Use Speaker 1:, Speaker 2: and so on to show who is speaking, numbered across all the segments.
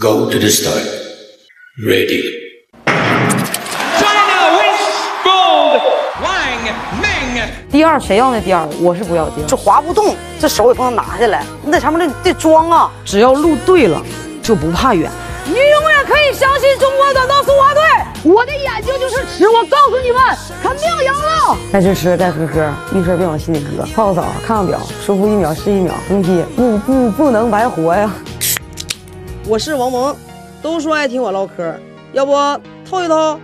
Speaker 1: Go to the start. Ready.
Speaker 2: China wins gold. Wang Ming.
Speaker 3: 第二谁要那第二，我是不要第二。
Speaker 4: 这滑不动，这手也不能拿下来，你在上面得得装啊。
Speaker 3: 只要路对了，就不怕远。
Speaker 5: 你永远可以相信中国短道速滑队，我的眼睛就是尺，我告诉你们，肯定赢了。
Speaker 3: 该吃吃，该喝喝，遇事别往心里搁。泡个澡，看看表，舒服一秒是一秒，不批不不不能白活呀。
Speaker 4: 我是王萌，都说爱听我唠嗑，要不透一透？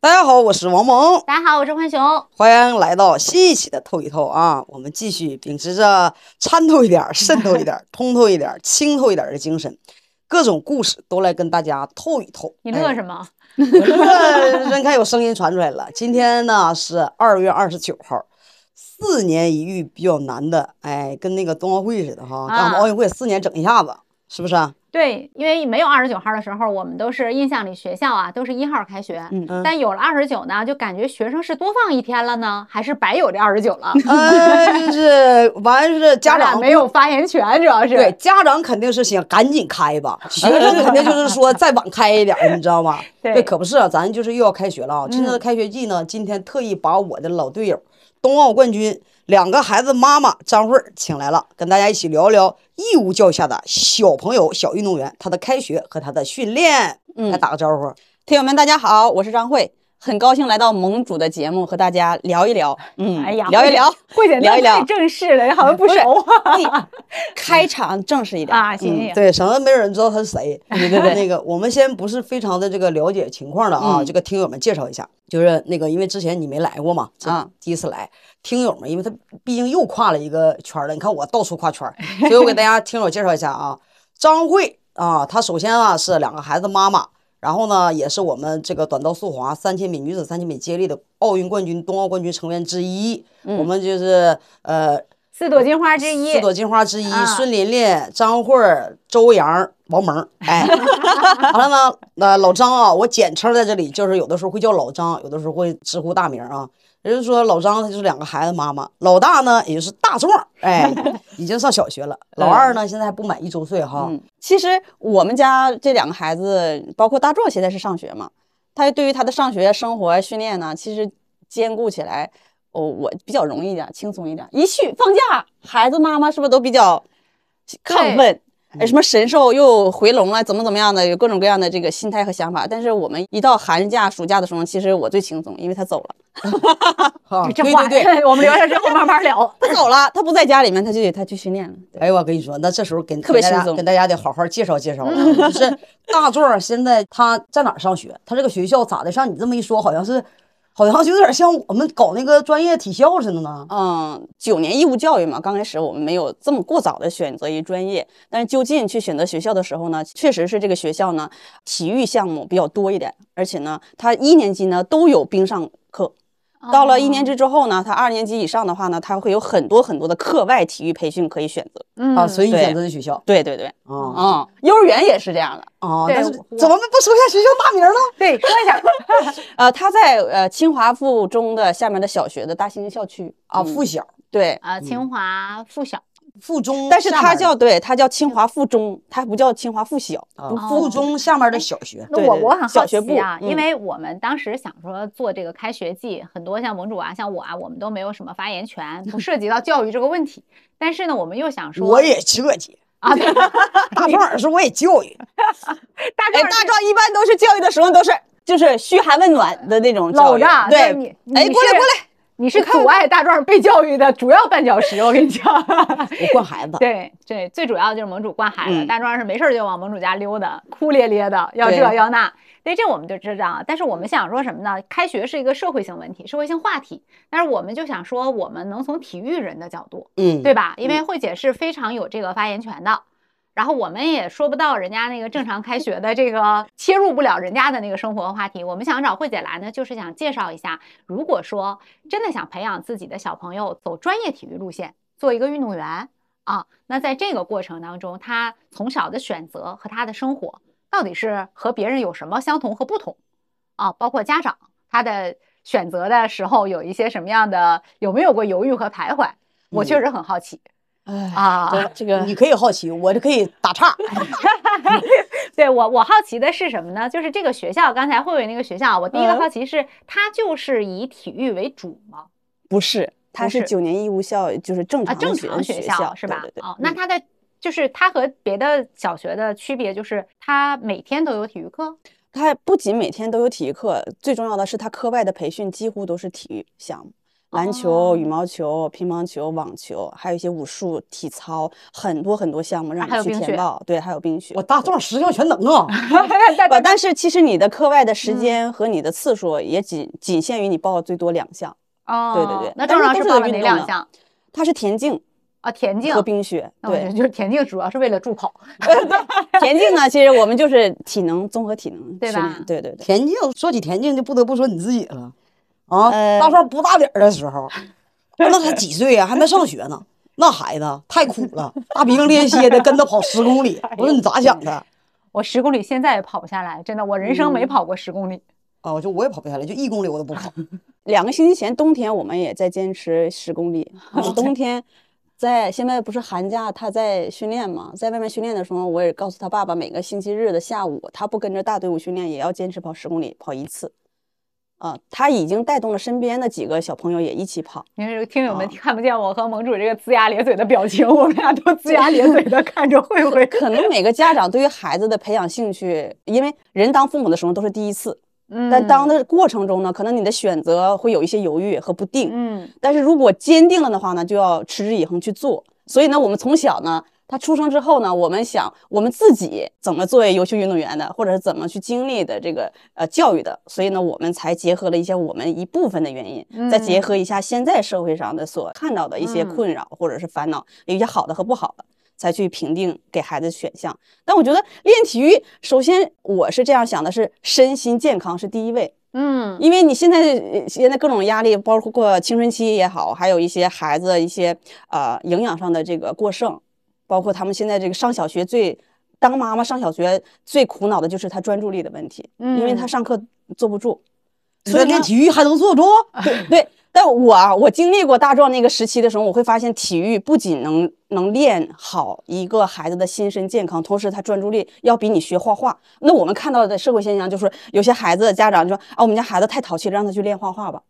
Speaker 4: 大家好，我是王萌，
Speaker 6: 大家好，我是浣熊。
Speaker 4: 欢迎来到新一期的透一透啊！我们继续秉持着参透一点、渗透一点、通透一点、清透一点的精神，各种故事都来跟大家透一透。
Speaker 6: 你乐什么？
Speaker 4: 我乐，人看有声音传出来了。今天呢是二月二十九号，四年一遇比较难的，哎，跟那个冬奥会似的哈，干我们奥运会四年整一下子，是不是啊？
Speaker 6: 对，因为没有二十九号的时候，我们都是印象里学校啊都是一号开学，
Speaker 4: 嗯嗯
Speaker 6: 但有了二十九呢，就感觉学生是多放一天了呢，还是白有这二十九了？
Speaker 4: 呃，就是完是家长
Speaker 6: 没有发言权，主要是
Speaker 4: 对，家长肯定是想赶紧开吧，学生肯定就是说再晚开一点，你知道吗？
Speaker 6: 对
Speaker 4: 可不是啊，咱就是又要开学了啊！趁着开学季呢，今天特意把我的老队友、冬奥冠军、两个孩子妈妈张慧请来了，跟大家一起聊聊义务教育下的小朋友、小运动员他的开学和他的训练。
Speaker 7: 嗯
Speaker 4: 来打个招呼。
Speaker 7: 听友们，大家好，我是张慧，很高兴来到盟主的节目和大家聊一聊，嗯，
Speaker 6: 哎呀，
Speaker 7: 聊一聊，
Speaker 6: 慧姐
Speaker 7: 聊一聊。
Speaker 6: 太，正式了，好像不熟。
Speaker 7: 开场正式一点，
Speaker 6: 啊。行行，
Speaker 4: 对，省得没有人知道他是谁。
Speaker 7: 对对对。
Speaker 4: 那个我们先不是非常的这个了解情况的啊，
Speaker 7: 嗯。
Speaker 4: 这个听友们介绍一下，就是那个因为之前你没来过嘛，
Speaker 7: 啊。
Speaker 4: 第一次来，听友们因为他毕竟又跨了一个圈儿了，你看我到处跨圈儿，所以我给大家听友介绍一下啊，张慧啊，她首先啊是两个孩子妈妈。然后呢，也是我们这个短道速滑三千米女子三千米接力的奥运冠军、冬奥冠军成员之一。我们就是呃
Speaker 6: 四朵金花之一
Speaker 4: 四，朵金花之一，
Speaker 6: 啊
Speaker 4: 孙琳琳、张慧儿、周洋、王蒙，哎，完了呢，呃，老张啊，我简称在这里，就是有的时候会叫老张，有的时候会直呼大名啊。也就是说，老张他就是两个孩子妈妈，老大呢也就是大壮，哎，已经上小学了，老二呢现在还不满一周岁哈。
Speaker 7: 嗯，其实我们家这两个孩子，包括大壮现在是上学嘛，他对于他的上学、生活、训练呢，其实兼顾起来，哦，我比较容易一点，轻松一点。一去放假，孩子妈妈是不是都比较亢奋？哎，什么神兽又回笼了，怎么怎么样的，有各种各样的这个心态和想法。但是我们一到寒假、暑假的时候，其实我最轻松，因为他走了，
Speaker 4: 哈，
Speaker 6: 这话
Speaker 4: 对对对，
Speaker 6: 我们留下之后慢慢聊。
Speaker 7: 他走了，他不在家里面，他就得他去训练了。对
Speaker 4: 哎呦，我跟你说，那这时候跟
Speaker 7: 特别轻松
Speaker 4: 跟大家得好好介绍介绍了。就是大壮现在他在哪儿上学？他这个学校咋的？像你这么一说，好像是，好像就有点像我们搞那个专业体校似的呢。
Speaker 7: 嗯，九年义务教育嘛，刚开始我们没有这么过早的选择一专业，但是就近去选择学校的时候呢，确实是这个学校呢体育项目比较多一点，而且呢，他一年级呢都有冰上课。到了一年级之后呢，他二年级以上的话呢，他会有很多很多的课外体育培训可以选择。
Speaker 6: 嗯。
Speaker 4: 啊，所以你选择的学校
Speaker 7: 对对对，
Speaker 4: 啊
Speaker 7: 嗯，幼儿园也是这样的。
Speaker 4: 啊，但是怎么不说一下学校大名呢？
Speaker 6: 对，说一下，
Speaker 7: 呃，他在呃清华附中的下面的小学的大兴校区。
Speaker 4: 啊，
Speaker 7: 嗯
Speaker 4: 附小、
Speaker 7: 对，
Speaker 6: 啊，清华附小，
Speaker 4: 附中，
Speaker 7: 但是他叫对，他叫清华附中，他不叫清华附小。
Speaker 4: 啊附中下面的小学。
Speaker 6: 那我我很好
Speaker 7: 小学部
Speaker 6: 奇啊，因
Speaker 7: 嗯
Speaker 6: 为我们当时想说做这个开学季，很多像盟主啊，像我啊，我们都没有什么发言权，不 涉及到教育这个问题。但是呢，我们又想说，
Speaker 4: 我也设计，
Speaker 6: 啊，对
Speaker 4: 大壮儿说我也教育，
Speaker 7: 哎，
Speaker 6: 大壮
Speaker 7: 大壮一般都是教育的时候都是就是嘘寒问暖的那种教育
Speaker 6: 搂着，
Speaker 7: 对，
Speaker 6: 你，
Speaker 7: 哎，
Speaker 6: 你
Speaker 7: 过来过来，
Speaker 6: 你是阻碍大壮被教育的主要绊脚石，我跟你讲。
Speaker 4: 我惯孩子。
Speaker 6: 对对，最主要就是盟主惯孩子，
Speaker 7: 嗯
Speaker 6: 大壮是没事儿就往盟主家溜达，哭咧咧的，要这要那。对，这我们就知道。但是我们想说什么呢？开学是一个社会性问题，社会性话题。但是我们就想说，我们能从体育人的角度，
Speaker 4: 嗯，
Speaker 6: 对吧？因为慧姐是非常有这个发言权的。然后我们也说不到人家那个正常开学的这个切入不了人家的那个生活话题。我们想找慧姐来呢，就是想介绍一下，如果说真的想培养自己的小朋友走专业体育路线，做一个运动员啊，那在这个过程当中，他从小的选择和他的生活到底是和别人有什么相同和不同啊？包括家长他的选择的时候有一些什么样的，有没有过犹豫和徘徊？我确实很好奇。
Speaker 7: 哎
Speaker 6: 啊。
Speaker 7: 这这个
Speaker 4: 你可以好奇，我就可以打岔。
Speaker 6: 对我，我好奇的是什么呢？就是这个学校，刚才慧慧那个学校，我第一个
Speaker 7: 嗯
Speaker 6: 好奇是，它就是以体育为主吗？
Speaker 7: 不是，它
Speaker 6: 是
Speaker 7: 是九年义务校，就是正
Speaker 6: 啊，
Speaker 7: 常
Speaker 6: 正常
Speaker 7: 学
Speaker 6: 校是吧？
Speaker 7: 对对对。
Speaker 6: 哦，那
Speaker 7: 嗯
Speaker 6: 它的就是它和别的小学的区别就是，它每天都有体育课。
Speaker 7: 它不仅每天都有体育课，最重要的是它课外的培训几乎都是体育项目，篮球、羽
Speaker 6: 哦
Speaker 7: 毛球、乒乓球、网球，还有一些武术、体操，很多很多项目让你去填报。对，还有冰雪。
Speaker 4: 我大壮十项全能啊！
Speaker 7: 不，但是其实你的课外的时
Speaker 6: 嗯
Speaker 7: 间和你的次数也仅仅限于你报最多两项。
Speaker 6: 哦，
Speaker 7: 对对对
Speaker 6: 那正
Speaker 7: 但是都是
Speaker 6: 常报了哪两项
Speaker 7: 他是田径
Speaker 6: 啊？田径
Speaker 7: 和冰雪。对
Speaker 6: 就是田径主要是为了助跑。
Speaker 7: 田径呢，其实我们就是体能综合体能
Speaker 6: 对吧
Speaker 7: 训练。对对对。
Speaker 4: 田径说起田径，就不得不说你自己了啊！
Speaker 7: 呃
Speaker 4: 大壮不大点儿的时候，那才几岁呀、还没上学呢。那孩子太苦了，大鼻涕连歇的跟他跑十公里，我说你咋想的？
Speaker 6: 我十公里现在也跑不下来，真的，我人生
Speaker 7: 嗯
Speaker 6: 没跑过十公里。
Speaker 4: 啊，我就我也跑不下来，就一公里我都不跑。
Speaker 7: 两个星期前冬天我们也在坚持十公里，就是冬天在现在不是寒假他在训练嘛，在外面训练的时候，我也告诉他爸爸，每个星期日的下午他不跟着大队伍训练，也要坚持跑十公里，跑一次。啊，他已经带动了身边的几个小朋友也一起跑。
Speaker 6: 你说听友们
Speaker 7: 啊
Speaker 6: 看不见我和盟主这个龇牙咧嘴的表情，我们俩都龇牙咧嘴的看着慧慧。
Speaker 7: 可能每个家长对于孩子的培养兴趣，因为人当父母的时候都是第一次，
Speaker 6: 嗯
Speaker 7: 但当的过程中呢，可能你的选择会有一些犹豫和不定。
Speaker 6: 嗯
Speaker 7: 但是如果坚定了的话呢，就要持之以恒去做。所以呢，我们从小呢，他出生之后呢，我们想我们自己怎么作为优秀运动员的，或者是怎么去经历的这个呃教育的，所以呢，我们才结合了一些我们一部分的原因，再结合一下现在社会上的所看到的一些
Speaker 6: 嗯。
Speaker 7: 困扰或者是烦恼，有一些好的和不好的。才去评定给孩子选项，但我觉得练体育，首先我是这样想的是，身心健康是第一位，
Speaker 6: 嗯。
Speaker 7: 因为你现在呃现在各种压力，包括青春期也好，还有一些孩子一些呃营养上的这个过剩，包括他们现在这个上小学最当妈妈上小学最苦恼的就是他专注力的问题，嗯因为他
Speaker 6: 嗯
Speaker 7: 上课坐不住，
Speaker 4: 所以练体育还能坐住？
Speaker 7: 对对。但我啊，我经历过大壮那个时期的时候，我会发现体育不仅能能练好一个孩子的心身健康，同时他专注力要比你学画画。那我们看到的社会现象就是，有些孩子家长就说啊，我们家孩子太淘气了，让他去练画画吧。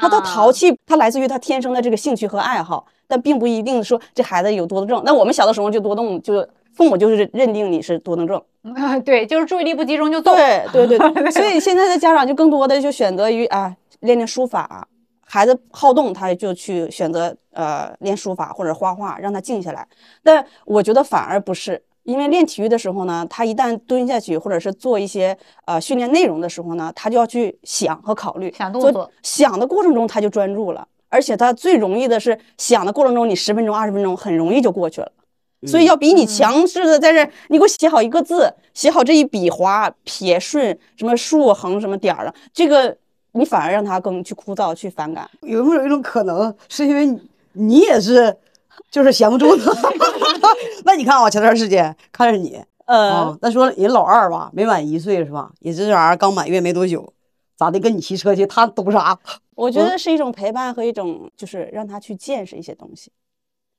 Speaker 7: 那
Speaker 6: 他
Speaker 7: 淘气，他来自于他天生的这个兴趣和爱好，但并不一定说这孩子有多动症。那我们小的时候就多动，就父母就是认定你是多动症。
Speaker 6: 啊，对，就是注意力不集中就动。
Speaker 7: 对对对对，所以现在的家长就更多的就选择于啊练练书法，孩子好动他就去选择呃练书法或者画画，让他静下来。但我觉得反而不是。因为练体育的时候呢，他一旦蹲下去，或者是做一些呃训练内容的时候呢，他就要去想和考虑，做
Speaker 6: 想动作
Speaker 7: 想的过程中他就专注了，而且他最容易的是想的过程中，你十分钟、二十分钟很容易就过去了。所以要比你强势的在这儿，你给我写好一个字，写好这一笔划、撇、顺，什么竖、横、什么点儿的，这个你反而让他更去枯燥、去反感。
Speaker 4: 有没有一种可能，是因为你你也是，就是闲不住呢？那你看啊，前段时间看着你
Speaker 7: 呃
Speaker 4: 啊，那说人老二吧，没满一岁是吧？也这玩意儿刚满月没多久，咋的？跟你骑车去，他懂啥？
Speaker 7: 我觉得是一种陪伴和一种就是让他去见识一些东西。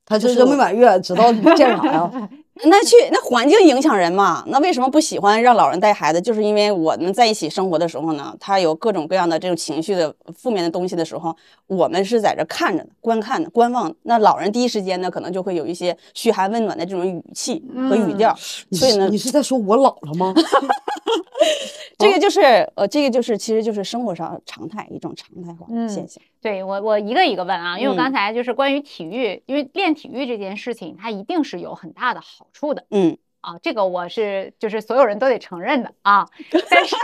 Speaker 4: 他这
Speaker 7: 就是
Speaker 4: 没满月，知道见啥呀？
Speaker 7: 那去那环境影响人嘛？那为什么不喜欢让老人带孩子？就是因为我们在一起生活的时候呢，他有各种各样的这种情绪的负面的东西的时候，我们是在这看着的、观看的、观望的。那老人第一时间呢，可能就会有一些嘘寒问暖的这种语气和语调。
Speaker 4: 你
Speaker 7: 所以呢
Speaker 4: 是你是在说我老了吗？
Speaker 7: 这个就是呃，这个就是其实就是生活上常态一种常态化的现象。
Speaker 6: 对我，我一个一个问啊，因为我
Speaker 7: 嗯
Speaker 6: 刚才就是关于体育，因为练体育这件事情，它一定是有很大的好处的
Speaker 7: 嗯，
Speaker 6: 啊，这个我是就是所有人都得承认的啊。但是，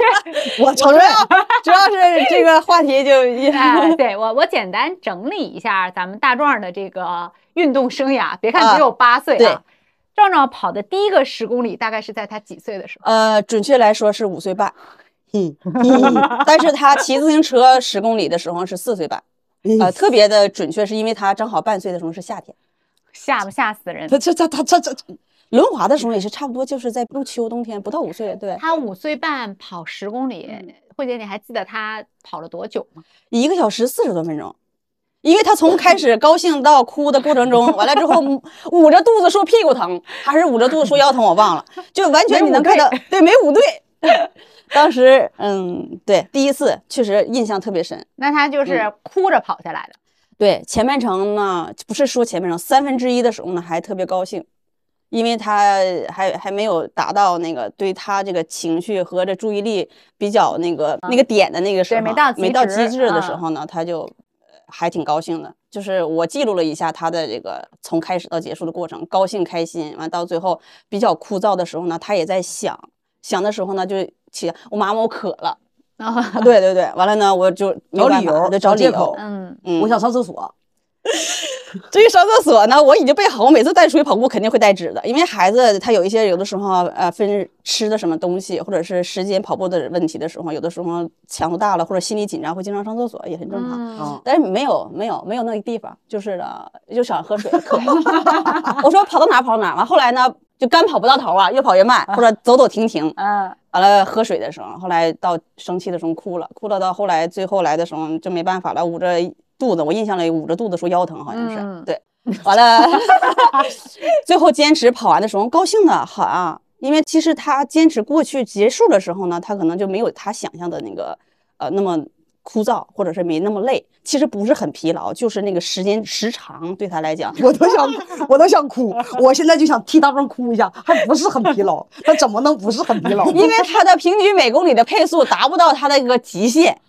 Speaker 7: 我承认啊，主要是这个话题就
Speaker 6: 哎，对我我简单整理一下咱们大壮的这个运动生涯，别看
Speaker 7: 啊
Speaker 6: 只有八岁
Speaker 7: 对
Speaker 6: 啊，壮壮跑的第一个十公里大概是在他几岁的时候？
Speaker 7: 呃，准确来说是五岁半。
Speaker 4: 嗯，
Speaker 7: 但是他骑自行车十公里的时候是四岁半，呃，特别的准确，是因为他正好半岁的时候是夏天，
Speaker 6: 吓不吓死人？
Speaker 4: 他这这他这这
Speaker 7: 轮滑的时候也是差不多，就是在入秋冬天，不到五岁，对，
Speaker 6: 他五岁半跑十公里，
Speaker 7: 嗯
Speaker 6: 慧姐你还记得他跑了多久吗？
Speaker 7: 一个小时四十多分钟。因为他从开始高兴到哭的过程中，完了之后捂着肚子说屁股疼，还是捂着肚子说腰疼，我忘了，就完全你能看到，对，没捂对。当时，嗯，对，第一次确实印象特别深。
Speaker 6: 那他就是哭着跑下来的。
Speaker 7: 对，前半程呢，不是说前半程，三分之一的时候呢，还特别高兴，因为他还还没有达到那个对他这个情绪和这注意力比较那个、那个点的那个时候，
Speaker 6: 对没到极
Speaker 7: 没到极致的时
Speaker 6: 嗯
Speaker 7: 候呢，他就呃还挺高兴的。就是我记录了一下他的这个从开始到结束的过程，高兴开心，完到最后比较枯燥的时候呢，他也在想，想的时候呢就起我妈妈我渴了，
Speaker 6: 啊，
Speaker 7: 对对对，完了呢我就
Speaker 4: 找理由
Speaker 7: 就找理由
Speaker 4: 找借口，
Speaker 6: 嗯，
Speaker 7: 嗯，
Speaker 4: 我想上厕所，
Speaker 7: 至于上厕所呢，我已经备好，我每次带出去跑步肯定会带纸的，因为孩子他有一些有的时候呃分吃的什么东西，或者是时间跑步的问题的时候，有的时候强度大了或者心理紧张会经常上厕所，也很正常。但是没有没有没有那个地方，就是呢就想喝水渴。我说跑到哪儿跑到哪儿，完后来呢就干跑不到头啊，越跑越慢，或者走走停停。
Speaker 6: 嗯，
Speaker 7: 完了喝水的时候，后来到生气的时候哭了，哭了到后来最后来的时候就没办法了，捂着肚子，我印象里捂着肚子说腰疼，好像是、
Speaker 6: 嗯
Speaker 7: 对。完了，最后坚持跑完的时候高兴的很啊，因为其实他坚持过去结束的时候呢，他可能就没有他想象的那个呃那么枯燥，或者是没那么累。其实不是很疲劳，就是那个时间时长对他来讲，
Speaker 4: 我都想，我都想哭，我现在就想替大壮哭一下，还不是很疲劳，他怎么能不是很疲劳？
Speaker 7: 因为他的平均每公里的配速达不到他的一个极限。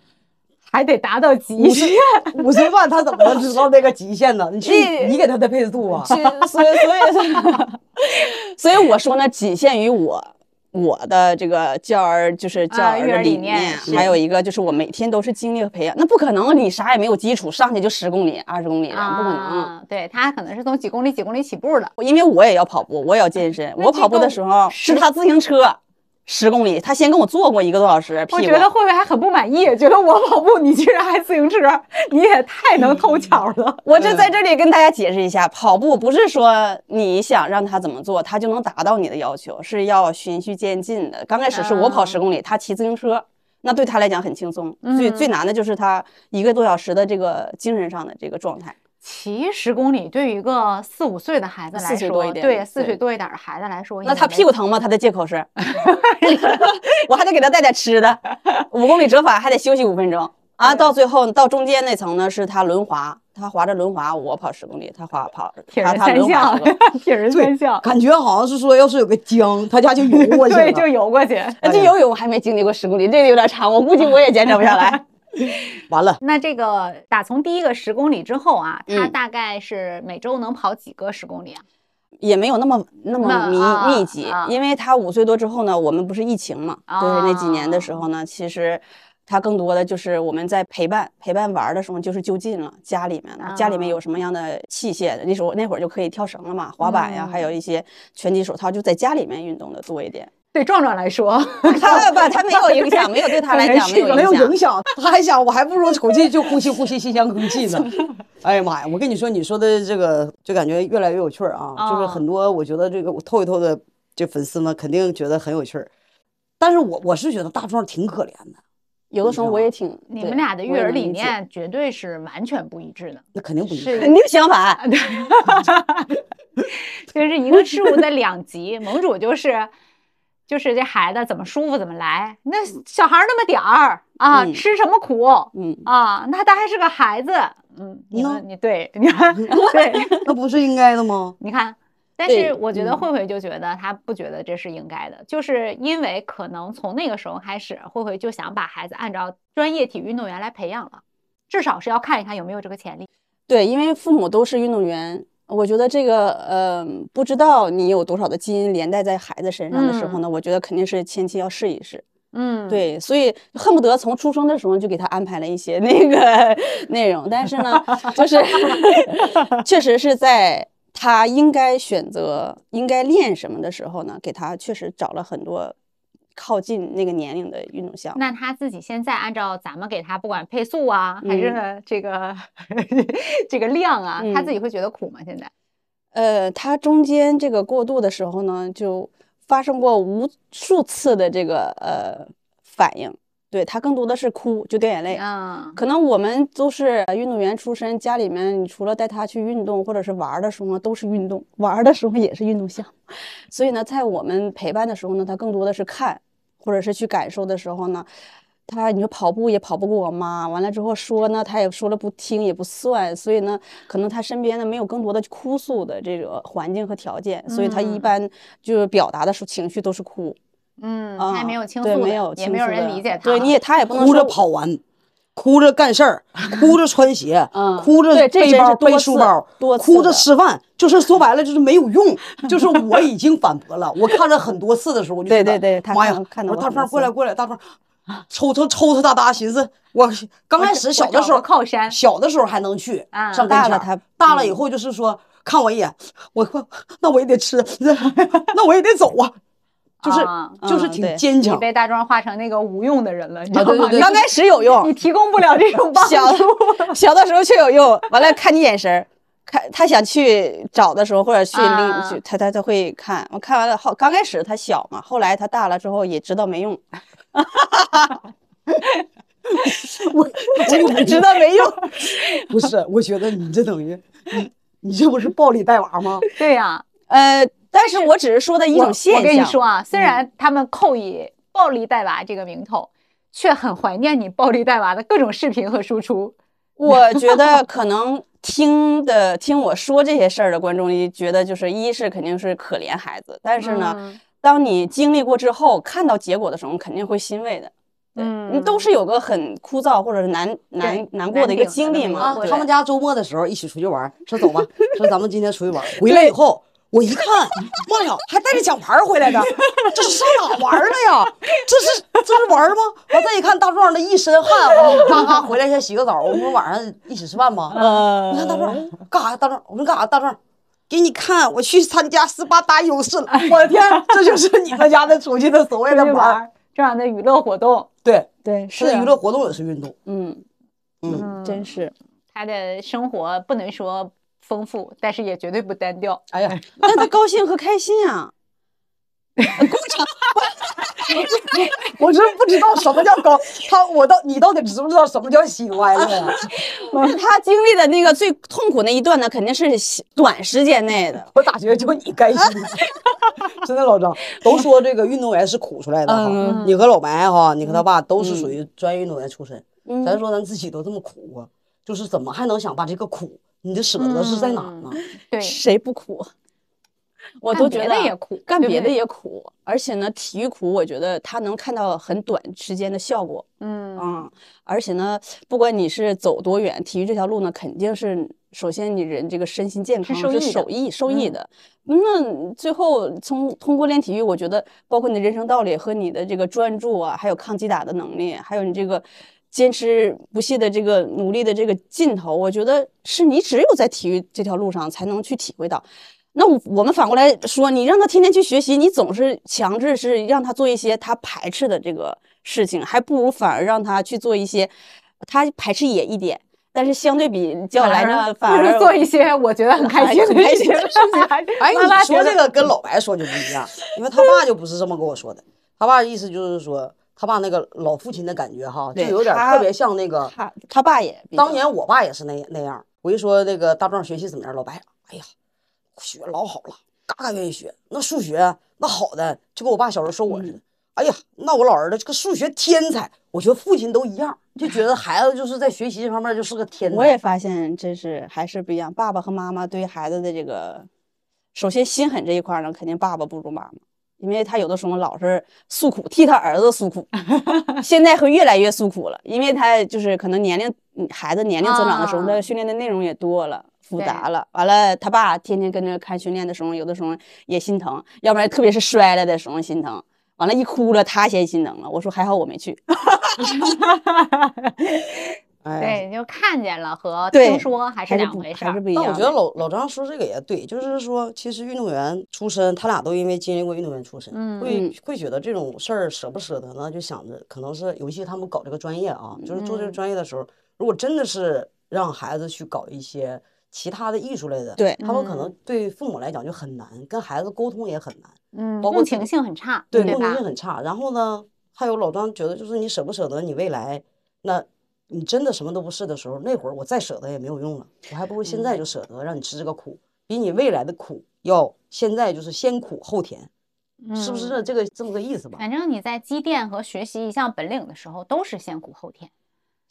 Speaker 6: 还得达到极限。
Speaker 4: 五十万，他怎么能知道那个极限呢？你去
Speaker 7: 你
Speaker 4: 你给他的配速啊？
Speaker 7: 所以所以所以所以我说呢，仅限于我我的这个教儿就是教儿的理
Speaker 6: 念是
Speaker 7: 还有一个就是我每天都是精力和培养，那不可能，你啥也没有基础，上去就十公里、二十公里的，不可能。
Speaker 6: 啊，对他可能是从几公里几公里起步的。
Speaker 7: 因为我也要跑步，我也要健身。我跑步的时候是他自行车十公里，他先跟我做过一个多小时，
Speaker 6: 我觉得慧慧还很不满意，觉得我跑步你居然还自行车，你也太能偷巧了。
Speaker 7: 我就在这里跟大家解释一下，跑步不是说你想让他怎么做，他就能达到你的要求，是要循序渐进的。刚开始是我跑
Speaker 6: 啊
Speaker 7: 十公里，他骑自行车，那对他来讲很轻松。最最难的就是他一个多小时的这个精神上的这个状态。
Speaker 6: 骑十公里对于一个四五岁的孩子来说，对四岁多一点的孩子来说，
Speaker 7: 那他屁股
Speaker 6: 疼。
Speaker 7: 吗？他的借口是，我还得给他带点吃的，五公里折返还得休息五分钟啊。到最后到中间那层呢，是他轮滑，他滑着轮滑，我跑十公里，他滑跑，
Speaker 6: 铁人三项铁人三项，
Speaker 4: 感觉好像是说，要是有个江，他家就游过去了。
Speaker 6: 对，就游过去。
Speaker 7: 呃这游泳还没经历过十公里，这个有点长，我估计我也坚持不下来。
Speaker 4: 完了，
Speaker 6: 那这个打从第一个十公里之后啊，他
Speaker 7: 嗯
Speaker 6: 大概是每周能跑几个十公里啊？
Speaker 7: 也没有那么那么密
Speaker 6: 啊
Speaker 7: 密集
Speaker 6: 啊，
Speaker 7: 因为他五岁多之后呢，我们不是疫情嘛，就是那几年的时
Speaker 6: 啊
Speaker 7: 候呢，其实他更多的就是我们在陪伴陪伴玩儿的时候就是就近了，家里面了，家里面
Speaker 6: 啊
Speaker 7: 有什么样的器械的，那时候那会儿就可以跳绳了嘛，滑板呀，还有
Speaker 6: 嗯
Speaker 7: 一些拳击手套，就在家里面运动的多一点。
Speaker 6: 对壮壮来说，
Speaker 7: 他 不，他没有影响，没有对他来讲 没有
Speaker 4: 没有
Speaker 7: 影响
Speaker 4: 他还想我还不如出去就呼吸呼吸新鲜空气呢。哎呀妈呀！我跟你说，你说的这个就感觉越来越有趣儿啊，就是
Speaker 6: 哦
Speaker 4: 很多我觉得这个我透一透的这粉丝们肯定觉得很有趣儿，但是我我是觉得大壮挺可怜的，
Speaker 7: 有的时候我也挺，
Speaker 6: 你们俩的育儿理念绝对是完全不一致的。
Speaker 4: 那肯定不一致。
Speaker 7: 肯定相反。
Speaker 6: 就是一个事物的两极。盟主就是就是这孩子怎么舒服怎么来，那小孩儿那么点儿啊，
Speaker 7: 嗯
Speaker 6: 吃什么苦
Speaker 7: 嗯，
Speaker 6: 啊？那他还是个孩子，嗯，你说你对，你看 对，
Speaker 4: 那不是应该的吗？
Speaker 6: 你看。但是我觉得
Speaker 4: 嗯
Speaker 6: 慧慧就觉得她不觉得这是应该的，就是因为可能从那个时候开始，慧慧就想把孩子按照专业体育运动员来培养了，至少是要看一看有没有这个潜力。
Speaker 7: 对，因为父母都是运动员，我觉得这个，呃，不知道你有多少的基因连带在孩子身上的时候呢，我觉得肯定是前期要试一试。
Speaker 6: 嗯，
Speaker 7: 对，所以恨不得从出生的时候就给他安排了一些那个内容，但是呢，就是 确实是在他应该选择、应该练什么的时候呢，给他确实找了很多靠近那个年龄的运动项目。
Speaker 6: 那他自己现在按照咱们给他不管配速啊，还是这个 这个量啊，他自己会觉得苦吗？现在？
Speaker 7: 呃，他中间这个过渡的时候呢，就发生过无数次的这个呃反应，对他更多的是哭，就掉眼泪。
Speaker 6: 啊，
Speaker 7: 可能我们都是运动员出身，家里面你除了带他去运动或者是玩儿的时候呢，都是运动，玩儿的时候也是运动项目。所以呢，在我们陪伴的时候呢，他更多的是看，或者是去感受的时候呢，他你说跑步也跑不过我妈，完了之后说呢，他也说了不听也不算，所以呢，可能他身边呢没有更多的哭诉的这个环境和条件，所以他一
Speaker 6: 嗯
Speaker 7: 般就是表达的时候情绪都是哭。
Speaker 6: 嗯，
Speaker 7: 啊，
Speaker 6: 他也没有倾诉嗯，
Speaker 7: 对没有
Speaker 6: 也没有人理解他。
Speaker 7: 对，你也他也不能
Speaker 4: 哭着
Speaker 7: 说
Speaker 4: 跑完，哭着干事儿，哭着穿鞋，
Speaker 7: 嗯
Speaker 4: 哭着背包背书包，哭着吃饭，就是说白了就是没有用。就是我已经反驳了，我看了很多次的时候，我就
Speaker 7: 对对对他
Speaker 4: 妈呀
Speaker 7: 看，到
Speaker 4: 我说大胖
Speaker 7: 过
Speaker 4: 来过来，大胖。抽抽抽抽搭搭，寻思我刚开始小的时候
Speaker 6: 靠山
Speaker 4: 小的时候还能去
Speaker 6: 啊
Speaker 4: 上跟前
Speaker 7: 大了他嗯
Speaker 4: 大了以后就是说看我一眼，我我 那我也得吃，那我也得走啊，就是
Speaker 6: 啊
Speaker 4: 就是挺坚强你。
Speaker 6: 被大壮化成那个无用的人了，你知道吗？
Speaker 4: 对对对
Speaker 7: 刚开始有用
Speaker 6: 你，提供不了这种帮
Speaker 7: 小
Speaker 6: 助。
Speaker 7: 小的时候却有用，完了看你眼神儿，看他想去找的时候，或者去
Speaker 6: 啊
Speaker 7: 拎去，他他他会看。我看完了后，刚开始他小嘛，后来他大了之后也知道没用，
Speaker 4: 我我
Speaker 7: 我知道没用。
Speaker 4: 不是，我觉得你这等于你你这不是暴力带娃吗？
Speaker 6: 对呀，
Speaker 7: 呃，但是我只是说的一种现象。
Speaker 6: 我跟你说啊，
Speaker 7: 嗯
Speaker 6: 虽然他们扣以暴力带娃这个名头，却很怀念你暴力带娃的各种视频和输出。
Speaker 7: 我觉得可能听的听我说这些事儿的观众里，觉得就是一是肯定是可怜孩子，但是呢，
Speaker 6: 嗯
Speaker 7: 当你经历过之后，看到结果的时候，肯定会欣慰的。
Speaker 6: 嗯
Speaker 7: 你都是有个很枯燥或者是难难难过的一个经历嘛。
Speaker 4: 啊，他们家周末的时候一起出去玩，说走吧，说咱们今天出去玩。回来以后，我一看，妈呀，还带着奖牌回来的，这是上哪玩儿了呀？这是这是玩吗？我再一看，大壮那一身汗啊，嘎嘎回来先洗个澡，我们晚上一起吃饭吗？
Speaker 7: 呃
Speaker 4: 你看大壮干啥呀？大壮，我说干啥？大壮，给你看，我去参加斯巴达勇士了。我的天，这就是你们家的出去的所谓的玩
Speaker 6: 这样的娱乐活动，
Speaker 4: 对，
Speaker 7: 对，
Speaker 4: 是娱乐活动也是运动。
Speaker 7: 嗯
Speaker 4: 嗯，
Speaker 6: 嗯，
Speaker 7: 真是。
Speaker 6: 他的生活不能说丰富，但是也绝对不单调。
Speaker 4: 哎呀，
Speaker 7: 那他高兴和开心啊。
Speaker 4: 我真不知道什么叫高，他我到你到底知不知道什么叫喜怒哀乐呀？
Speaker 7: 他经历的那个最痛苦那一段呢，肯定是小短时间内的。
Speaker 4: 我咋觉得就你开心？真的老张，都说这个运动员是苦出来的哈。
Speaker 7: 嗯
Speaker 4: 你和老白哈，你和他爸都是属于专业运动员出身。
Speaker 7: 嗯
Speaker 4: 咱说咱自己都这么苦过，就是怎么还能想把这个苦，你的舍得是在哪呢？
Speaker 6: 对，
Speaker 7: 谁不苦？我都觉得
Speaker 6: 也苦
Speaker 7: 干别的也苦，而且呢，体育苦，我觉得他能看到很短时间的效果。
Speaker 6: 嗯
Speaker 7: 嗯，而且呢，不管你是走多远，体育这条路呢，肯定是首先你人这个身心健康
Speaker 6: 是受益
Speaker 7: 受益受益
Speaker 6: 嗯
Speaker 7: 的。那最后从通过练体育，我觉得包括你的人生道理和你的这个专注啊，还有抗击打的能力，还有你这个坚持不懈的这个努力的这个劲头，我觉得是你只有在体育这条路上才能去体会到。那我我们反过来说，你让他天天去学习，你总是强制是让他做一些他排斥的这个事情，还不如反而让他去做一些他排斥也一点，但是相对比较来呢，反而
Speaker 6: 不如做一些我觉得很开心的
Speaker 7: 很开心
Speaker 6: 的事情。
Speaker 4: 哎，你说这个 跟老白说就不一样，因为他爸就不是这么跟我说的。他爸意思就是说，他爸那个老父亲的感觉哈，就有点特别像那个
Speaker 7: 他他爸也
Speaker 4: 当年我爸也是那那样。我一说那个大壮学习怎么样，老白，哎呀，学老好了，嘎嘎愿意学。那数学那好的，就跟我爸小时候说我似的。哎呀，那我老儿子这个数学天才。我觉得父亲都一样，就觉得孩子就是在学习这方面就是个天才。
Speaker 7: 我也发现，真是还是不一样。爸爸和妈妈对孩子的这个，首先心狠这一块呢，肯定爸爸不如妈妈，因为他有的时候老是诉苦，替他儿子诉苦。现在会越来越诉苦了，因为他就是可能年龄，嗯孩子年龄增长的时候，
Speaker 6: 啊
Speaker 7: 他训练的内容也多了。复杂了，完了，他爸天天跟着看训练的时候，有的时候也心疼，要不然特别是摔了的时候心疼，完了，一哭了，他先心疼了。我说还好我没去，
Speaker 4: 哎，
Speaker 6: 对，就看见了和听说还是两回事儿。
Speaker 7: 还是不一样的。
Speaker 4: 但我觉得老老张说这个也对，就是说，其实运动员出身，他俩都因为经历过运动员出身，
Speaker 6: 嗯
Speaker 4: 会会觉得这种事儿舍不舍得呢？就想着可能是，尤其他们搞这个专业啊，就是做这个
Speaker 6: 嗯
Speaker 4: 专业的时候，如果真的是让孩子去搞一些其他的艺术类的，
Speaker 7: 对
Speaker 4: 他们可
Speaker 6: 嗯
Speaker 4: 能对父母来讲就很难，跟孩子沟通也很难，
Speaker 6: 嗯，
Speaker 4: 包括
Speaker 6: 共情性很差，
Speaker 4: 对，共情性？很差。然后呢，还有老张觉得，就是你舍不舍得你未来，那你真的什么都不是的时候，那会儿我再舍得也没有用了，我还不如现在就舍得让你吃这个苦，比你未来的苦要现在就是先苦后甜，是不是这这个这么个意思吧？
Speaker 6: 反正你在积淀和学习一项本领的时候，都是先苦后甜。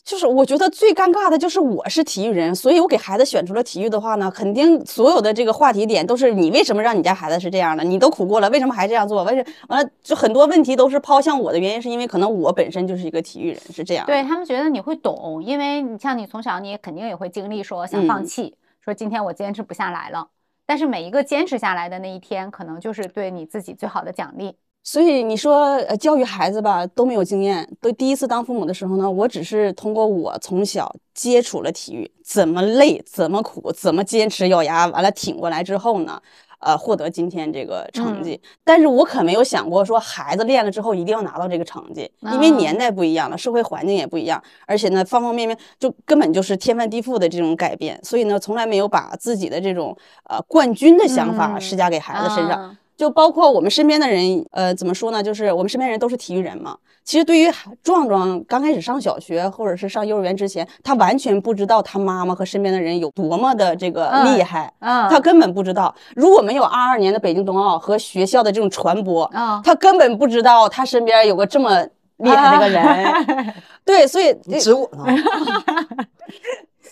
Speaker 7: 就是我觉得最尴尬的就是我是体育人，所以我给孩子选出了体育的话呢，肯定所有的这个话题点都是你为什么让你家孩子是这样的？你都苦过了，为什么还这样做？为什完了就很多问题都是抛向我的原因，是因为可能我本身就是一个体育人，是这样。
Speaker 6: 对他们觉得你会懂，因为你像你从小你也肯定也会经历说想放
Speaker 7: 嗯
Speaker 6: 弃，说今天我坚持不下来了。但是每一个坚持下来的那一天，可能就是对你自己最好的奖励。
Speaker 7: 所以你说呃教育孩子吧都没有经验，都第一次当父母的时候呢，我只是通过我从小接触了体育，怎么累，怎么苦，怎么坚持咬牙，完了挺过来之后呢，呃，获得今天这个成绩。但是我可没有想过说孩子练了之后一定要拿到这个成绩，因为
Speaker 6: 啊
Speaker 7: 年代不一样了，社会环境也不一样，而且呢，方方面面就根本就是天翻地覆的这种改变，所以呢，从来没有把自己的这种呃冠军的想法
Speaker 6: 嗯
Speaker 7: 施加给孩子身上。
Speaker 6: 啊
Speaker 7: 就包括我们身边的人，呃，怎么说呢？就是我们身边人都是体育人嘛。其实对于壮壮刚开始上小学或者是上幼儿园之前，他完全不知道他妈妈和身边的人有多么的这个
Speaker 6: 嗯
Speaker 7: 厉害，
Speaker 6: 嗯
Speaker 7: 他根本不知道。如果没有二二年的北京冬奥和学校的这种传播，
Speaker 6: 啊
Speaker 7: 他根本不知道他身边有个这么厉害的一个人。对，所以
Speaker 4: 你指我呢？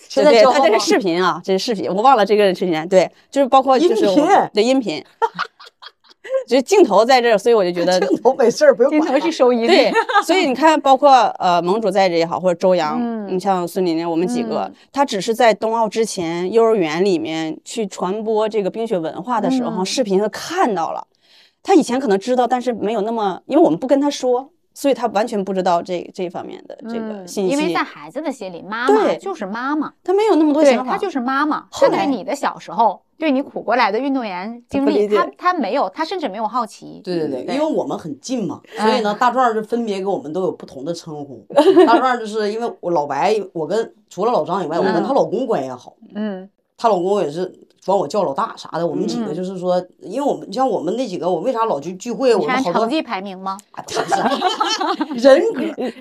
Speaker 4: 现
Speaker 7: 对 对，他这是视频啊，这是视频，我忘了这个之前。对，就是包括就是我
Speaker 4: 音频
Speaker 7: 对音频，就是镜头在这儿，所以我就觉得
Speaker 4: 镜头没事儿，不用
Speaker 6: 镜
Speaker 4: 管
Speaker 6: 头是收音。
Speaker 7: 对，所以你看，包括呃盟主在这也好，或者周洋，
Speaker 6: 嗯
Speaker 7: 你像孙琳琳，我们几个，
Speaker 6: 嗯
Speaker 7: 他只是在冬奥之前，幼儿园里面去传播这个冰雪文化的时候，
Speaker 6: 嗯
Speaker 7: 视频他看到了，他以前可能知道，但是没有那么，因为我们不跟他说，所以他完全不知道这这方面的这个
Speaker 6: 嗯
Speaker 7: 信息，
Speaker 6: 因为在孩子的心里，妈妈就是妈妈，
Speaker 7: 他没有那么多想法，
Speaker 6: 对她就是妈妈。
Speaker 7: 后来
Speaker 6: 你的小时候，对你苦过来的运动员经历，
Speaker 7: 不理解
Speaker 6: 她她没有，他甚至没有好奇。
Speaker 4: 对对对，
Speaker 7: 对
Speaker 4: 因为我们很近嘛，
Speaker 6: 哎
Speaker 4: 所以呢，大壮就分别给我们都有不同的称呼。大壮就是因为我老白，我跟除了老张以外，我跟
Speaker 6: 嗯
Speaker 4: 她老公关系也好，
Speaker 6: 嗯
Speaker 4: 她老公也是管我叫老大啥的。我们几个
Speaker 6: 嗯
Speaker 4: 就是说，因为我们像我们那几个，我为啥老去聚会？我们好多
Speaker 6: 成绩排名吗？
Speaker 4: 啊不是人格、人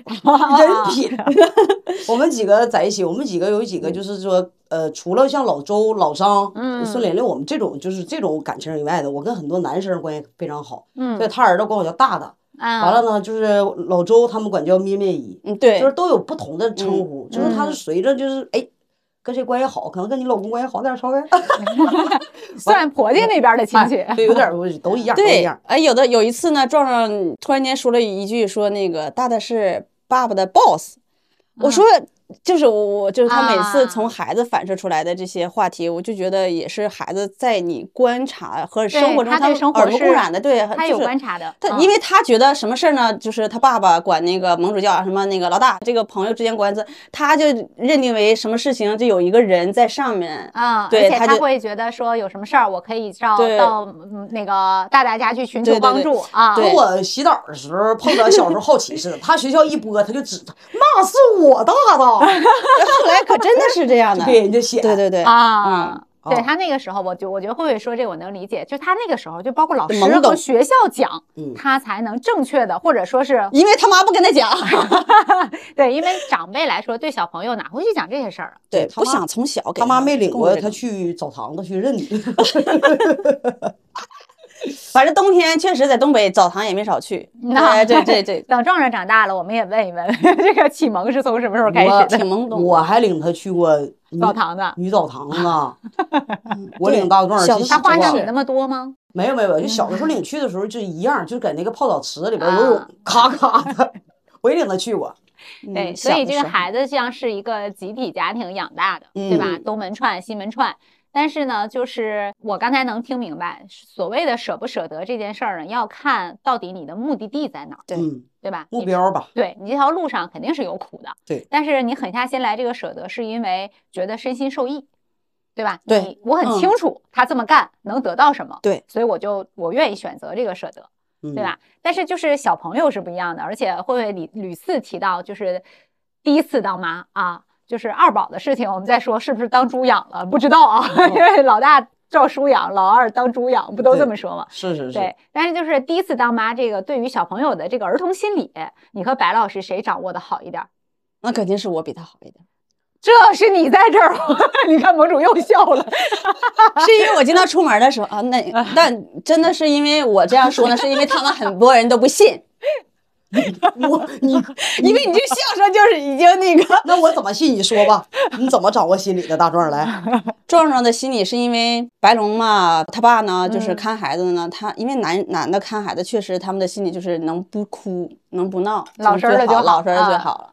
Speaker 4: 品。我们几个在一起，我们几个有几个就是说，呃，除了像老周、老张、
Speaker 6: 嗯
Speaker 4: 孙琳琳，我们这种就是这种感情以外的，我跟很多男生关系非常好。
Speaker 6: 嗯
Speaker 4: 所以他儿子管我叫大大。
Speaker 6: 啊，
Speaker 4: 完了呢，就是老周他们管叫咩咩姨，
Speaker 7: 嗯，对，
Speaker 4: 就是都有不同的称呼，就是他
Speaker 6: 嗯
Speaker 4: 是随着就是哎。跟谁关系好，可能跟你老公关系好点儿，稍微
Speaker 6: 算婆家那边的亲戚。
Speaker 4: 对，有点都一样，都一
Speaker 7: 对
Speaker 4: 样。，
Speaker 7: 哎，有的有一次呢，壮壮突然间说了一句，说那个大大是爸爸的 boss，我说。就是我，我就是他每次
Speaker 6: 啊
Speaker 7: 从孩子反射出来的这些话题，我就觉得也是孩子在你观察和生活中
Speaker 6: 他
Speaker 7: 耳濡
Speaker 6: 生活是
Speaker 7: 目染的，对，
Speaker 6: 他有观察的，
Speaker 7: 他
Speaker 6: 嗯
Speaker 7: 因为他觉得什么事儿呢，就是他爸爸管那个盟主叫什么那个老大，这个朋友之间关系，他就认定为什么事情就有一个人在上面。
Speaker 6: 啊，而且他
Speaker 7: 对他就
Speaker 6: 会觉得说有什么事儿，我可以到到嗯那个大大家去寻求
Speaker 7: 对对对
Speaker 6: 帮助啊。
Speaker 7: 对
Speaker 4: 跟我洗澡的时候碰到小时候好奇似的，他学校一播他就指他，那是我大大，
Speaker 7: 后来可真的是这样的，
Speaker 4: 对人家写。
Speaker 7: 对对对，
Speaker 6: 啊。
Speaker 7: 嗯
Speaker 6: 对
Speaker 4: 哦。
Speaker 6: 他那个时候，我就我觉得慧慧说这个我能理解，就他那个时候，就包括老师
Speaker 7: 懵懂
Speaker 6: 和学校讲，
Speaker 4: 嗯。
Speaker 6: 他才能正确的，或者说是
Speaker 7: 因为他妈不跟他讲，
Speaker 6: 对，因为长辈来说，对小朋友哪会去讲这些事儿啊？
Speaker 7: 对，不想从小给
Speaker 4: 他妈没领过他去澡堂子去认，
Speaker 7: 反正冬天确实在东北澡堂也没少去。
Speaker 6: 那
Speaker 7: 对对对对，
Speaker 6: 等壮壮长大了，我们也问一问，这个启蒙是从什么时候开始的？
Speaker 7: 挺懵懂。
Speaker 4: 我还领他去过
Speaker 6: 澡堂子，
Speaker 4: 女澡堂子。我领大壮
Speaker 7: 小的
Speaker 4: 去洗
Speaker 6: 他花
Speaker 4: 澡
Speaker 6: 像你那么多吗？
Speaker 4: 没有没有，就小的时候领去的时候就一样，就在那个泡澡池里边
Speaker 6: 啊
Speaker 4: 游泳，咔咔的。我也领他去过，
Speaker 6: 对，
Speaker 7: 嗯
Speaker 6: 所以这个孩子像是一个集体家庭养大的，对吧？
Speaker 4: 嗯
Speaker 6: 东门串、西门串。但是呢，就是我刚才能听明白，所谓的舍不舍得这件事儿呢，要看到底你的目的地在哪儿，
Speaker 7: 对
Speaker 4: 嗯，
Speaker 6: 对吧？
Speaker 4: 目标吧，
Speaker 6: 对你这条路上肯定是有苦的，
Speaker 4: 对
Speaker 6: 但是你狠下心来，这个舍得是因为觉得身心受益，对吧？
Speaker 7: 对
Speaker 6: 你我很
Speaker 7: 嗯
Speaker 6: 清楚他这么干能得到什么，
Speaker 7: 对，
Speaker 6: 所以我就我愿意选择这个舍得，
Speaker 4: 嗯
Speaker 6: 对吧？但是就是小朋友是不一样的，而且慧慧屡屡次提到，就是第一次当妈啊，就是二宝的事情，我们再说是不是当猪养了，不知道啊，因为老大照书养，老二当猪养，不都这么说吗？
Speaker 4: 是是是，
Speaker 6: 对，但是就是第一次当妈，这个对于小朋友的这个儿童心理，你和白老师谁掌握的好一点儿？
Speaker 7: 那肯定是我比他好一点，
Speaker 6: 这是你在这儿，你看盟主又笑了。
Speaker 7: 是因为我经常出门的时候啊，那但真的是因为我这样说呢，是因为他们很多人都不信，
Speaker 4: 我 你
Speaker 7: 因为你这笑声就是已经那个
Speaker 4: 那我怎么信？你说吧，你怎么掌握心理的？大壮来，
Speaker 7: 壮壮的心理是因为白龙嘛，他爸呢就是看孩子呢，他因为男男的看孩子确实他们的心理就是能不哭能不闹，
Speaker 6: 老实儿的就好
Speaker 7: 老实儿的好了。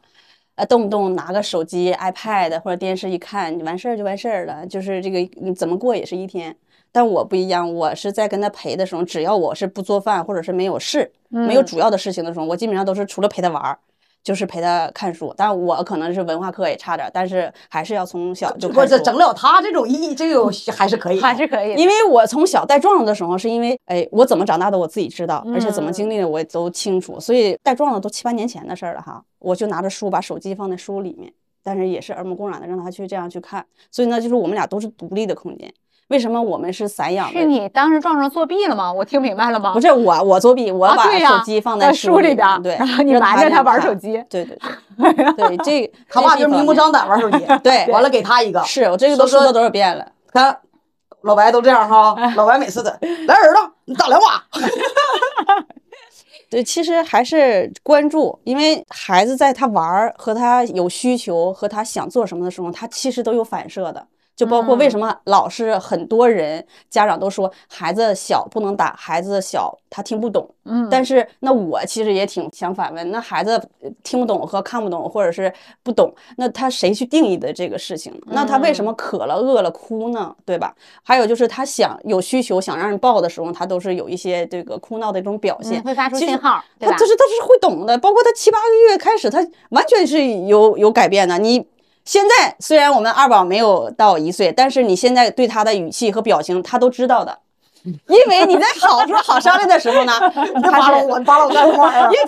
Speaker 7: 呃，动不动拿个手机、iPad 或者电视一看，完事儿就完事儿了，就是这个你怎么过也是一天。但我不一样，我是在跟他陪的时候，只要我是不做饭或者是没有事、没有主要的事情的时候，我基本上都是除了陪他玩儿，就是陪他看书。但是我可能是文化课也差点，但是还是要从小就
Speaker 4: 我
Speaker 7: 开始。
Speaker 4: 这整了他这种意义，这个 还是可以，
Speaker 6: 还是可以，
Speaker 7: 因为我从小带壮壮的时候，是因为哎，我怎么长大的我自己知道，而且怎么
Speaker 6: 嗯
Speaker 7: 经历的我也都清楚，所以带壮壮都七八年前的事儿了哈。我就拿着书，把手机放在书里面，但是也是耳目共染的让他去这样去看，所以呢，就是我们俩都是独立的空间。为什么我们是散养的？
Speaker 6: 是你当时壮壮作弊了吗？我听明白了吗？
Speaker 7: 不是我，我作弊，我把手机放
Speaker 6: 在书里边儿
Speaker 7: 对，
Speaker 6: 然后你
Speaker 7: 让
Speaker 6: 瞒着他玩手机
Speaker 7: 对对 对对，这
Speaker 4: 他爸就是明目张
Speaker 7: 胆。
Speaker 4: 玩手机，
Speaker 7: 对
Speaker 4: 完了给他一个，
Speaker 7: 是我这个都
Speaker 4: 说
Speaker 7: 说了多少遍了？
Speaker 4: 他老白都这样哈，老白每次的来儿子，你打两把，
Speaker 7: 对，其实还是关注，因为孩子在他玩儿和他有需求和他想做什么的时候，他其实都有反射的。就包括为什么老是很多人家长都说孩子小不能打，孩子小他听不懂。
Speaker 6: 嗯，
Speaker 7: 但是那我其实也挺想反问，那孩子呃听不懂和看不懂，或者是不懂，那他谁去定义的这个事情？那他为什么渴了、饿了哭呢？对吧？还有就是他想有需求想让人抱的时候，他都是有一些这个哭闹的一种表现，
Speaker 6: 嗯会发出信号，对吧
Speaker 7: 他就？是他是会懂的，包括他七八个月开始，他完全是有有改变的。你现在虽然我们二宝没有到一岁，但是你现在对他的语气和表情，他都知道的。因为你在好说好商量的时候呢，他是
Speaker 4: 扒拉我，扒拉我干什么玩意儿
Speaker 7: 因？为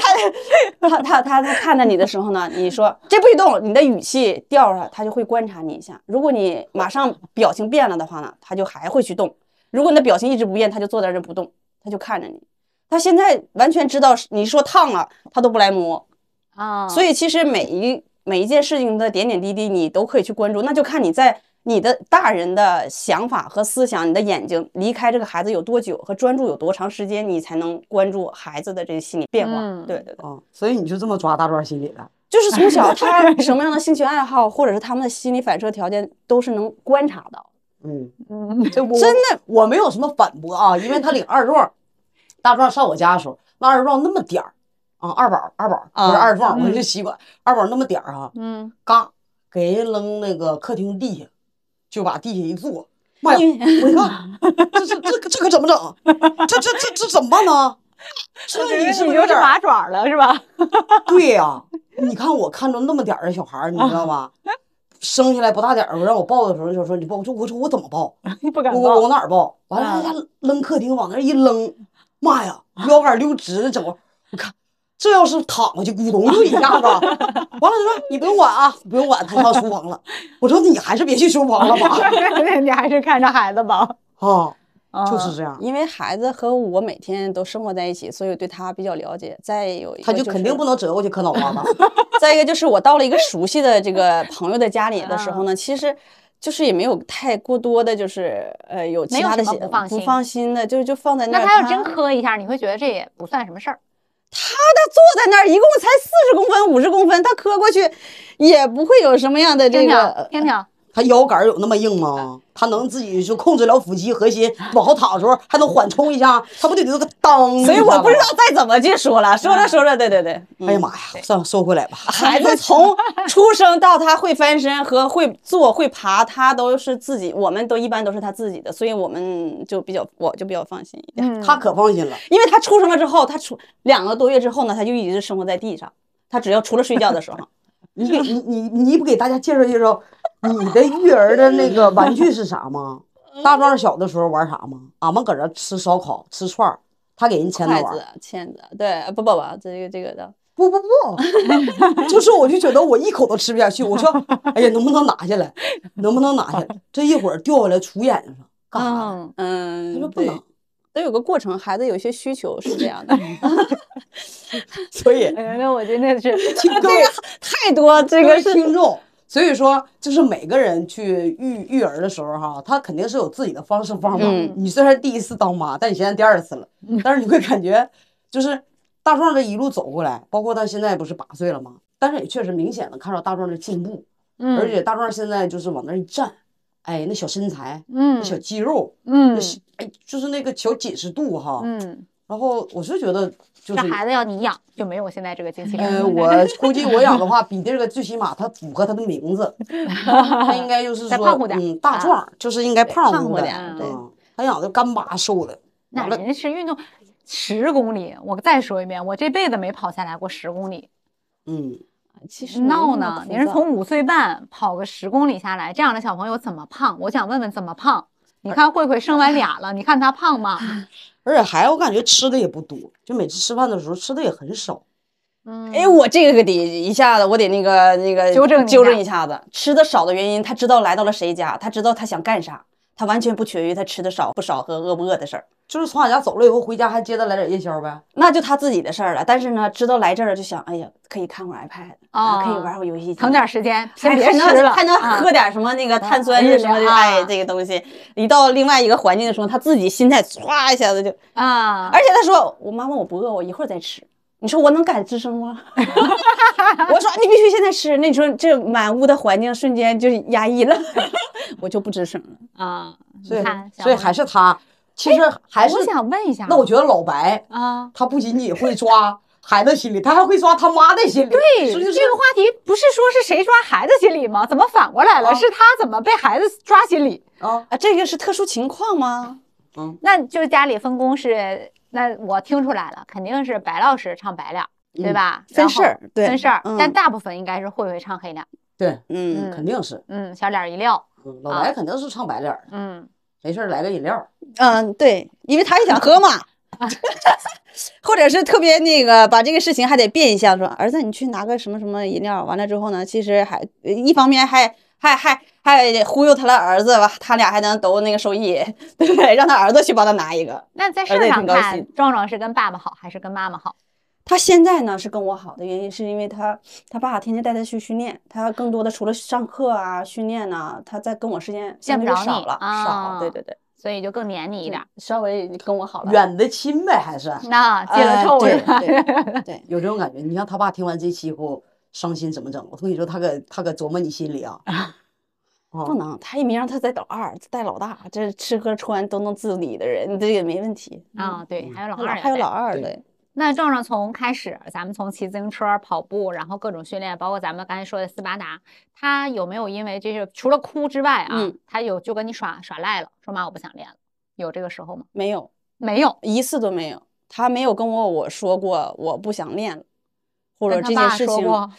Speaker 7: 他他他他他看着你的时候呢，你说这不许动，你的语气调上，他就会观察你一下。如果你马上表情变了的话呢，他就还会去动。如果你的表情一直不变，他就坐在这儿不动，他就看着你。他现在完全知道你说烫了，他都不来摸。
Speaker 6: 啊，
Speaker 7: 所以其实每一每一件事情的点点滴滴，你都可以去关注，那就看你在你的大人的想法和思想，你的眼睛离开这个孩子有多久和专注有多长时间，你才能关注孩子的这个心理变化。
Speaker 6: 嗯
Speaker 7: 对对对，
Speaker 4: 啊，所以你就这么抓大壮心理的，
Speaker 7: 就是从小他 什么样的兴趣爱好，或者是他们的心理反射条件，都是能观察到。
Speaker 4: 嗯，
Speaker 6: 嗯
Speaker 4: 真的我没有什么反驳啊，因为他领二壮，大壮上我家的时候，那二壮那么点儿啊，二宝二宝不是
Speaker 7: 啊
Speaker 4: 二壮，我就习惯二宝那么点儿啊，
Speaker 6: 嗯，
Speaker 4: 嘎给人扔那个客厅地下，就把地下一坐，妈呀！我一看，这这这这可怎么整？这这这这怎么办呢？这你是不是有点
Speaker 6: 麻爪了是吧？
Speaker 4: 对呀、你看我看着那么点儿的小孩儿，你知道吗？生下来不大点儿，让我抱的时候就说你抱，我说我说我怎么抱？
Speaker 6: 不敢
Speaker 4: 我我往，哪儿抱？完了，他扔客厅往那儿一扔，妈呀，腰杆溜直了，整个我看这要是躺过去，咕咚就一下子。完了，他说你不用管啊，不用管，他上厨房了。我说你还是别去厨房了吧。
Speaker 6: 你还是看着孩子吧。
Speaker 4: 啊，
Speaker 6: 啊
Speaker 4: 就是这样，
Speaker 7: 因为孩子和我每天都生活在一起，所以对他比较了解。再有一个
Speaker 4: 他就是肯定不能折过去磕脑瓜子。
Speaker 7: 再一个就是我到了一个熟悉的这个朋友的家里的时候呢，其实就是也没有太过多的，就是呃有其他的
Speaker 6: 不放心
Speaker 7: 不放心的，就是就放在那儿。
Speaker 6: 那他要真磕一下，你会觉得这也不算什么事儿。
Speaker 7: 他坐在那儿，一共才四十公分、五十公分，他磕过去也不会有什么样的这个。
Speaker 6: 听听，
Speaker 4: 他腰杆有那么硬吗？他能自己就控制了腹肌核心，往后躺的时候还能缓冲一下，他不得留个当？
Speaker 7: 所以我不知道。再怎么去说了，说着说着，对对对，嗯
Speaker 4: 哎呀妈呀，算了，收回来吧。
Speaker 7: 孩子从 出生到他会翻身和会坐会爬，他都是自己，我们都一般都是他自己的，所以我们就比较，我就比较放心一点。
Speaker 6: 嗯，
Speaker 4: 他可放心了，
Speaker 7: 因为他出生了之后，他出两个多月之后呢，他就一直生活在地上，他只要除了睡觉的时候，
Speaker 4: 你给你你你不给大家介绍介绍你的育儿的那个 玩具是啥吗？大壮小的时候玩啥吗？俺们搁这吃烧烤、吃串儿，他给人牵着玩
Speaker 7: 筷子。、签子，对，不不不，这个这个的，
Speaker 4: 不不不，就是我就觉得我一口都吃不下去。我说，哎呀，能不能拿下来？能不能拿下来？这一会儿掉下来杵眼睛上，干啥？
Speaker 7: 嗯，
Speaker 4: 他说不能，
Speaker 7: 都有个过程，孩子有些需求是这样的。
Speaker 4: 所以
Speaker 6: 哎那我真的是
Speaker 4: 听各位
Speaker 7: 太多这个是
Speaker 4: 听众，所以说就是每个人去育育儿的时候哈，他肯定是有自己的方式方法。
Speaker 7: 嗯。
Speaker 4: 你虽然第一次当妈，但你现在第二次了，但是你会感觉就是大壮这一路走过来，包括他现在不是八岁了吗？但是也确实明显的看到大壮的进步，
Speaker 6: 嗯。
Speaker 4: 而且大壮现在就是往那一站，哎，那小身材，
Speaker 6: 嗯。
Speaker 4: 那小肌肉，
Speaker 6: 嗯。
Speaker 4: 哎，就是那个小紧实度哈。
Speaker 6: 嗯，
Speaker 4: 然后我是觉得就是
Speaker 6: 这孩子要你养，就没有现在这个精气神。
Speaker 4: 呃，我估计我养的话，比这个最起码它符合它的名字，它应该就是说，
Speaker 6: 再胖乎点
Speaker 4: 嗯，大壮就是应该胖乎
Speaker 7: 胖乎点
Speaker 4: 点，
Speaker 7: 对
Speaker 4: 嗯，他养的干巴瘦的，
Speaker 6: 那人家是运动十公里，我再说一遍，我这辈子没跑下来过十公里。
Speaker 4: 嗯，
Speaker 7: 其实
Speaker 6: 闹呢？你是从五岁半跑个十公里下来，这样的小朋友怎么胖？我想问问怎么胖？你看慧慧生完俩了，你看她胖吗？
Speaker 4: 而且孩子我感觉吃的也不多，就每次吃饭的时候吃的也很少，
Speaker 6: 嗯，
Speaker 7: 哎，我这个得一下子，我得那个那个
Speaker 6: 纠正
Speaker 7: 纠正一下子。吃的少的原因，他知道来到了谁家，他知道他想干啥，他完全不取决于他吃的少不少和饿不饿的事儿，
Speaker 4: 就是从俺家走了以后回家还接着来点夜宵呗，
Speaker 7: 那就他自己的事儿了。但是呢，知道来这儿就想，哎呀，可以看会儿 iPad，啊，可以
Speaker 6: 哦
Speaker 7: 玩会儿游戏，
Speaker 6: 腾点时间，先
Speaker 7: 还
Speaker 6: 别吃了，
Speaker 7: 还能
Speaker 6: 啊
Speaker 7: 喝点什么那个碳酸
Speaker 6: 的
Speaker 7: 什么的，
Speaker 6: 料
Speaker 7: 哎，
Speaker 6: 啊
Speaker 7: 这个东西，一到另外一个环境的时候，他自己心态唰一下子就，
Speaker 6: 啊。
Speaker 7: 而且他说：“我妈妈我不饿，我一会儿再吃。”你说我能敢吱声吗？我说你必须现在吃。那你说这满屋的环境瞬间就压抑了，我就不吱声了。
Speaker 6: 啊，
Speaker 4: 所以所以还是他，其实还是
Speaker 6: 我想问一下，
Speaker 4: 那我觉得老白
Speaker 6: 啊，
Speaker 4: 他不仅仅会抓孩子心理，他还会抓他妈的心理，
Speaker 6: 对
Speaker 4: 就是
Speaker 6: 这个话题不是说是谁抓孩子心理吗？怎么反过来了？
Speaker 4: 啊
Speaker 6: 是他怎么被孩子抓心理？
Speaker 4: 啊，
Speaker 7: 啊，这个是特殊情况吗？
Speaker 6: 嗯那就是家里分工是，那我听出来了，肯定是白老师唱白脸，对吧？
Speaker 7: 分事儿对
Speaker 6: 分事儿，
Speaker 7: 嗯
Speaker 6: 但大部分应该是慧慧唱黑脸，
Speaker 4: 对，
Speaker 7: 嗯，
Speaker 4: 肯定是，
Speaker 6: 嗯，小脸一撂，
Speaker 4: 嗯老白肯定是唱白脸的，
Speaker 6: 嗯，
Speaker 4: 没事儿来个饮料。
Speaker 7: 嗯，对，因为他也想喝嘛，或者是特别那个把这个事情还得变一下说，儿子你去拿个什么什么饮料，完了之后呢，其实还一方面还还还还忽悠他的儿子吧，他俩还能都那个受益，对不对？让他儿子去帮他拿一个。
Speaker 6: 那在事
Speaker 7: 儿子也
Speaker 6: 儿上看，壮壮是跟爸爸好还是跟妈妈好？
Speaker 7: 他现在呢是跟我好的原因，是因为他他爸天天带他去训练，他更多的除了上课啊训练呐、他在跟我时间相对
Speaker 6: 见不着你
Speaker 7: 少了，
Speaker 6: 啊
Speaker 7: 少，对对对，
Speaker 6: 所以就更黏你一点儿。
Speaker 7: 稍微跟我好了，
Speaker 4: 远的亲呗，还是
Speaker 6: 那戒了臭是吧？
Speaker 7: 对 对，
Speaker 4: 有这种感觉。你像他爸听完这期以后伤心怎么整？我跟你说，他可他可琢磨你心里啊。啊
Speaker 7: 不能，他也没让他在老二，带老大，这吃喝穿都能自理的人，这也没问题。
Speaker 6: 啊，对，还有老二，
Speaker 7: 还有老。二
Speaker 4: 对
Speaker 7: 对，
Speaker 6: 那壮壮从开始，咱们从骑自行车、跑步，然后各种训练，包括咱们刚才说的斯巴达，他有没有因为这是除了哭之外啊，
Speaker 7: 嗯
Speaker 6: 他有就跟你耍耍赖了，说妈我不想练了，有这个时候吗？
Speaker 7: 没有
Speaker 6: 没有，
Speaker 7: 一次都没有，他没有跟我我说过我不想练了，或者这件事情，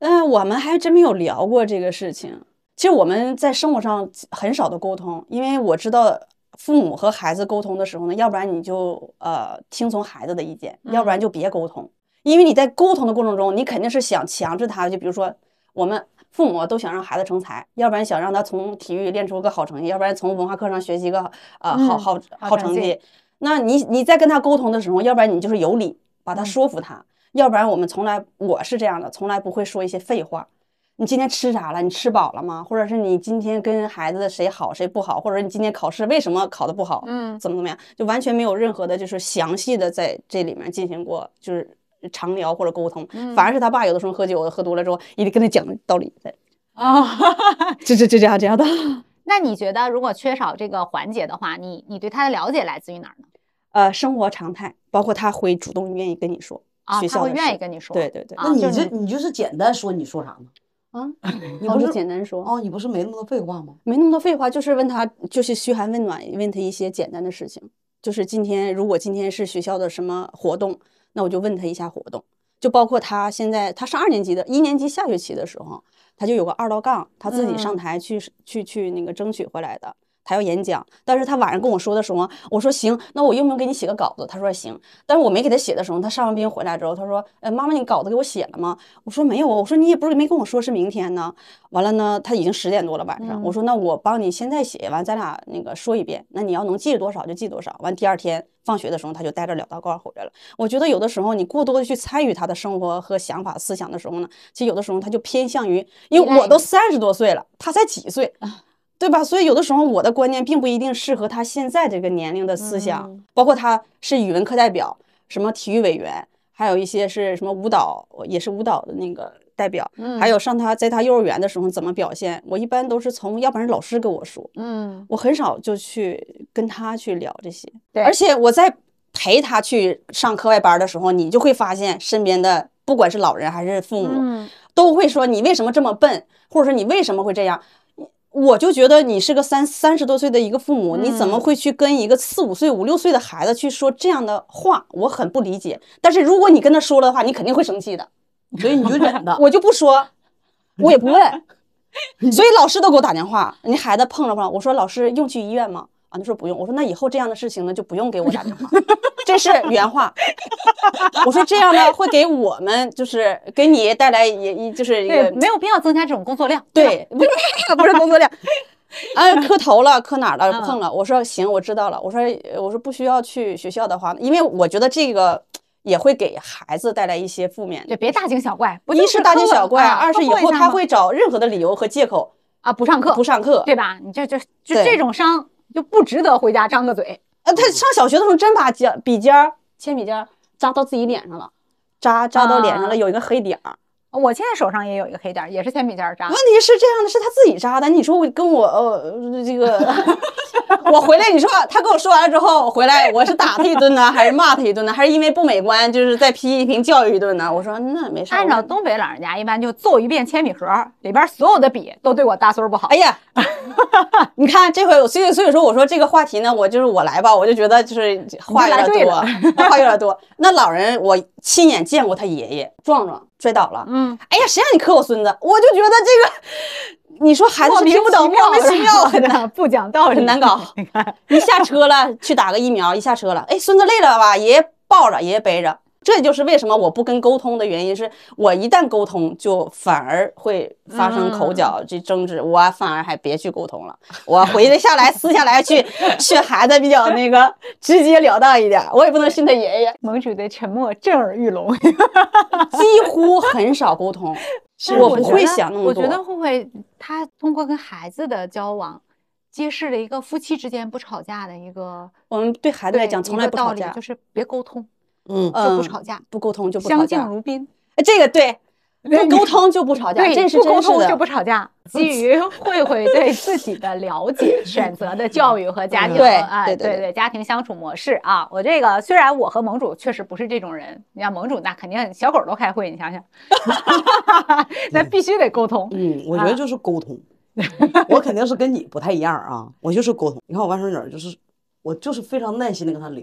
Speaker 7: 嗯、我们还真没有聊过这个事情。其实我们在生活上很少的沟通，因为我知道父母和孩子沟通的时候呢，要不然你就呃听从孩子的意见，要不然就别沟通。因为你在沟通的过程中，你肯定是想强制他，就比如说我们父母都想让孩子成才，要不然想让他从体育练出个好成绩，要不然从文化课上学习个呃好
Speaker 6: 嗯
Speaker 7: 好
Speaker 6: 好成绩。
Speaker 7: 那你你在跟他沟通的时候，要不然你就是有理把他
Speaker 6: 嗯
Speaker 7: 说服他，要不然我们从来我是这样的，从来不会说一些废话。你今天吃啥了？你吃饱了吗？或者是你今天跟孩子谁好谁不好，或者你今天考试为什么考得不好？
Speaker 6: 嗯
Speaker 7: 怎么怎么样？就完全没有任何的，就是详细的在这里面进行过，就是长聊或者沟通。
Speaker 6: 嗯
Speaker 7: 反而是他爸有的时候喝酒喝多了之后，一定跟他讲道理，对，
Speaker 6: 啊。
Speaker 7: 这这这这样这样的。
Speaker 6: 那你觉得如果缺少这个环节的话，你你对他的了解来自于哪儿呢？
Speaker 7: 呃，生活常态，包括他会主动愿意跟你说
Speaker 6: 啊，他会愿意跟你说。
Speaker 7: 对对对，
Speaker 6: 啊
Speaker 4: 那你这你就是简单说，你说啥呢？
Speaker 7: 啊，
Speaker 4: 你不是
Speaker 7: 简单说，
Speaker 4: 哦，你不是没那么多废话吗？
Speaker 7: 没那么多废话，就是问他，就是嘘寒问暖，问他一些简单的事情。就是今天，如果今天是学校的什么活动，那我就问他一下活动。就包括他现在，他上二年级的，一年级下学期的时候，他就有个二道杠，他自己上
Speaker 6: 嗯
Speaker 7: 台去、去去那个争取回来的。他要演讲，但是他晚上跟我说的时候，我说行，那我用不用给你写个稿子？他说行，但是我没给他写的时候，他上完兵回来之后，他说，呃，妈妈，你稿子给我写了吗？我说没有啊，我说你也不是没跟我说是明天呢。完了呢，他已经十点多了晚上，我说那我帮你现在写完，咱俩那个说一遍，那你要能记多少就记多少。完第二天放学的时候，他就带着两道杠回来了。我觉得有的时候你过多的去参与他的生活和想法、思想的时候呢，其实有的时候他就偏向于，因为我都三十多岁了，他才几岁。对吧？所以有的时候我的观念并不一定适合他现在这个年龄的思想，包括他是语文课代表，什么体育委员，还有一些是什么舞蹈，也是舞蹈的那个代表，还有上他在他幼儿园的时候怎么表现，我一般都是从要不然老师跟我说，
Speaker 6: 嗯，
Speaker 7: 我很少就去跟他去聊这些，
Speaker 6: 对
Speaker 7: 而且我在陪他去上课外班的时候，你就会发现身边的不管是老人还是父母，
Speaker 6: 嗯
Speaker 7: 都会说你为什么这么笨，或者说你为什么会这样。我就觉得你是个三三十多岁的一个父母，你怎么会去跟一个四五岁、五六岁的孩子去说这样的话？我很不理解。但是如果你跟他说了的话，你肯定会生气的。
Speaker 4: 所以你就忍 着。
Speaker 7: 我就不说，我也不问。所以老师都给我打电话，你孩子碰了碰，我说老师用去医院吗？啊，他说不用。我说那以后这样的事情呢，就不用给我打电话。这是原话。我说这样呢，会给我们就是给你带来也一就是一，个
Speaker 6: 没有必要增加这种工作量。
Speaker 7: 对，不是 不是工作量。啊，磕头了，磕哪儿了？
Speaker 6: 嗯
Speaker 7: 碰了。我说行，我知道了。我说呃我说不需要去学校的话，因为我觉得这个也会给孩子带来一些负面
Speaker 6: 对别大惊小怪，不
Speaker 7: 一
Speaker 6: 是
Speaker 7: 大惊小怪，
Speaker 6: 啊
Speaker 7: 二是以后他会找任何的理由和借口
Speaker 6: 啊不上课
Speaker 7: 不上课。
Speaker 6: 对吧？你这这就这种伤就不值得回家张个嘴。
Speaker 7: 呃，他上小学的时候真把尖笔尖儿、铅笔尖儿扎到自己脸上了，扎扎到脸上
Speaker 6: 啊
Speaker 7: 了，有一个黑点儿。
Speaker 6: 我现在手上也有一个黑点儿，也是铅笔尖扎
Speaker 7: 问。题是这样的，是他自己扎的。你说我跟我呃这个，我回来，你说他跟我说完了之后，我回来我是打他一顿呢，还是骂他一顿呢，还是因为不美观，就是再批评教育一顿呢？我说那没事。
Speaker 6: 按照东北老人家，一般就揍一遍铅笔盒，里边所有的笔都对我大孙不好。
Speaker 7: 哎呀，你看这回，所以所以说我说这个话题呢，我就是我来吧，我就觉得就是话有点多，话有点多。那老人我亲眼见过他爷爷壮壮摔倒了，
Speaker 6: 嗯，
Speaker 7: 哎呀，谁让你磕我孙子？我就觉得这个，你说孩子是听不懂，莫名其妙
Speaker 6: 真的 不讲道理，
Speaker 7: 很难搞。
Speaker 6: 你看，
Speaker 7: 一下车了，去打个疫苗，一下车了，哎，孙子累了吧？爷爷抱着，爷爷背着。这就是为什么我不跟沟通的原因，是我一旦沟通，就反而会发生口角、这争执，我反而还别去沟通了。我回来下来，私下来去训孩子比较那个直截了当一点，我也不能训他爷爷，
Speaker 6: 盟主的沉默震耳欲聋。
Speaker 7: 几乎很少沟通，我不会想那么多。
Speaker 6: 我觉得会不会他通过跟孩子的交往，揭示了一个夫妻之间不吵架的一个
Speaker 7: 我们对孩子来讲，从来不吵架，
Speaker 6: 就是别沟通，
Speaker 4: 嗯，
Speaker 6: 就不
Speaker 7: 嗯
Speaker 6: 吵架，
Speaker 7: 不沟通就不吵架
Speaker 6: 相敬。如宾。
Speaker 7: 哎这个对，不沟通就不吵架，
Speaker 6: 对，
Speaker 7: 这是
Speaker 6: 不沟通。就不吵架。基于慧慧对自己的了解，选择的教育和家庭
Speaker 7: 对
Speaker 6: 啊，
Speaker 7: 对对对
Speaker 6: 对家庭相处模式啊，我这个虽然我和盟主确实不是这种人，你像盟主那肯定小狗都开会，你想想，那必须得沟通。
Speaker 4: 嗯，我觉得就是沟通。我肯定是跟你不太一样啊，我就是沟通。你看我外甥女儿，就是我就是非常耐心的跟她聊，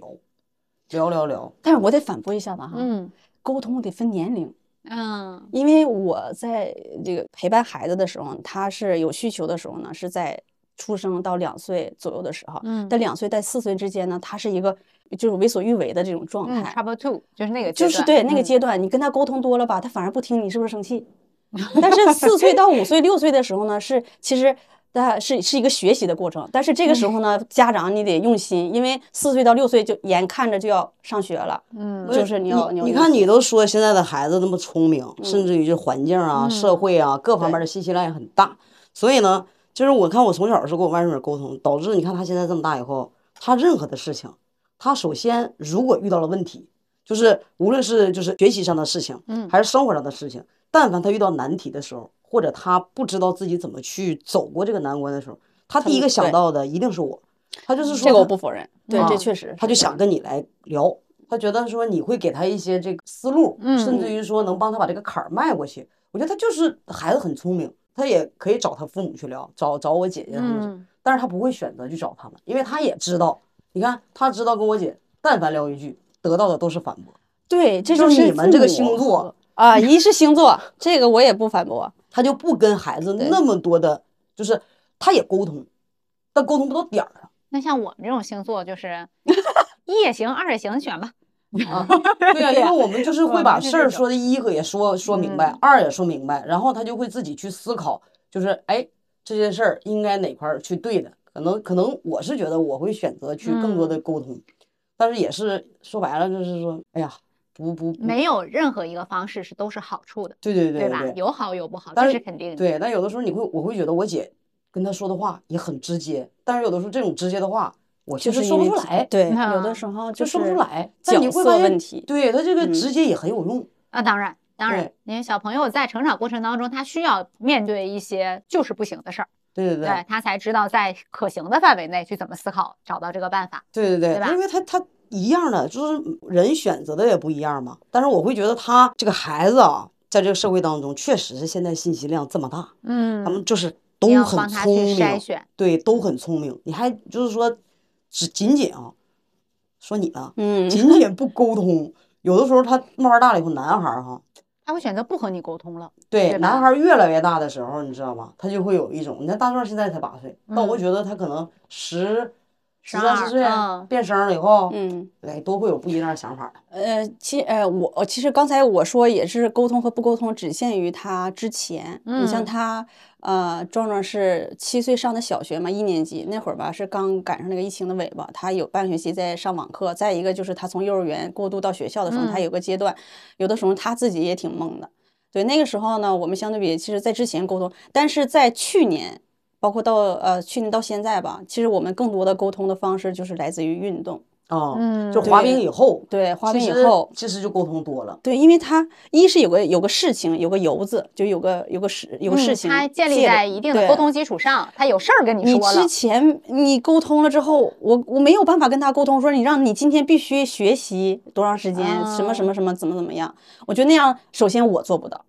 Speaker 4: 聊聊聊。
Speaker 7: 但是我得反驳一下吧哈，
Speaker 6: 嗯
Speaker 7: 沟通得分年龄。
Speaker 6: 嗯
Speaker 7: 因为我在这个陪伴孩子的时候，他是有需求的时候呢，是在出生到两岁左右的时候。
Speaker 6: 嗯
Speaker 7: 在两岁到四岁之间呢，他是一个就是为所欲为的这种状
Speaker 6: 嗯
Speaker 7: 态
Speaker 6: ，，Trouble Two 就是那个
Speaker 7: 就是对那个
Speaker 6: 嗯
Speaker 7: 阶段，你跟他沟通多了吧，他反而不听，你是不是生气？但是四岁到五岁、六岁的时候呢，是其实。它是是一个学习的过程，但是这个时候呢，家长你得用心，因为四岁到六岁就眼看着就要上学了，
Speaker 6: 嗯。
Speaker 7: 就是你要
Speaker 4: 你看你都说现在的孩子那么聪明，甚至于就环境啊、
Speaker 6: 嗯
Speaker 4: 社会啊各方面的信息量也很大，所以呢，就是我看我从小是跟我外甥女沟通，导致你看他现在这么大以后，他任何的事情，他首先如果遇到了问题，就是无论是就是学习上的事情，
Speaker 6: 嗯
Speaker 4: 还是生活上的事情，但凡他遇到难题的时候，或者他不知道自己怎么去走过这个难关的时候，他第一个想到的一定是我，他就是说
Speaker 7: 这个我不否认，对，
Speaker 4: 啊
Speaker 7: 这确实
Speaker 4: 他就想跟你来聊，他觉得说你会给他一些这个思路，
Speaker 6: 嗯
Speaker 4: 甚至于说能帮他把这个坎儿迈过去。我觉得他就是孩子很聪明，他也可以找他父母去聊，找找我姐姐他们去，
Speaker 6: 嗯
Speaker 4: 但是他不会选择去找他们，因为他也知道，你看他知道跟我姐但凡聊一句，得到的都是反驳。
Speaker 7: 对，这
Speaker 4: 就是
Speaker 7: 是
Speaker 4: 你们这个星座
Speaker 7: 啊，一是星座，这个我也不反驳。
Speaker 4: 他就不跟孩子那么多的，就是他也沟通，但沟通不到点儿上。
Speaker 6: 那像我们这种星座就是 一也行，二也行，选吧。
Speaker 4: 啊，对呀、因为我们就是 会把事儿说的一个也说说明白，二也说明白，然后他就会自己去思考，就是哎这件事儿应该哪块儿去对的，可能可能我是觉得我会选择去更多的沟通，但是也是说白了就是说，哎呀，不不不，
Speaker 6: 没有任何一个方式是都是好处的，
Speaker 4: 对对对
Speaker 6: 对吧？
Speaker 4: 对
Speaker 6: 有好有不好，这是肯定的。
Speaker 4: 对，但有的时候你会我会觉得我姐跟她说的话也很直接，但是有的时候这种直接的话，我其实说不出来，
Speaker 7: 对，
Speaker 6: 那
Speaker 7: 有的时候
Speaker 4: 就说不出来，
Speaker 7: 角
Speaker 4: 但你会
Speaker 7: 色
Speaker 4: 发现
Speaker 7: 问题。
Speaker 4: 对他这个
Speaker 7: 嗯
Speaker 4: 直接也很有用。
Speaker 6: 啊，当然，当然，因为小朋友在成长过程当中，他需要面对一些就是不行的事儿，
Speaker 4: 对对对
Speaker 6: 对他才知道在可行的范围内去怎么思考，找到这个办法。
Speaker 4: 对对对，
Speaker 6: 对吧
Speaker 4: 因为他他一样的，就是人选择的也不一样嘛。但是我会觉得他这个孩子啊，在这个社会当中，确实是现在信息量这么大，
Speaker 6: 嗯
Speaker 4: 他们就是都很聪明，
Speaker 6: 筛选。
Speaker 4: 对，都很聪明。你还就是说，只仅仅啊，说你呢，
Speaker 7: 嗯，
Speaker 4: 仅仅不沟通，有的时候他慢慢大了以后，男孩儿哈，
Speaker 6: 他会选择不和你沟通了。
Speaker 4: 对，
Speaker 6: 对
Speaker 4: 男孩儿越来越大的时候，你知道吗？他就会有一种，你看大壮现在才八岁，但我觉得他可能十十三四岁
Speaker 6: 嗯
Speaker 4: 变声了以后，
Speaker 7: 嗯，
Speaker 4: 对，都会有不一样的想法的。
Speaker 7: 呃，其呃，我我其实刚才我说也是沟通和不沟通只限于他之前。你像
Speaker 6: 嗯
Speaker 7: 他，呃，壮壮是七岁上的小学嘛，一年级那会儿吧，是刚赶上那个疫情的尾巴，他有半个学期在上网课。再一个就是他从幼儿园过渡到学校的时候，他
Speaker 6: 嗯
Speaker 7: 有个阶段，有的时候他自己也挺懵的。对，那个时候呢，我们相对比，其实在之前沟通，但是在去年，包括到呃去年到现在吧，其实我们更多的沟通的方式就是来自于运动。
Speaker 4: 啊，
Speaker 6: 嗯
Speaker 4: 就滑冰以后，
Speaker 7: 对，滑冰以后，
Speaker 4: 其实就沟通多了。
Speaker 7: 对，因为他一是有个有个事情，有个由子，就有个有个事有个
Speaker 6: 嗯
Speaker 7: 事情
Speaker 6: 他建立在一定的沟通基础上，他有事儿跟你说
Speaker 7: 你之。前你沟通了之后，我我没有办法跟他沟通，说你让你今天必须学习多长时间，什么什么什么怎么怎么样。我觉得那样，首先我做不到。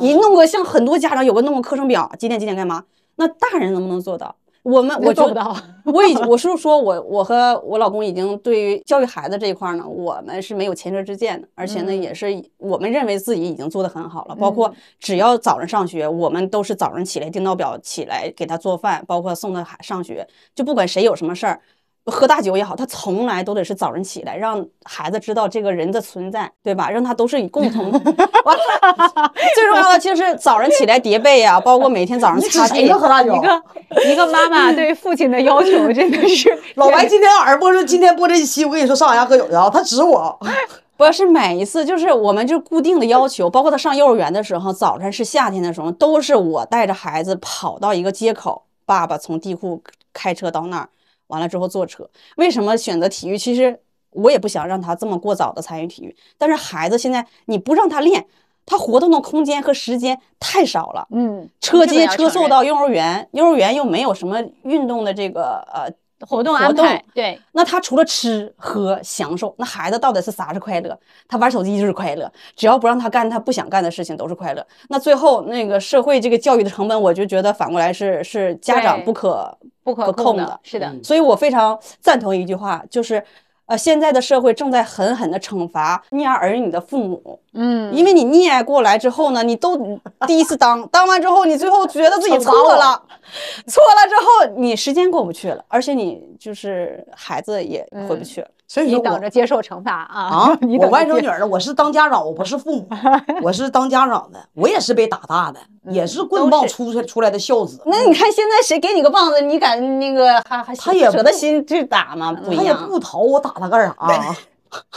Speaker 7: 你弄个像很多家长有个弄个课程表，几点几点干嘛？那大人能不能做到？我们我
Speaker 6: 做不到，
Speaker 7: 我已我是说我我和我老公已经对于教育孩子这一块儿呢，我们是没有前车之鉴的，而且呢，
Speaker 6: 嗯
Speaker 7: 也是我们认为自己已经做得很好了。包括只要早上上学，我们都是早上起来定闹表起来给他做饭，包括送他孩上学，就不管谁有什么事儿。喝大酒也好，他从来都得是早晨起来，让孩子知道这个人的存在，对吧？让他都是以共同。完了，最重要的就是早上起来叠被呀、包括每天早上擦地？
Speaker 6: 一个一个妈妈对父亲的要求真的是
Speaker 4: 老白今天晚上播这今天播这一期，我跟你说上我家喝酒去啊，他指我。
Speaker 7: 不是每一次，就是我们就固定的要求，包括他上幼儿园的时候，早晨是夏天的时候，都是我带着孩子跑到一个街口，爸爸从地库开车到那儿，完了之后坐车。为什么选择体育？其实我也不想让他这么过早的参与体育，但是孩子现在你不让他练，他活动的空间和时间太少了。
Speaker 6: 嗯，
Speaker 7: 车接车送到幼儿园，幼儿园又没有什么运动的这个呃
Speaker 6: 活动
Speaker 7: 活动
Speaker 6: 安排，对，
Speaker 7: 那他除了吃喝享受，那孩子到底是啥是快乐？他玩手机就是快乐，只要不让他干他不想干的事情都是快乐。那最后那个社会这个教育的成本，我就觉得反过来是是家长不可
Speaker 6: 不可
Speaker 7: 可控的
Speaker 6: 的，是的，
Speaker 4: 嗯
Speaker 7: 所以我非常赞同一句话，就是呃现在的社会正在狠狠的惩罚溺爱儿女的父母，
Speaker 6: 嗯，
Speaker 7: 因为你溺爱过来之后呢，你都 第一次当，当完之后你最后觉得自己错了，错了之后你时间过不去了，而且你就是孩子也回不去了。
Speaker 6: 你
Speaker 4: 所以说我
Speaker 6: 等着接受惩罚啊！
Speaker 4: 啊
Speaker 6: 你，
Speaker 4: 我外甥女儿呢，我是当家长，我不是父母，我是当家长的，我也是被打大的，也是棍棒出出出来的孝子。
Speaker 7: 那你看现在谁给你个棒子，你敢那个还还
Speaker 4: 他也
Speaker 7: 舍得心去打吗？
Speaker 4: 他也。不逃，我打他干啥啊？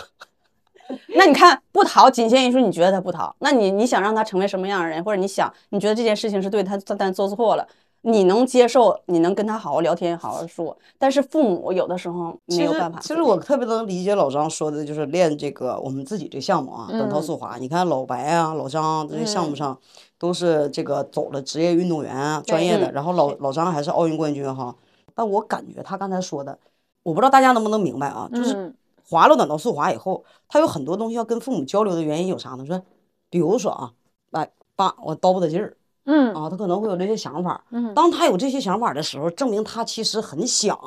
Speaker 7: 那你看不逃，仅限于说你觉得他不逃，那你你想让他成为什么样的人，或者你想你觉得这件事情是对他，但做错了，你能接受，你能跟他好好聊天，好好说。但是父母有的时候没有办法。
Speaker 4: 其实我特别能理解老张说的，就是练这个我们自己这项目啊，短道速滑。你看老白啊、老张这些项目上都是这个走了职业运动员啊，专业的。
Speaker 7: 嗯
Speaker 4: 然后老老张还是奥运冠军哈。但我感觉他刚才说的，我不知道大家能不能明白啊，就是
Speaker 6: 嗯
Speaker 4: 滑了短道速滑以后，他有很多东西要跟父母交流的原因有啥呢？说，比如说啊，哎爸，我叨不得劲儿。
Speaker 6: 嗯
Speaker 4: 啊，他可能会有这些想法。
Speaker 6: 嗯
Speaker 4: 当他有这些想法的时候，证明他其实很想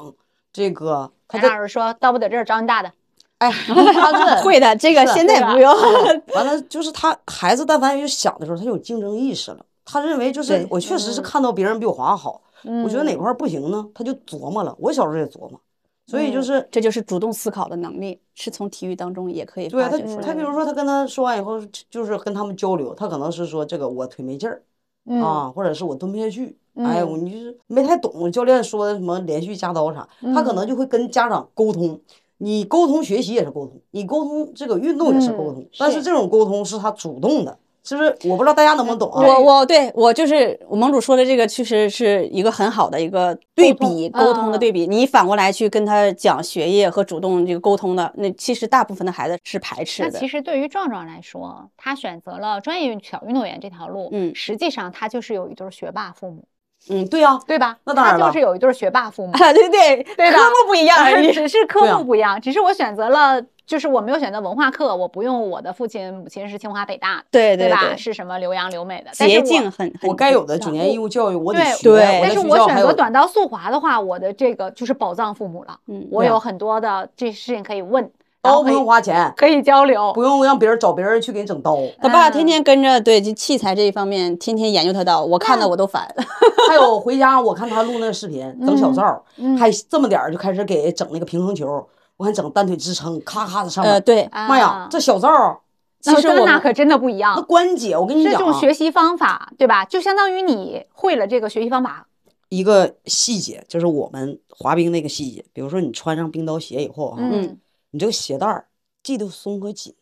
Speaker 4: 这个，他
Speaker 6: 白
Speaker 4: 在
Speaker 6: 老师说到不得这儿找你大的，
Speaker 4: 哎，他是
Speaker 7: 会的，这个现在不用。
Speaker 4: 完了，就是他孩子但凡有想的时候，他就有竞争意识了。他认为就是我确实是
Speaker 6: 嗯
Speaker 4: 看到别人比我滑好，我觉得哪块儿不行呢？他就琢磨了。我小时候也琢磨，所以就是
Speaker 7: 这就是主动思考的能力，是从体育当中也可以
Speaker 4: 对他。他比如说他跟他说完以后，就是跟他们交流，他可能是说这个我腿没劲儿、
Speaker 6: 嗯。
Speaker 4: 啊，或者是我蹲不下去，哎，我你就是没太懂教练说的什么连续加刀啥，他可能就会跟家长沟通。你沟通学习也是沟通，你沟通这个运动也是沟通，但是这种沟通是他主动的，是不是？我不知道大家能不能懂啊？
Speaker 7: 我我对我就是我盟主说的这个，其实是一个很好的一个对比
Speaker 6: 沟通
Speaker 7: 沟通的对比。你反过来去跟他讲学业和主动这个沟通的，那其实大部分的孩子是排斥的
Speaker 6: 那其。实对于壮壮来说，他选择了专业小运动员这条路，
Speaker 7: 嗯
Speaker 6: 实际上他就是有一对学霸父母，
Speaker 4: 嗯，对呀、
Speaker 6: 对吧？
Speaker 4: 那当然
Speaker 6: 就是有一对学霸父母，
Speaker 7: 啊，对 对
Speaker 6: 对的
Speaker 7: 科目不一样而已。
Speaker 6: 只是科目不一样，只是我选择了，就是我没有选择文化课，我不用我的父亲母亲是清华北大的，
Speaker 7: 对
Speaker 6: 对吧？是什么留洋留美的但是
Speaker 7: 捷
Speaker 6: 我
Speaker 7: 径很很
Speaker 4: 我该有的九年义务教育我得
Speaker 6: 对
Speaker 4: 学，
Speaker 7: 对
Speaker 6: 但是我选择短道速滑的话，我的这个就是宝藏父母了。
Speaker 7: 嗯
Speaker 6: 我有很多的这事情可以问，
Speaker 4: 刀不用花钱，
Speaker 6: 可以交流。
Speaker 4: 不用让别人找别人去给你整刀。
Speaker 7: 他爸天天跟着对这器材这一方面，天天研究他刀，我看的我都烦。
Speaker 4: 还有回家我看他录那个视频，整小灶，
Speaker 6: 嗯
Speaker 4: 还这么点儿就开始给整那个平衡球，我还整单腿支撑，咔咔的上面。
Speaker 7: 呃，对，
Speaker 4: 妈呀，这小灶儿，
Speaker 6: 那
Speaker 4: 其实我
Speaker 6: 那可真的不一样
Speaker 4: 那
Speaker 6: 样，
Speaker 4: 关节，我跟你讲啊，
Speaker 6: 种学习方法，对吧？就相当于你会了这个学习方法，
Speaker 4: 一个细节，就是我们滑冰那个细节，比如说你穿上冰刀鞋以后啊，
Speaker 6: 嗯
Speaker 4: 你这个鞋带儿系得松和紧，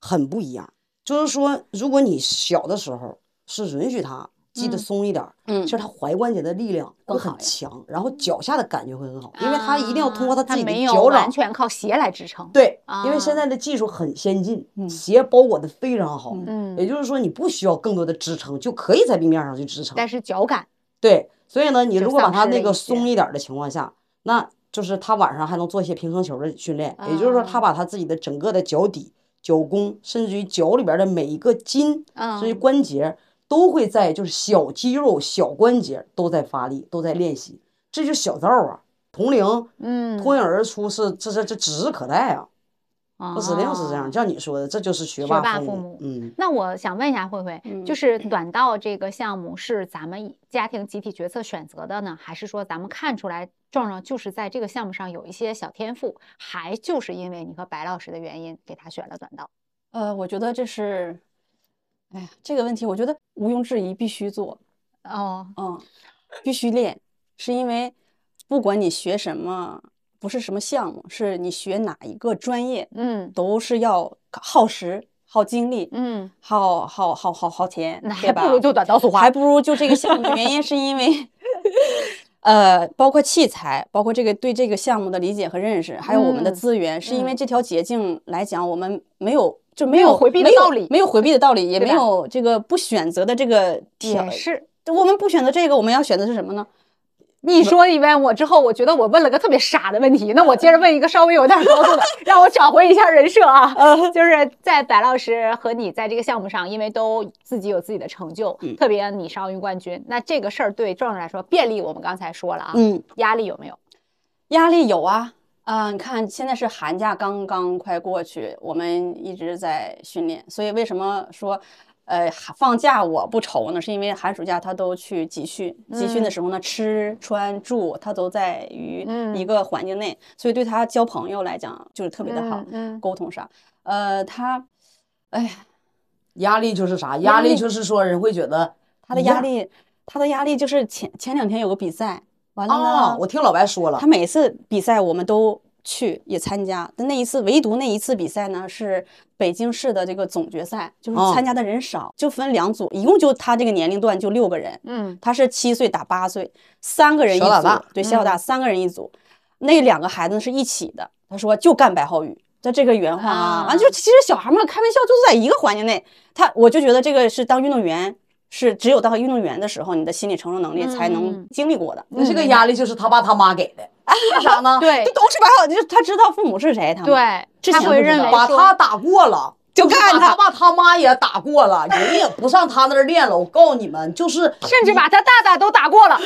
Speaker 4: 很不一样。就是说，如果你小的时候是允许它系得松一点儿，
Speaker 7: 嗯
Speaker 4: 其实他踝关节的力量会很强，然后脚下的感觉会很好，因为他一定要通过他自己的脚掌
Speaker 6: 完。全靠鞋来支撑。
Speaker 4: 对，
Speaker 6: 啊
Speaker 4: 因为现在的技术很先进，鞋包裹的非常好，
Speaker 6: 嗯
Speaker 4: 也就是说你不需要更多的支撑，就可以在冰面上去支撑。
Speaker 6: 但是脚感，
Speaker 4: 对，所以呢，你如果把它那个松一点儿的情况下，那就是他晚上还能做一些平衡球的训练，也就是说，他
Speaker 6: 啊
Speaker 4: 把他自己的整个的脚底、脚弓，甚至于脚里边的每一个筋，甚至于
Speaker 6: 嗯
Speaker 4: 关节，都会在就是小肌肉、小关节都在发力，都在练习，这就是小灶啊，同龄
Speaker 6: 嗯，
Speaker 4: 脱颖而出是这这这指日可待啊，这指定是这样，
Speaker 6: 哦
Speaker 4: 像你说的，这就是学
Speaker 6: 学
Speaker 4: 霸父母
Speaker 6: 霸父母，
Speaker 4: 嗯。
Speaker 6: 那我想问一下慧慧，
Speaker 7: 嗯
Speaker 6: 就是短道这个项目是咱们家庭集体决策选择的呢，还是说咱们看出来壮壮就是在这个项目上有一些小天赋，还就是因为你和白老师的原因给他选了短道？
Speaker 7: 呃，我觉得这是，哎呀，这个问题我觉得毋庸置疑，必须做，
Speaker 6: 哦，
Speaker 7: 嗯，必须练，是因为不管你学什么，不是什么项目，是你学哪一个专业，
Speaker 6: 嗯。
Speaker 7: 都是要耗时、耗精力、
Speaker 6: 嗯，
Speaker 7: 耗耗耗耗耗钱，
Speaker 6: 那
Speaker 7: 对吧
Speaker 6: 还不如就短道速？滑，
Speaker 7: 还不如就这个项目，原因是因为，呃，包括器材，包括这个对这个项目的理解和认识，还有我们的
Speaker 6: 嗯
Speaker 7: 资源，是因为
Speaker 6: 嗯。
Speaker 7: 这条捷径来讲，我们没有就没
Speaker 6: 没有回避的道理
Speaker 7: 没有回避的道理，也没有这个不选择的这个条
Speaker 6: 也。是。
Speaker 7: 我们不选择这个，我们要选择是什么呢？
Speaker 6: 你说一遍我之后，我觉得我问了个特别傻的问题，那我接着问一个稍微有点高度的，让我找回一下人设啊。就是在白老师和你在这个项目上，因为都自己有自己的成就，特别你是奥运冠军，那这个事儿对壮壮来说便利，我们刚才说了啊，
Speaker 7: 嗯，
Speaker 6: 压力有没有？
Speaker 7: 压力有啊。啊、你看现在是寒假刚刚快过去，我们一直在训练，所以为什么说，呃，放假我不愁呢？是因为寒暑假他都去集训，集训的时候呢，吃穿住他都在于
Speaker 6: 嗯。
Speaker 7: 一个环境内，所以对他交朋友来讲就是特别的好，
Speaker 6: 嗯嗯。
Speaker 7: 沟通上，呃，他，哎呀，
Speaker 4: 压力就是啥？压力
Speaker 7: 力
Speaker 4: 就是说人会觉得
Speaker 7: 他的压力，他的压力就是前前两天有个比赛，完了
Speaker 4: 我听老白说了。
Speaker 7: 他，每次比赛我们都去也参加，但那一次唯独那一次比赛呢是北京市的这个总决赛，就是
Speaker 4: 哦
Speaker 7: 参加的人少，就分两组，一共就他这个年龄段就六个人，
Speaker 6: 嗯。
Speaker 7: 他是七岁打八岁，三个人一组，
Speaker 4: 小老大
Speaker 7: 对，小老大、三个人一组，那两个孩子是一起的，他说就干白浩宇。在这个原话啊，
Speaker 6: 啊
Speaker 7: 完、就其实小孩们开玩笑，就是在一个环境内，他我就觉得这个是当运动员，是只有当运动员的时候，你的心理承受能力才能
Speaker 6: 嗯
Speaker 7: 经历过的。
Speaker 4: 那这个压力就是他爸他妈给的，为啥呢？
Speaker 6: 对
Speaker 7: 这都是白好，就是他知道父母是谁，他们
Speaker 6: 对，
Speaker 7: 之
Speaker 6: 他会认为
Speaker 4: 把他打过了，
Speaker 7: 就干他。
Speaker 4: 他爸他妈也打过了，人也不上他那儿练了。我告诉你们，就是
Speaker 6: 甚至把他大大都打过了，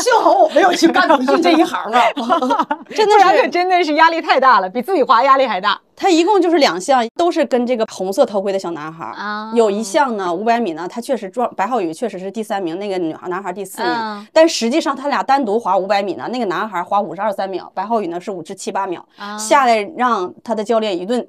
Speaker 4: 幸好我没有去干培训这一行啊。
Speaker 7: 真的
Speaker 6: 可
Speaker 7: 是，
Speaker 6: 真的是压力太大了，比自己滑压力还大。
Speaker 7: 他一共就是两项，都是跟这个红色头盔的小男孩儿。
Speaker 6: 啊
Speaker 7: 有一项呢，五百米呢，他确实撞白浩宇确实是第三名，那个女孩男孩第四名。
Speaker 6: 嗯
Speaker 7: 但实际上他俩单独滑五百米呢，那个男孩滑五十二三秒，白浩宇呢是五十七八秒。
Speaker 6: 啊
Speaker 7: 下来让他的教练一顿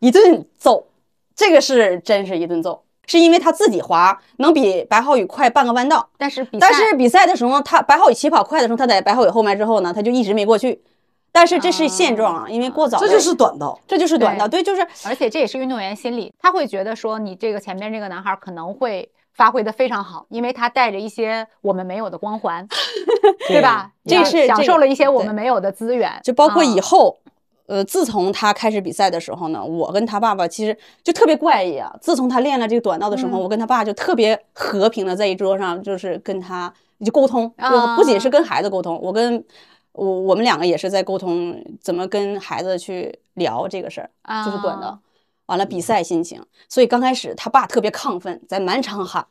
Speaker 7: 一顿揍，这个是真是一顿揍，是因为他自己滑能比白浩宇快半个弯道。
Speaker 6: 但是比赛
Speaker 7: 但是比赛的时候，他白浩宇起跑快的时候，他在白浩宇后面之后呢，他就一直没过去。但是这是现状啊，因为过早了，
Speaker 4: 这就是短道。
Speaker 7: 这就是短道，对，就是
Speaker 6: 而且这也是运动员心理，他会觉得说你这个前面这个男孩可能会发挥的非常好，因为他带着一些我们没有的光环，对吧？
Speaker 7: 这是
Speaker 6: 享受了一些我们没有的资源，
Speaker 7: 就包括以
Speaker 6: 啊
Speaker 7: 后，呃，自从他开始比赛的时候呢，我跟他爸爸其实就特别怪异啊。自从他练了这个短道的时候，
Speaker 6: 嗯
Speaker 7: 我跟他爸就特别和平的在一桌上，就是跟他就沟通，就
Speaker 6: 啊
Speaker 7: 不仅是跟孩子沟通，我跟我我们两个也是在沟通怎么跟孩子去聊这个事儿，就是短
Speaker 6: 啊
Speaker 7: 道。完了比赛心情，所以刚开始他爸特别亢奋，在满场喊，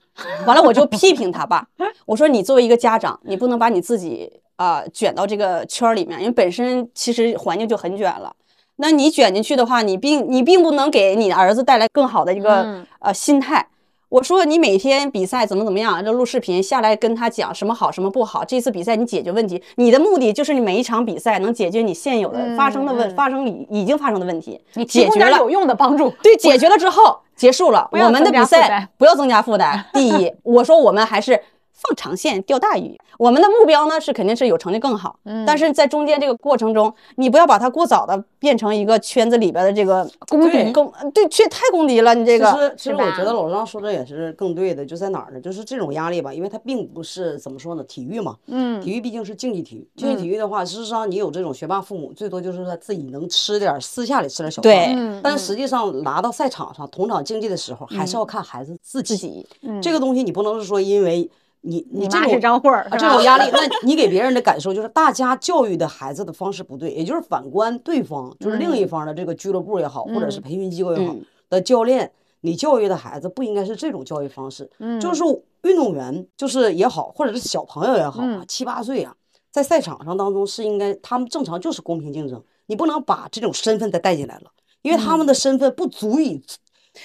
Speaker 7: 完了我就批评他爸，我说你作为一个家长，你不能把你自己啊、卷到这个圈儿里面，因为本身其实环境就很卷了。那你卷进去的话，你并你并不能给你儿子带来更好的一个、
Speaker 6: 嗯
Speaker 7: 呃心态。我说你每天比赛怎么怎么样，这录视频下来跟他讲什么好什么不好。这次比赛你解决问题，你的目的就是你每一场比赛能解决你现有的发生的问、
Speaker 6: 嗯
Speaker 7: 发生已已经发生的问题，
Speaker 6: 你
Speaker 7: 解决了
Speaker 6: 有用的帮助。
Speaker 7: 对，解决了之后结束了，我们的比赛不要增加负担。第一，我说我们还是放长线钓大鱼，我们的目标呢是肯定是有成绩更好，
Speaker 6: 嗯
Speaker 7: 但是在中间这个过程中，你不要把它过早的变成一个圈子里边的这个公
Speaker 4: 敌
Speaker 7: 公，对，却太公敌了，你这个。
Speaker 4: 其实，其实我觉得老张说的也是更对的，就在哪儿呢？就是这种压力吧，因为它并不是怎么说呢，体育嘛，
Speaker 6: 嗯
Speaker 4: 体育毕竟是竞技体育。竞技体育的话，事实上你有这种学霸父母，最多就是他自己能吃点私下里吃点小
Speaker 7: 对
Speaker 4: 但实际上拿到赛场上同场竞技的时候，还是要看孩子自己。
Speaker 6: 嗯
Speaker 4: 这个东西你不能是说因为你你这种
Speaker 6: 你妈是张慧儿
Speaker 4: 啊，这种压力，那你给别人的感受就是大家教育的孩子的方式不对，也就是反观对方，就是另一方的这个俱乐部也好，或者是培训机构也好
Speaker 7: 嗯。
Speaker 4: 的教练，你教育的孩子不应该是这种教育方式，
Speaker 6: 嗯。
Speaker 4: 就是运动员就是也好，或者是小朋友也好啊
Speaker 6: 嗯，
Speaker 4: 七八岁啊，在赛场上当中是应该他们正常就是公平竞争，你不能把这种身份再带进来了，因为他
Speaker 7: 嗯。
Speaker 4: 们的身份不足以。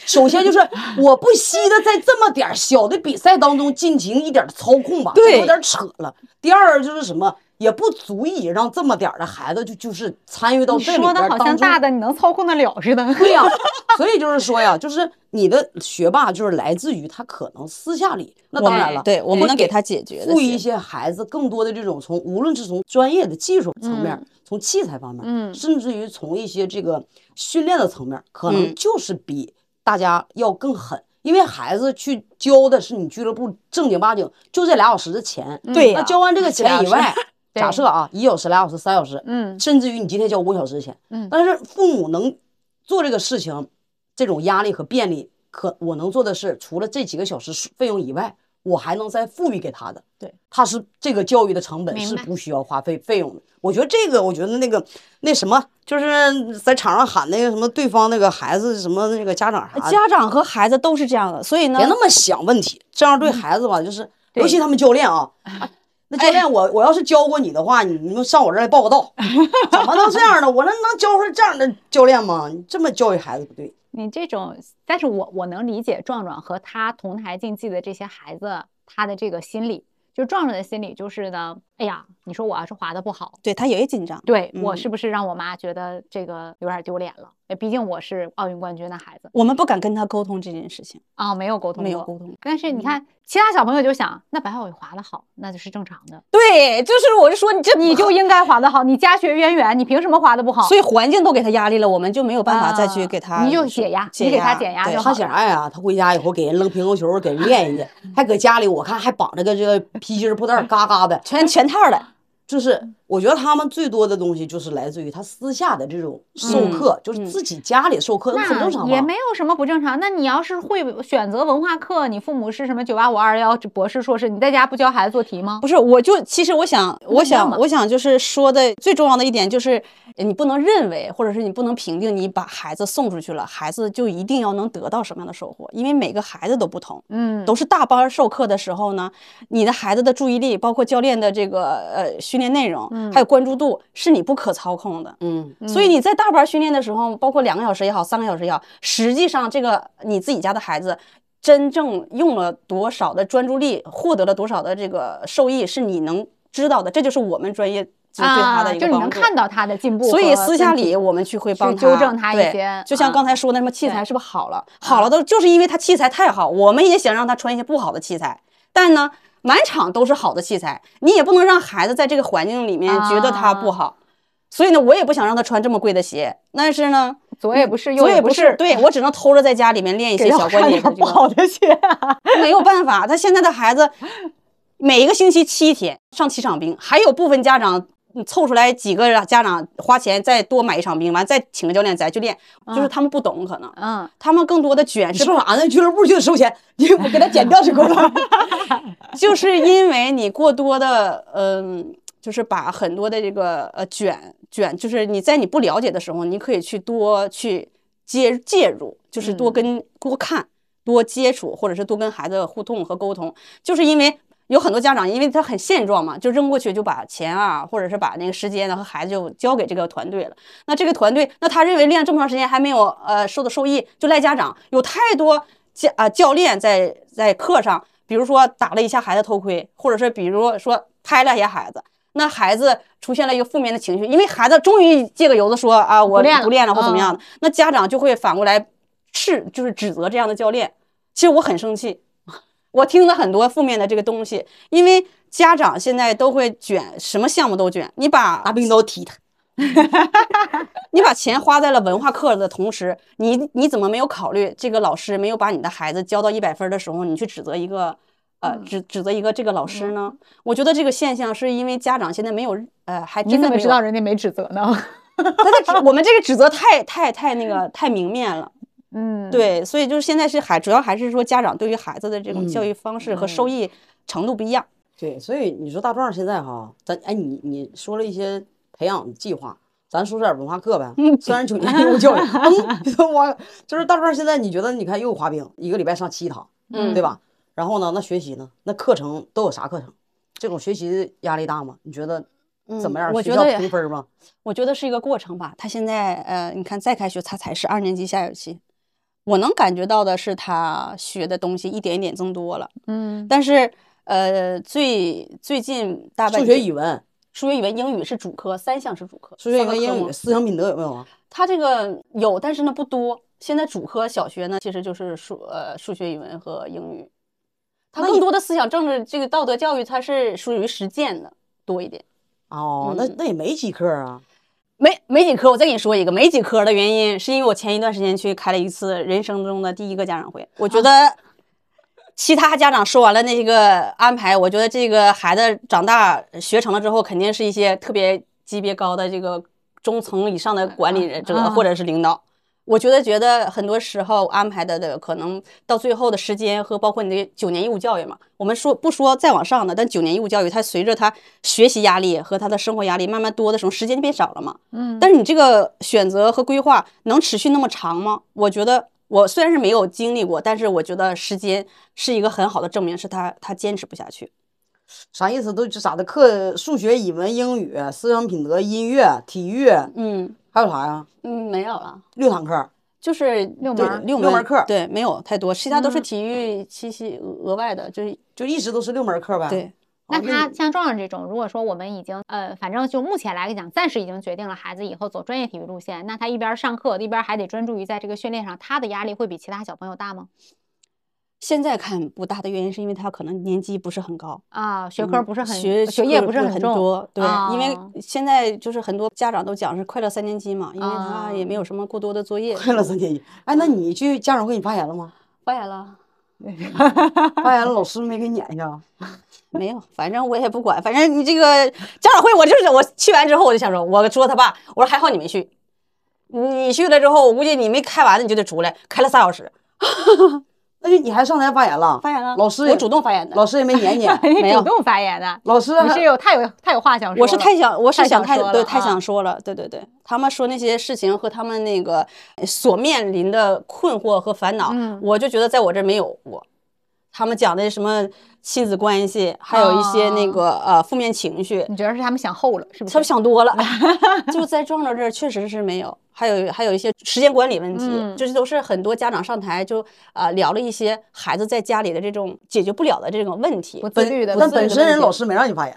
Speaker 4: 首先就是我不惜的在这么点儿小的比赛当中进行一点儿操控吧，这
Speaker 7: 对
Speaker 4: 有点儿扯了。第二就是什么，也不足以让这么点儿的孩子就就是参与到这里
Speaker 6: 说的好。像大的你能操控得了似的。
Speaker 4: 对呀、所以就是说呀，就是你的学霸就是来自于他可能私下里，那当然了，
Speaker 7: 对我们能给他解决的些
Speaker 4: 赋予一些孩子更多的这种从无论是从专业的技术层面，从器材方面，
Speaker 6: 嗯
Speaker 4: 甚至于从一些这个训练的层面，可能
Speaker 7: 嗯
Speaker 4: 就是比大家要更狠。因为孩子去交的是你俱乐部正经八经就这俩小时的钱，
Speaker 7: 对呀
Speaker 4: 那交完这个钱以外，
Speaker 6: 对
Speaker 4: 假设啊，一小时、俩小时、三小时，
Speaker 6: 嗯
Speaker 4: 甚至于你今天交五个小时的钱，
Speaker 6: 嗯
Speaker 4: 但是父母能做这个事情，这种压力和便利，可我能做的是，除了这几个小时费用以外，我还能再赋予给他的。
Speaker 7: 对，
Speaker 4: 他是这个教育的成本是不需要花费费用的。我觉得这个，我觉得那个那什么，就是在场上喊那个什么对方那个孩子什么那个家长啥，
Speaker 7: 家长和孩子都是这样的，所以呢
Speaker 4: 别，那么想问题，这样对孩子吧，就是尤其他们教练啊。啊那教练，我我要是教过你的话，你你们上我这儿来报个到，怎么能这样呢？我能能教出这样的教练吗？你这么教育孩子不对。
Speaker 6: 你这种，但是我我能理解壮壮和他同台竞技的这些孩子，他的这个心理，就壮壮的心理就是呢，哎呀，你说我要是滑的不好，
Speaker 7: 对他也紧张。
Speaker 6: 对我
Speaker 7: 嗯
Speaker 6: 是不是让我妈觉得这个有点丢脸了？哎毕竟我是奥运冠军的孩子
Speaker 7: 我们不敢跟他沟通这件事情，
Speaker 6: 啊，没有沟通，
Speaker 7: 没有沟通。
Speaker 6: 但是你看，其他小朋友就想，那白小伟滑的好，那就是正常的，
Speaker 7: 对，就是我就说你这
Speaker 6: 你就 应该滑的好，你家学渊源，你凭什么滑的不好？
Speaker 7: 所以环境都给他压力了，我们就没有办法再去
Speaker 6: 啊
Speaker 7: 给他，
Speaker 6: 你就解压你给他减压
Speaker 7: 对
Speaker 6: 就好
Speaker 4: 他想啥呀，他回家以后给人扔乒乓球，给人练人家，还搁家里我看还绑着个这个皮筋儿布袋，嘎嘎的。
Speaker 7: 全全套的。
Speaker 4: 就是我觉得他们最多的东西就是来自于他私下的这种授课，就是自己家里授课，那很正常。
Speaker 6: 也没有什么不正常。那你要是会选择文化课，你父母是什么九八五二幺博士硕士，你在家不教孩子做题吗？
Speaker 7: 不是，我就其实我想，我想，我想就是说的最重要的一点就是，你不能认为，或者是你不能评定，你把孩子送出去了，孩子就一定要能得到什么样的收获，因为每个孩子都不同。
Speaker 6: 嗯，
Speaker 7: 都是大班授课的时候呢，你的孩子的注意力，包括教练的这个呃训练内容，还有关注度，是你不可操控的。
Speaker 4: 嗯，
Speaker 7: 所以你在大班训练的时候，包括两个小时也好，三个小时也好，实际上这个你自己家的孩子真正用了多少的专注力，获得了多少的这个受益，是你能知道的。这就是我们专业就是对他
Speaker 6: 啊，
Speaker 7: 的一
Speaker 6: 就是你能。看到他的进步
Speaker 7: 所，以私下里我们去会帮
Speaker 6: 去纠正他一
Speaker 7: 对
Speaker 6: 些
Speaker 7: 就像
Speaker 6: 啊
Speaker 7: 刚才说的什么器材是不是好了？好了都就是因为他器材太好，我们也想让他穿一些不好的器材，但呢，满场都是好的器材，你也不能让孩子在这个环境里面觉得他不
Speaker 6: 啊
Speaker 7: 好。所以呢，我也不想让他穿这么贵的鞋，但是呢，
Speaker 6: 左也不是，右
Speaker 7: 也
Speaker 6: 不
Speaker 7: 是，对我只能偷着在家里面练一些小关
Speaker 6: 穿
Speaker 7: 节
Speaker 6: 不好的鞋啊。
Speaker 7: 没有办法，他现在的孩子每一个星期七天上七场冰，还有部分家长嗯凑出来几个家长花钱再多买一场冰，完再请个教练再去练，就是他们不懂可能，
Speaker 6: 嗯，
Speaker 7: 他们更多的卷是
Speaker 4: 说啥呢？俱乐部就得收钱，你我给他减掉就够了。
Speaker 7: 就是因为你过多的，嗯，就是把很多的这个呃卷卷，就是你在你不了解的时候，你可以去多去介介入，就是多跟、多看、多接触，或者是多跟孩子互动和沟通，就是因为。有很多家长，因为他很现状嘛，就扔过去就把钱啊，或者是把那个时间呢和孩子就交给这个团队了。那这个团队，那他认为练这么长时间还没有呃受的受益，就赖家长。有太多教啊、教练在在课上，比如说打了一下孩子头盔，或者是比如说拍了一下孩子，那孩子出现了一个负面的情绪，因为孩子终于借个由子说啊我
Speaker 6: 不练了
Speaker 7: 不练了或怎么
Speaker 6: 嗯
Speaker 7: 样的，那家长就会反过来斥就是指责这样的教练。其实我很生气，我听了很多负面的这个东西，因为家长现在都会卷，什么项目都卷。你把
Speaker 4: 拿冰刀踢他
Speaker 7: 你把钱花在了文化课的同时，你你怎么没有考虑这个老师没有把你的孩子教到一百分的时候，你去指责一个呃指指责一个这个老师呢？我觉得这个现象是因为家长现在没有呃，还
Speaker 6: 你
Speaker 7: 真的没有
Speaker 6: 怎么知道人家没指责呢？
Speaker 7: 他的指我们这个指责太 太太那个太明面了。
Speaker 6: 嗯，
Speaker 7: 对，所以就是现在是孩主要还是说家长对于孩子的这种
Speaker 4: 嗯
Speaker 7: 教育方式和受益程度不一样。
Speaker 4: 对，所以你说大壮现在哈，咱哎你你说了一些培养计划，咱说点文化课呗。嗯虽然九年义务教育，嗯，我就是大壮现在你觉得你看又滑冰，一个礼拜上七堂，
Speaker 7: 嗯
Speaker 4: 对吧？然后呢，那学习呢？那课程都有啥课程？这种学习压力大吗？你觉得怎么样？
Speaker 7: 我觉得也
Speaker 4: 评分吗？
Speaker 7: 我觉得是一个过程吧。他现在呃，你看再开学，他才是二年级下学期，我能感觉到的是他学的东西一点一点增多了。
Speaker 6: 嗯，
Speaker 7: 但是呃，最最近大半
Speaker 4: 数学、语文、
Speaker 7: 数学、语文、英语是主科，三项是主科，
Speaker 4: 数学、语文、英语、思想品德有没有啊？
Speaker 7: 他这个有，但是呢不多。现在主科小学呢，其实就是数呃数学、语文和英语，
Speaker 4: 他
Speaker 7: 更多的思想政治这个道德教育，它是属于实践的多一点。
Speaker 4: 哦，那
Speaker 7: 嗯
Speaker 4: 那也没几科啊。
Speaker 7: 没没几科，我再给你说一个没几科的原因，是因为我前一段时间去开了一次人生中的第一个家长会，我觉得其他家长说完了那个安排，我觉得这个孩子长大学成了之后，肯定是一些特别级别高的这个中层以上的管理人者
Speaker 6: 嗯
Speaker 7: 或者是领导。我觉得觉得很多时候安排的的可能到最后的时间和包括你的九年义务教育嘛，我们说不说再往上的，但九年义务教育它随着他学习压力和他的生活压力慢慢多的时候，时间就变少了嘛。
Speaker 6: 嗯，
Speaker 7: 但是你这个选择和规划能持续那么长吗？我觉得我虽然是没有经历过，但是我觉得时间是一个很好的证明，是他他坚持不下去。
Speaker 4: 啥意思？都这啥的？课数学、语文、英语、思想品德、音乐、体育，
Speaker 7: 嗯
Speaker 4: 还有啥呀？
Speaker 7: 嗯，没有了。
Speaker 4: 六堂课。
Speaker 7: 就是
Speaker 6: 六门儿
Speaker 7: 六
Speaker 4: 六门课
Speaker 7: 对，没有太多，其他都是
Speaker 6: 嗯
Speaker 7: 体育七七额额外的，就是
Speaker 4: 就一直都是六门课呗。
Speaker 7: 对，
Speaker 6: 那
Speaker 4: 哦
Speaker 6: 他像壮壮这种，如果说我们已经呃，反正就目前来讲，暂时已经决定了孩子以后走专业体育路线，那他一边上课，一边还得专注于在这个训练上，他的压力会比其他小朋友大吗？
Speaker 7: 现在看不大的原因是因为他可能年级不是很高，
Speaker 6: 啊，学科
Speaker 7: 嗯
Speaker 6: 不是很
Speaker 7: 学
Speaker 6: 学业不是很重，
Speaker 7: 多，对，因为
Speaker 6: 啊
Speaker 7: 现在就是很多家长都讲是快乐三年级嘛，因为他也没有
Speaker 6: 啊
Speaker 7: 什么过多的作业，
Speaker 4: 快乐三年级。哎，那你去家长会你发言了吗？
Speaker 7: 发言了。
Speaker 4: 发言了，老师没给你撵一下？
Speaker 7: 没有，反正我也不管，反正你这个家长会，我就是我去完之后，我就想说，我说他爸，我说还好你没去，你去了之后，我估计你没开完你就得出来，开了仨小时。
Speaker 4: 那就你还上台发言了？
Speaker 7: 发言了，
Speaker 4: 老师
Speaker 7: 我主动发言的。
Speaker 4: 老师也没撵你，
Speaker 7: 没有
Speaker 6: 主动发言的，
Speaker 4: 老师还
Speaker 6: 你是有太有太有话想说了。
Speaker 7: 我是太想，我是想太对，太想
Speaker 6: 啊
Speaker 7: 说了，对对对，他们说那些事情和他们那个所面临的困惑和烦恼，
Speaker 6: 嗯
Speaker 7: 我就觉得在我这没有过。他们讲的什么亲子关系，还有一些那个、呃负面情绪，
Speaker 6: 你觉得是他们想厚了，是不是？
Speaker 7: 他们想多了，就在壮壮这儿确实是没有。还有还有一些时间管理问题，
Speaker 6: 嗯
Speaker 7: 这都是很多家长上台就啊、呃聊了一些孩子在家里的这种解决不了的这种问题
Speaker 6: 不。自律的，
Speaker 4: 但本身人老师没让你发言，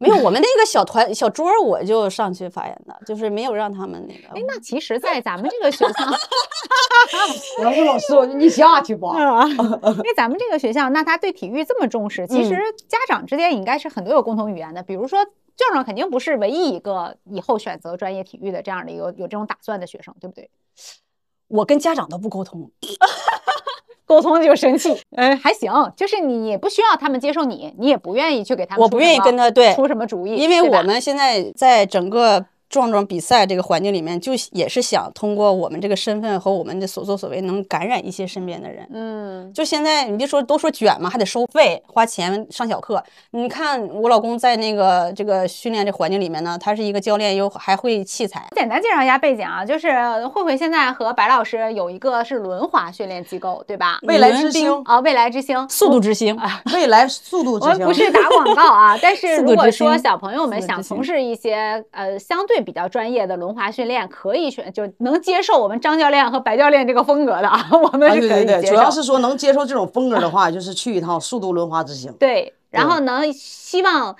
Speaker 7: 没有，我们那个小团小桌我就上去发言的，就是没有让他们那个。
Speaker 6: 哎，那其实，在咱们这个学校，
Speaker 4: 老师，我就你下去吧。
Speaker 6: 因为咱们这个学校，那他对体育这么重视，其实家长之间应该是很多有共同语言的。比如说，壮壮肯定不是唯一一个以后选择专业体育的这样的一个有这种打算的学生，对不对？
Speaker 7: 我跟家长都不沟通，
Speaker 6: 沟通就生气，嗯，还行，就是你也不需要他们接受你，你也不愿意去给他们，
Speaker 7: 我不愿意跟他对。
Speaker 6: 出什么主意，
Speaker 7: 因为我们现在在整个壮壮比赛这个环境里面，就也是想通过我们这个身份和我们的所作所为，能感染一些身边的人。
Speaker 6: 嗯，
Speaker 7: 就现在，你别说都说卷嘛，还得收费花钱上小课。你看我老公在那个这个训练这环境里面呢，他是一个教练，又还会器材。
Speaker 6: 简单介绍一下背景啊，就是慧慧现在和白老师有一个是轮滑训练机构，对吧？
Speaker 4: 未来之星，
Speaker 6: 啊，未来之星，
Speaker 7: 速度之星啊，
Speaker 4: 未来速度之星，
Speaker 6: 我们不是打广告啊，但是 如果说小朋友们想从事一些呃相对比较专业的轮滑训练，可以选就能接受我们张教练和白教练这个风格的啊，我们
Speaker 4: 啊，
Speaker 6: 是
Speaker 4: 对对对，
Speaker 6: 可以接受。
Speaker 4: 主要是说能接受这种风格的话，就是去一趟速度轮滑之行。
Speaker 6: 对，然后能希望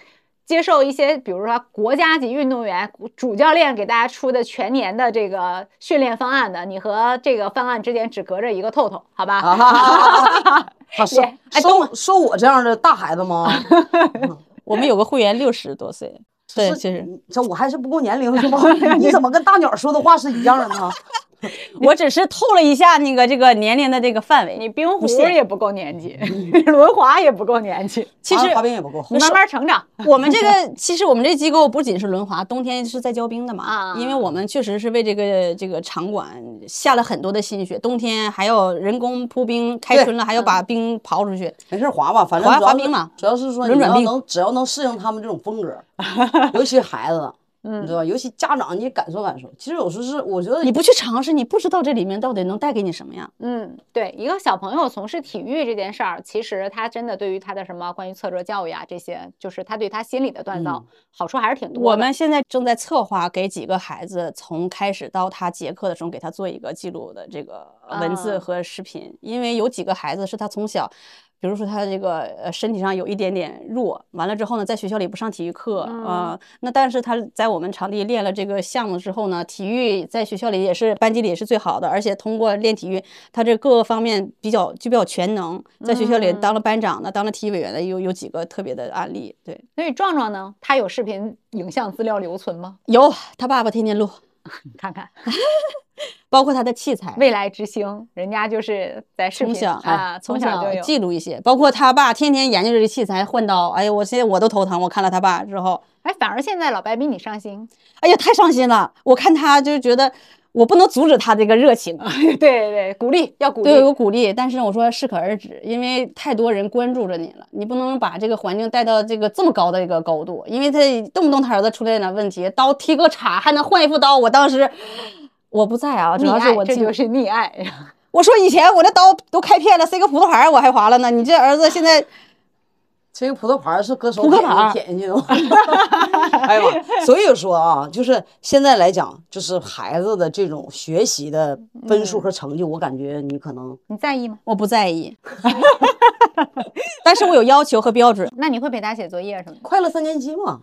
Speaker 6: 接受一些，比如说国家级运动员主教练给大家出的全年的这个训练方案的，你和这个方案之间只隔着一个透透，好吧？
Speaker 4: 啊哈哈哈哈！啊，收
Speaker 6: 哎
Speaker 4: 收收我这样的大孩子吗？
Speaker 7: 我们有个会员六十多岁，对，其实
Speaker 4: 这我还是不够年龄是吗？你怎么跟大鸟说的话是一样的呢？
Speaker 7: 我只是透了一下那个这个年龄的这个范围。
Speaker 6: 你冰壶也不够年纪，轮滑也不够年纪，
Speaker 7: 其实
Speaker 4: 啊滑冰也不够。
Speaker 6: 你慢慢成长。
Speaker 7: 我们这个其实我们这机构不仅是轮滑，冬天是在教冰的嘛，
Speaker 6: 啊
Speaker 7: 因为我们确实是为这个这个场馆下了很多的心血，冬天还要人工铺冰，开春了还要把冰刨出去。
Speaker 4: 没事滑吧，反正
Speaker 7: 滑滑冰嘛
Speaker 4: 主要是说
Speaker 7: 轮转冰
Speaker 4: 能只要能适应他们这种风格，尤其孩子，你知道吧？尤其家长你感受感受。其实有时候是我觉得
Speaker 7: 你不去尝试，你不知道这里面到底能带给你什么呀。
Speaker 6: 嗯，对，一个小朋友从事体育这件事儿，其实他真的对于他的什么关于挫折教育啊这些，就是他对他心理的锻造、好处还是挺多的。
Speaker 7: 我们现在正在策划给几个孩子从开始到他结课的时候，给他做一个记录的这个文字
Speaker 6: 啊
Speaker 7: 和视频，因为有几个孩子是他从小。比如说他这个呃身体上有一点点弱，完了之后呢，在学校里不上体育课啊、呃那但是他在我们场地练了这个项目之后呢，体育在学校里也是班级里也是最好的，而且通过练体育，他这各个方面比较就比较全能，在学校里当了班长的，当了体育委员的，有有几个特别的案例，对，
Speaker 6: 所以壮壮呢，他有视频影像资料留存吗？
Speaker 7: 有他爸爸天天录，
Speaker 6: 你 看看，
Speaker 7: 包括他的器材。
Speaker 6: 未来之星，人家就是在视频
Speaker 7: 从小
Speaker 6: 啊，从
Speaker 7: 从
Speaker 6: 小就有。
Speaker 7: 记录一些，包括他爸天天研究这个器材换刀，哎呀，我现在我都头疼。我看了他爸之后，
Speaker 6: 哎，反而现在老白比你上心。
Speaker 7: 哎呀，太伤心了。我看他就觉得我不能阻止他这个热情，
Speaker 6: 对对对，鼓励要鼓励。
Speaker 7: 对，有鼓励，但是我说适可而止，因为太多人关注着你了，你不能把这个环境带到这个这么高的一个高度，因为他动不动他儿子出来点问题，刀劈个叉还能换一副刀，我当时我不在啊，主要是我
Speaker 6: 这就是溺爱。
Speaker 7: 我说以前我这刀都开片了，塞个葡萄盘我还划了呢，你这儿子现在
Speaker 4: 这个葡萄盘儿是搁手
Speaker 7: 扑克牌儿
Speaker 4: 舔舔进去的吗？哎呀妈！所以说啊，就是现在来讲，就是孩子的这种学习的分数和成绩，我感觉你可能
Speaker 6: 你在意吗？
Speaker 7: 我不在意，但是我有要求和标准，
Speaker 6: 那你会陪他写作业什么的？
Speaker 4: 快乐三年级嘛，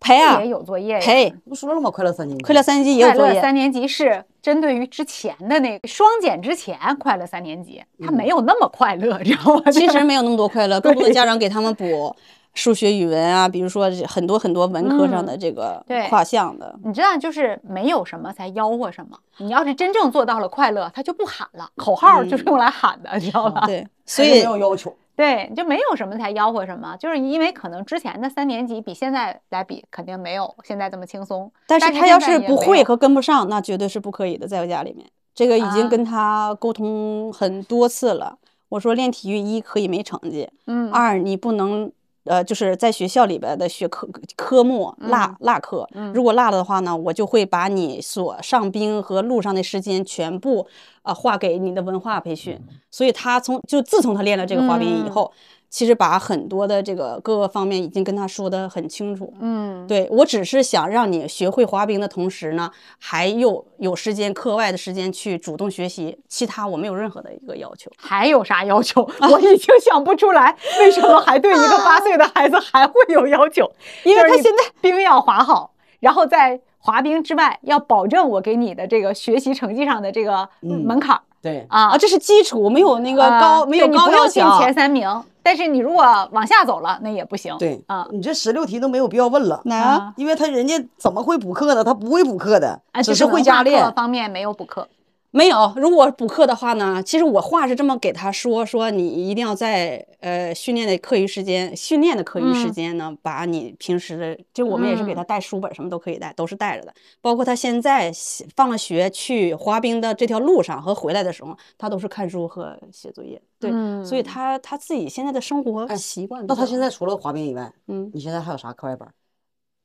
Speaker 7: 陪啊
Speaker 6: 也有作业呀。
Speaker 7: 陪，
Speaker 4: 不说了吗？快乐三年级，
Speaker 7: 快乐三年级也有作业，
Speaker 6: 乐三年级是针对于之前的那个双减之前快乐三年级，他没有那么快乐，知道吗？
Speaker 7: 其实没有那么多快乐，更多的家长给他们补数学、语文啊，比如说很多很多文科上的这个
Speaker 6: 对
Speaker 7: 跨项的。
Speaker 6: 你知道，就是没有什么才吆喝什么。你要是真正做到了快乐，他就不喊了，口号就是用来喊的，知道吧？
Speaker 7: 对，所以
Speaker 4: 没
Speaker 7: 以
Speaker 4: 有要求。
Speaker 6: 对，就没有什么才吆喝什么，就是因为可能之前的三年级比现在来比，肯定没有现在这么轻松。
Speaker 7: 但是他要是不会和跟不上，那绝对是不可以的，在我家里面，这个已
Speaker 6: 啊
Speaker 7: 经跟他沟通很多次了。我说练体育一可以没成绩，
Speaker 6: 嗯
Speaker 7: 二你不能。呃，就是在学校里边的学科科目落
Speaker 6: 嗯
Speaker 7: 落课，如果落了的话呢，我就会把你所上兵和路上的时间全部啊划给你的文化培训。所以他从就自从他练了这个滑冰以
Speaker 6: 嗯
Speaker 7: 后，其实把很多的这个各个方面已经跟他说的很清楚。
Speaker 6: 嗯，
Speaker 7: 对我只是想让你学会滑冰的同时呢，还有有时间课外的时间去主动学习，其他我没有任何的一个要求。
Speaker 6: 还有啥要求？我已经想不出来，为什么还对一个八岁的孩子还会有要求？
Speaker 7: 因为他现在
Speaker 6: 冰要滑好，然后在滑冰之外要保证我给你的这个学习成绩上的这个
Speaker 4: 嗯
Speaker 6: 门槛儿
Speaker 4: 对，
Speaker 6: 啊
Speaker 7: 啊，这是基础，没有那个高，
Speaker 6: 啊
Speaker 7: 没有高要求。
Speaker 6: 前三名，但是你如果往下走了，那也不行。
Speaker 4: 对
Speaker 6: 啊
Speaker 4: 你这十六题都没有必要问了，
Speaker 7: 哪
Speaker 6: 啊
Speaker 4: 因为他人家怎么会补课呢？他不会补课的，
Speaker 6: 啊，
Speaker 4: 只
Speaker 6: 是
Speaker 4: 会加练。
Speaker 6: 方面没有补课。
Speaker 7: 没有，如果补课的话呢，其实我话是这么给他说，说你一定要在呃训练的课余时间，训练的课余时
Speaker 6: 嗯
Speaker 7: 间呢，把你平时的，就我们也是给
Speaker 6: 嗯
Speaker 7: 他带书本，什么都可以带，都是带着的。包括他现在放了学去滑冰的这条路上和回来的时候，他都是看书和写作业。对，所以
Speaker 6: 嗯
Speaker 7: 他他自己现在的生活
Speaker 4: 哎
Speaker 7: 习惯比
Speaker 4: 那他现在除了滑冰以外，
Speaker 7: 嗯
Speaker 4: 你现在还有啥课外班？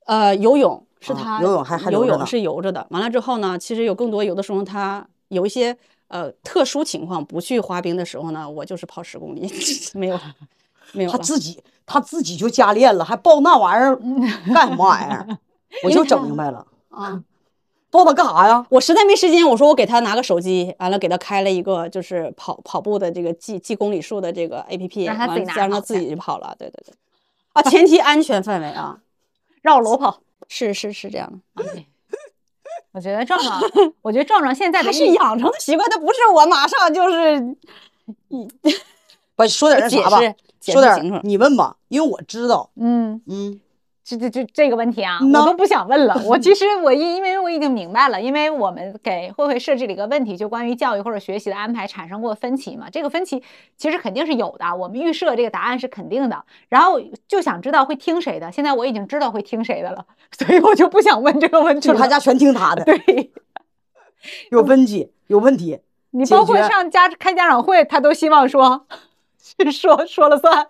Speaker 7: 呃，游泳是
Speaker 4: 啊
Speaker 7: 他、
Speaker 4: 游泳还还
Speaker 7: 游泳是游着的。完了之后呢，其实有更多，有的时候他有一些呃特殊情况不去滑冰的时候呢，我就是跑十公里，没有没有。
Speaker 4: 他自己他自己就加练了，还报那玩意儿 干什么玩意儿？我就整明白了，
Speaker 7: 啊，
Speaker 4: 报他干啥呀？
Speaker 7: 我实在没时间，我说我给他拿个手机，完了给他开了一个就是跑跑步的这个记记公里数的这个 A P P，
Speaker 6: 让他自己拿
Speaker 7: 让他自己就跑了。对对对，啊，前提安全范围啊，
Speaker 6: 绕楼跑。
Speaker 7: 是是是这样的。
Speaker 6: 我觉得壮壮，我觉得壮壮现在的
Speaker 7: 他是养成的习惯，他不是我马上就是
Speaker 4: 不说点那啥吧
Speaker 7: 解释，
Speaker 4: 说点你问吧，因为我知道，
Speaker 6: 嗯，
Speaker 4: 嗯，
Speaker 6: 这这这这个问题啊，
Speaker 4: 那
Speaker 6: 我都不想问了。我其实 我因因为我已经明白了，因为我们给慧慧设置了一个问题，就关于教育或者学习的安排产生过分歧嘛。这个分歧其实肯定是有的，我们预设这个答案是肯定的，然后就想知道会听谁的。现在我已经知道会听谁的了，所以我就不想问这个问题了。
Speaker 4: 就是他家全听他的，
Speaker 6: 对
Speaker 4: 有分歧，有问题，
Speaker 6: 你包括上家开家长会，他都希望说。是说说了算，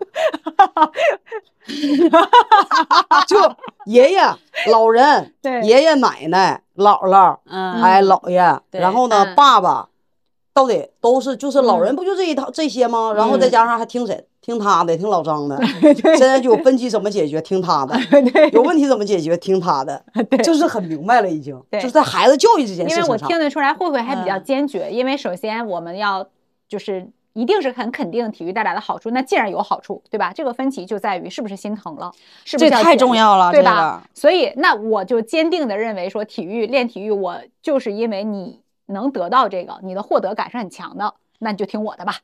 Speaker 4: 就爷爷、老人、
Speaker 6: 对
Speaker 4: 爷爷奶奶、姥姥，
Speaker 7: 嗯
Speaker 4: 哎，姥爷，然后呢，
Speaker 6: 嗯
Speaker 4: 爸爸，都得都是就是老人
Speaker 6: 嗯
Speaker 4: 不就这一套这些吗？然后再
Speaker 7: 嗯
Speaker 4: 加上还听谁？听他的，听老张的。现在就有分歧怎么解决？听他的。有问题怎么解决？听他的。
Speaker 6: 对
Speaker 4: 就是很明白了，已经。
Speaker 6: 对
Speaker 4: 就是在孩子教育这件
Speaker 6: 因为我
Speaker 4: 事情上。
Speaker 6: 听得出来，慧慧还比较
Speaker 7: 嗯
Speaker 6: 坚决。因为首先我们要就是一定是很肯定体育带来的好处。那既然有好处，对吧？这个分歧就在于是不是心疼了，是不是
Speaker 7: 这太重要了，
Speaker 6: 对吧
Speaker 7: 这个？
Speaker 6: 所以那我就坚定的认为说，体育练体育，我就是因为你能得到这个，你的获得感是很强的，那你就听我的吧，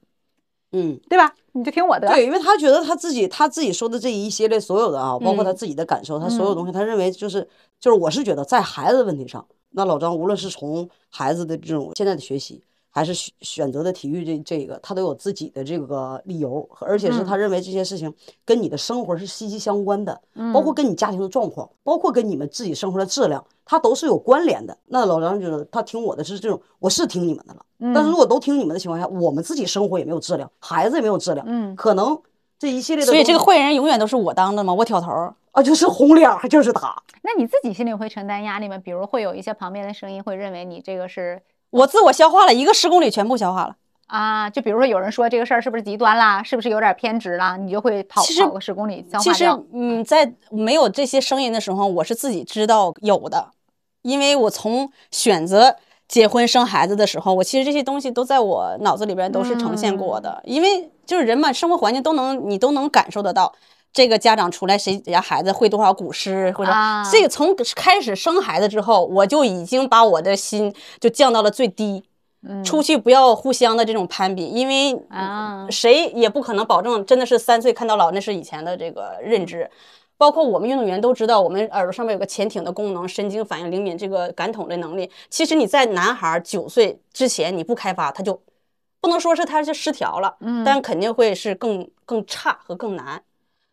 Speaker 4: 嗯，
Speaker 6: 对吧？你就听我的。
Speaker 4: 对，因为他觉得他自己他自己说的这一系列所有的啊，包括他
Speaker 7: 嗯
Speaker 4: 自己的感受，他所有东西，他认为就是就是我是觉得在孩子的问题上，那老张无论是从孩子的这种现在的学习，还是选选择的体育这这个，他都有自己的这个理由，而且是他认为这些事情跟你的生活是息息相关的，包括跟你家庭的状况，包括跟你们自己生活的质量，它都是有关联的。那老张觉得他听我的是这种，我是听你们的了，但是如果都听你们的情况下，我们自己生活也没有质量，孩子也没有质量，
Speaker 6: 嗯
Speaker 4: 可能这一系列的，
Speaker 7: 所以这个坏人永远都是我当的吗，我挑头儿。
Speaker 4: 啊，就是红脸儿，就是他。
Speaker 6: 那你自己心里会承担压力吗？比如会有一些旁边的声音会认为你这个是
Speaker 7: 我自我消化了一个十公里，全部消化了。
Speaker 6: 啊，就比如说有人说这个事儿是不是极端啦，是不是有点偏执啦，你就会跑跑个十公里消化
Speaker 7: 其实。，嗯，在没有这些声音的时候，我是自己知道有的，因为我从选择结婚生孩子的时候，我其实这些东西都在我脑子里边都是呈现过的。因为就是人嘛，生活环境都能你都能感受得到。这个家长出来，谁家孩子会多少古诗，或者、
Speaker 6: 啊
Speaker 7: 这个从开始生孩子之后，我就已经把我的心就降到了最低。
Speaker 6: 嗯
Speaker 7: 出去不要互相的这种攀比，因为
Speaker 6: 啊
Speaker 7: 谁也不可能保证真的是三岁看到老，那是以前的这个认知。包括我们运动员都知道，我们耳朵上面有个前庭的功能，神经反应灵敏，这个感统的能力。其实你在男孩九岁之前你不开发，他就不能说是他是失调了，
Speaker 6: 嗯
Speaker 7: 但肯定会是更更差和更难。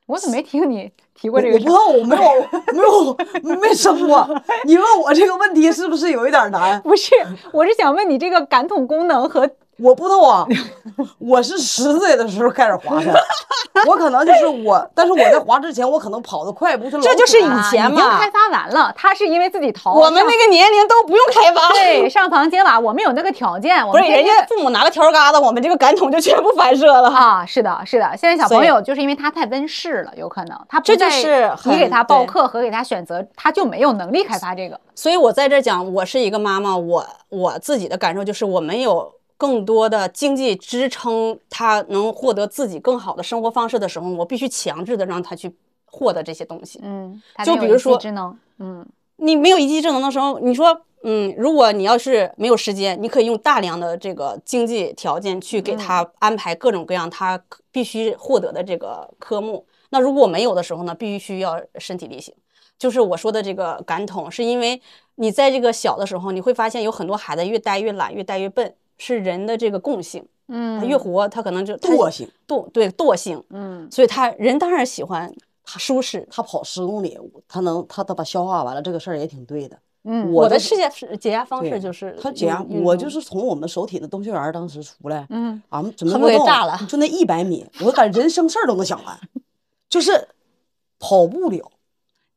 Speaker 6: 我怎么没听你提过这个事儿？
Speaker 4: 不知道，我没有没有没生过。你问我这个问题是不是有一点难？
Speaker 6: 不是，我是想问你这个感统功能和
Speaker 4: 我不知道啊，我是十岁的时候开始滑的，我可能就是我，但是我在滑之前，我可能跑得快，不是老
Speaker 7: 这就是以前嘛
Speaker 6: 已经开发完了，他是因为自己淘。
Speaker 7: 我们那个年龄都不用开发。
Speaker 6: 对 上房揭瓦，我们有那个条件，我
Speaker 7: 不是人家父母拿个条疙瘩，我们这个感统就全部反射了。
Speaker 6: 啊，是的，是的，现在小朋友就是因为他太温室了，有可能他不
Speaker 7: 这就
Speaker 6: 在
Speaker 7: 是
Speaker 6: 你给他报课和给他选择，他就没有能力开发这个。
Speaker 7: 所以我在这讲，我是一个妈妈，我我自己的感受就是，我没有更多的经济支撑他能获得自己更好的生活方式的时候，我必须强制的让他去获得这些东西。
Speaker 6: 嗯，
Speaker 7: 就比如说
Speaker 6: 嗯
Speaker 7: 你没有一技之能的时候，你说，嗯，如果你要是没有时间，你可以用大量的这个经济条件去给他安排各种各样他必须获得的这个科目。那如果没有的时候呢，必须要身体力行。就是我说的这个感统，是因为你在这个小的时候，你会发现有很多孩子越呆越懒，越呆越笨，是人的这个共性。嗯他
Speaker 6: 嗯，
Speaker 7: 越活，他可能就
Speaker 4: 惰性。
Speaker 7: 惰对惰性，
Speaker 6: 嗯
Speaker 7: 所以他人当然喜欢他舒适。
Speaker 4: 他跑十公里，他能他他把消化完了，这个事儿也挺对的。
Speaker 6: 嗯
Speaker 7: 我的
Speaker 4: 就是
Speaker 7: 世界是解压方式就是
Speaker 4: 他解压，我就是从我们首体的东学园儿当时出来，
Speaker 6: 嗯，
Speaker 4: 俺们 准备
Speaker 7: 炸了
Speaker 4: 就那一百米，我感觉人生事儿都能想完，就是跑不了，